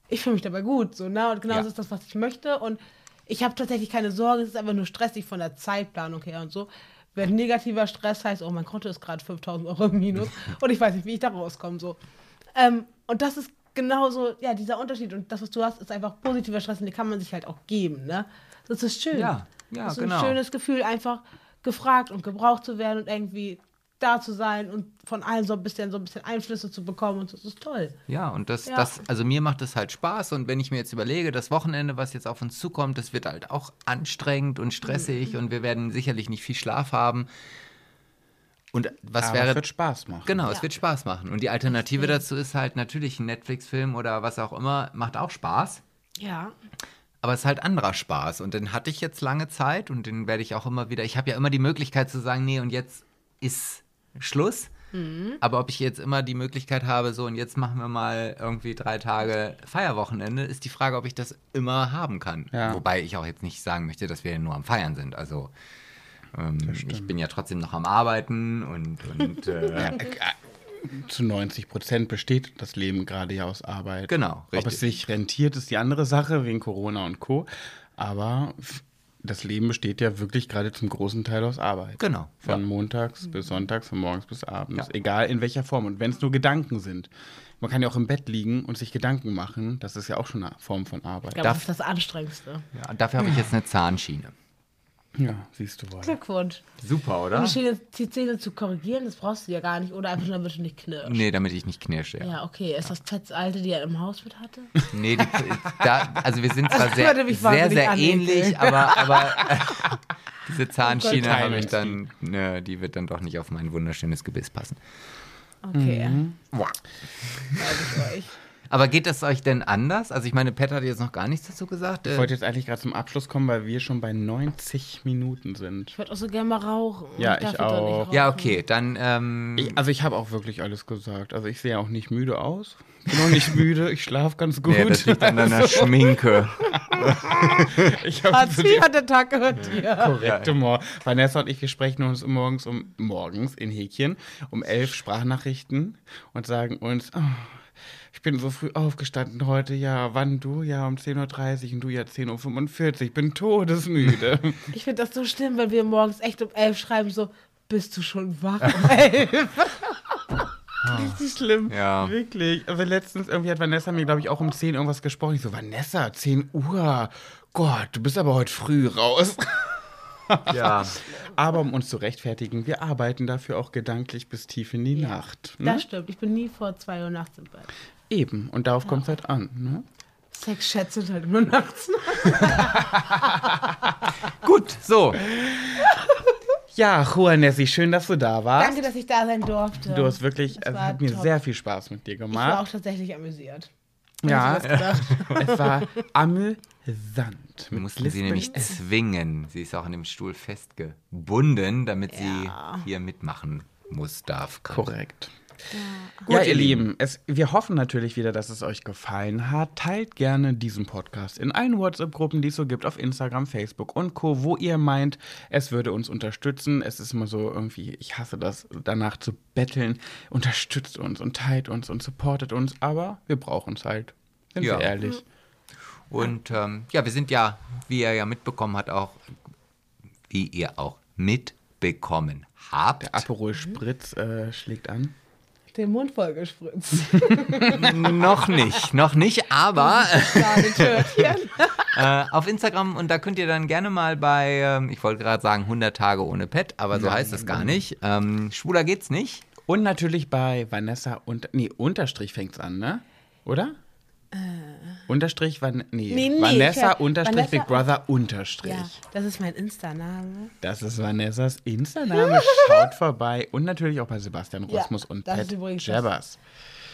ich fühle mich dabei gut. So, ne? Und genau Ja. das ist das, was ich möchte. Und ich habe tatsächlich keine Sorgen, es ist einfach nur stressig von der Zeitplanung her und so. Wenn negativer Stress heißt, oh, mein Konto ist gerade 5000 Euro im Minus und ich weiß nicht, wie ich da rauskomme. So. Ähm, und das ist genauso, ja, dieser Unterschied. Und das, was du hast, ist einfach positiver Stress und den kann man sich halt auch geben. Ne? Das ist schön. Ja, ja, das ist genau. ein schönes Gefühl, einfach gefragt und gebraucht zu werden und irgendwie da zu sein und von allen so ein bisschen, so ein bisschen Einflüsse zu bekommen. Und das ist toll. Ja, und das, Ja. das, also mir macht das halt Spaß. Und wenn ich mir jetzt überlege, das Wochenende, was jetzt auf uns zukommt, das wird halt auch anstrengend und stressig Mhm. und wir werden sicherlich nicht viel Schlaf haben. Und was Aber wäre. es wird Spaß machen. Genau, es Ja. wird Spaß machen. Und die Alternative dazu ist halt natürlich ein Netflix-Film oder was auch immer, macht auch Spaß. Ja. Aber es ist halt anderer Spaß. Und den hatte ich jetzt lange Zeit und den werde ich auch immer wieder. Ich habe ja immer die Möglichkeit zu sagen, nee, und jetzt ist Schluss. Aber ob ich jetzt immer die Möglichkeit habe, so und jetzt machen wir mal irgendwie drei Tage Feierwochenende, ist die Frage, ob ich das immer haben kann. Ja. Wobei ich auch jetzt nicht sagen möchte, dass wir nur am Feiern sind. Also ähm, ich bin ja trotzdem noch am Arbeiten und, und äh, Zu 90 Prozent besteht das Leben gerade ja aus Arbeit. Genau, Ob es richtig. sich rentiert, ist die andere Sache, wegen Corona und Co. Aber das Leben besteht ja wirklich gerade zum großen Teil aus Arbeit. Genau, Von ja. montags bis sonntags, von morgens bis abends. Ja. Egal in welcher Form. Und wenn es nur Gedanken sind. Man kann ja auch im Bett liegen und sich Gedanken machen. Das ist ja auch schon eine Form von Arbeit. Ich glaube, Darf- das ist das Anstrengendste. ja, und dafür habe ich jetzt eine Zahnschiene. Ja, siehst du wohl. Glückwunsch. Super, Um oder? die, Schiene, die Zähne zu korrigieren, das brauchst du ja gar nicht. Oder einfach nur, damit du nicht knirschst. Nee, damit ich nicht knirsche. Ja. Ja, okay. Ist das Pets alte, die er im Haus mit hatte? Nee, die, da, also wir sind zwar sehr, sehr, sehr ähnlich, aber, aber äh, diese Zahnschiene teilen habe ich dann, ne, die wird dann doch nicht auf mein wunderschönes Gebiss passen. Okay. Mhm. Glaube ich euch. Aber geht das euch denn anders? Also ich meine, Pat hat jetzt noch gar nichts dazu gesagt. Ich Äh, wollte jetzt eigentlich gerade zum Abschluss kommen, weil wir schon bei 90 Minuten sind. Ich würde auch so gerne mal rauchen. Ja, ich nicht auch. rauchen. ja, okay, dann ähm, Ich, also ich habe auch wirklich alles gesagt. Also ich sehe auch nicht müde aus. Bin auch nicht müde. Ich schlafe ganz gut. nee, das liegt an deiner Schminke. ich habe Hartz IV hat der Tag gehört dir. korrekte Mor Vanessa und ich, wir sprechen uns morgens um morgens in Häkchen um elf Sprachnachrichten und sagen uns, oh, ich bin so früh aufgestanden heute, ja, wann du? Ja, um 10.30 Uhr und du ja 10.45 Uhr. Ich bin todesmüde. Ich finde das so schlimm, wenn wir morgens echt um elf schreiben, so, bist du schon wach um elf? Richtig schlimm. Ja. Wirklich. Also letztens irgendwie hat Vanessa mir, glaube ich, auch um 10 irgendwas gesprochen. Ich so, Vanessa, 10 Uhr. Gott, du bist aber heute früh raus. Ja. Aber um uns zu rechtfertigen, wir arbeiten dafür auch gedanklich bis tief in die Nacht. Ne? Das stimmt. Ich bin nie vor zwei Uhr nachts im Bett. Eben. Und darauf kommt es halt an. Ne? Sexschätze sind halt immer nachts. Gut, so. Ja, Juanessi, schön, dass du da warst. Danke, dass ich da sein durfte. Du hast wirklich, Es es war hat mir top. sehr viel Spaß mit dir Ich war gemacht. auch tatsächlich amüsiert. Ja, es war amüsant. Wir mussten sie Lispeln. nämlich zwingen. Sie ist auch an dem Stuhl festgebunden, damit Ja. sie hier mitmachen muss, darf. kann. Korrekt. Gut, ja, ihr ihr Lieben, es, wir hoffen natürlich wieder, dass es euch gefallen hat. Teilt gerne diesen Podcast in allen WhatsApp-Gruppen, die es so gibt, auf Instagram, Facebook und Co., wo ihr meint, es würde uns unterstützen. Es ist immer so irgendwie, ich hasse das, danach zu betteln. Unterstützt uns und teilt uns und supportet uns, aber wir brauchen es halt. Sind Ja. wir ehrlich. Und ähm, ja, wir sind ja, wie ihr ja mitbekommen habt, auch, wie ihr auch mitbekommen habt. Der Aperol Spritz äh, schlägt an. Den Mund vollgespritzt. noch nicht, noch nicht, aber äh, auf Instagram und da könnt ihr dann gerne mal bei, ähm, ich wollte gerade sagen 100 Tage ohne Pet, aber so heißt es gar nicht. Ähm, schwuler geht's nicht. Und natürlich bei Vanessa und. Nee, Unterstrich fängt's an, ne? Oder? Unterstrich, Van, nee, Äh. Nee, nee, Vanessa ich- Unterstrich Vanessa- Big Brother Unterstrich. Ja, das ist mein Insta-Name. Das ist Vanessas Insta-Name. Schaut vorbei. Und natürlich auch bei Sebastian Ja, Rosmus und das Pat übrigens das- Jabbers.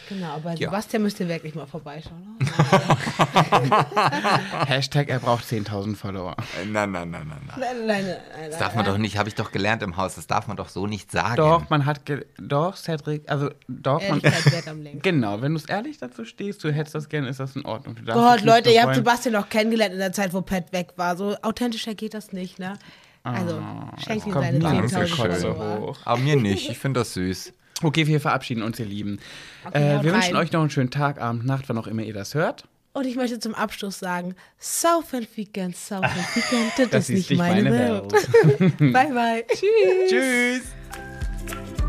Genau, bei Ja. Sebastian müsst ihr wirklich mal vorbeischauen. Hashtag, er braucht 10.000 Follower. Nein, nein, nein, nein, nein. Nein, nein, nein, Das darf man doch nicht, habe ich doch gelernt im Haus, das darf man doch so nicht sagen. Doch, man hat. ge- Doch, Cedric. Also, doch, man. Wert am längsten. Genau, wenn du es ehrlich dazu stehst, du hättest das gerne, ist das in Ordnung. Gott, Leute, ihr habt. Sebastian noch kennengelernt in der Zeit, wo Pat weg war. So authentischer geht das nicht, ne? Also, schenkt ihm Ah, seine nie Danke 10.000 schön. Kotze Follower. hoch. Aber mir nicht, ich finde das süß. Okay, wir verabschieden uns, ihr Lieben. Okay, äh, wir wünschen rein. euch noch einen schönen Tag, Abend, Nacht, wann auch immer ihr das hört. Und ich möchte zum Abschluss sagen, South and Weekend, South and Weekend, das, Das ist nicht meine, Welt. Welt. bye, bye. Tschüss. Tschüss.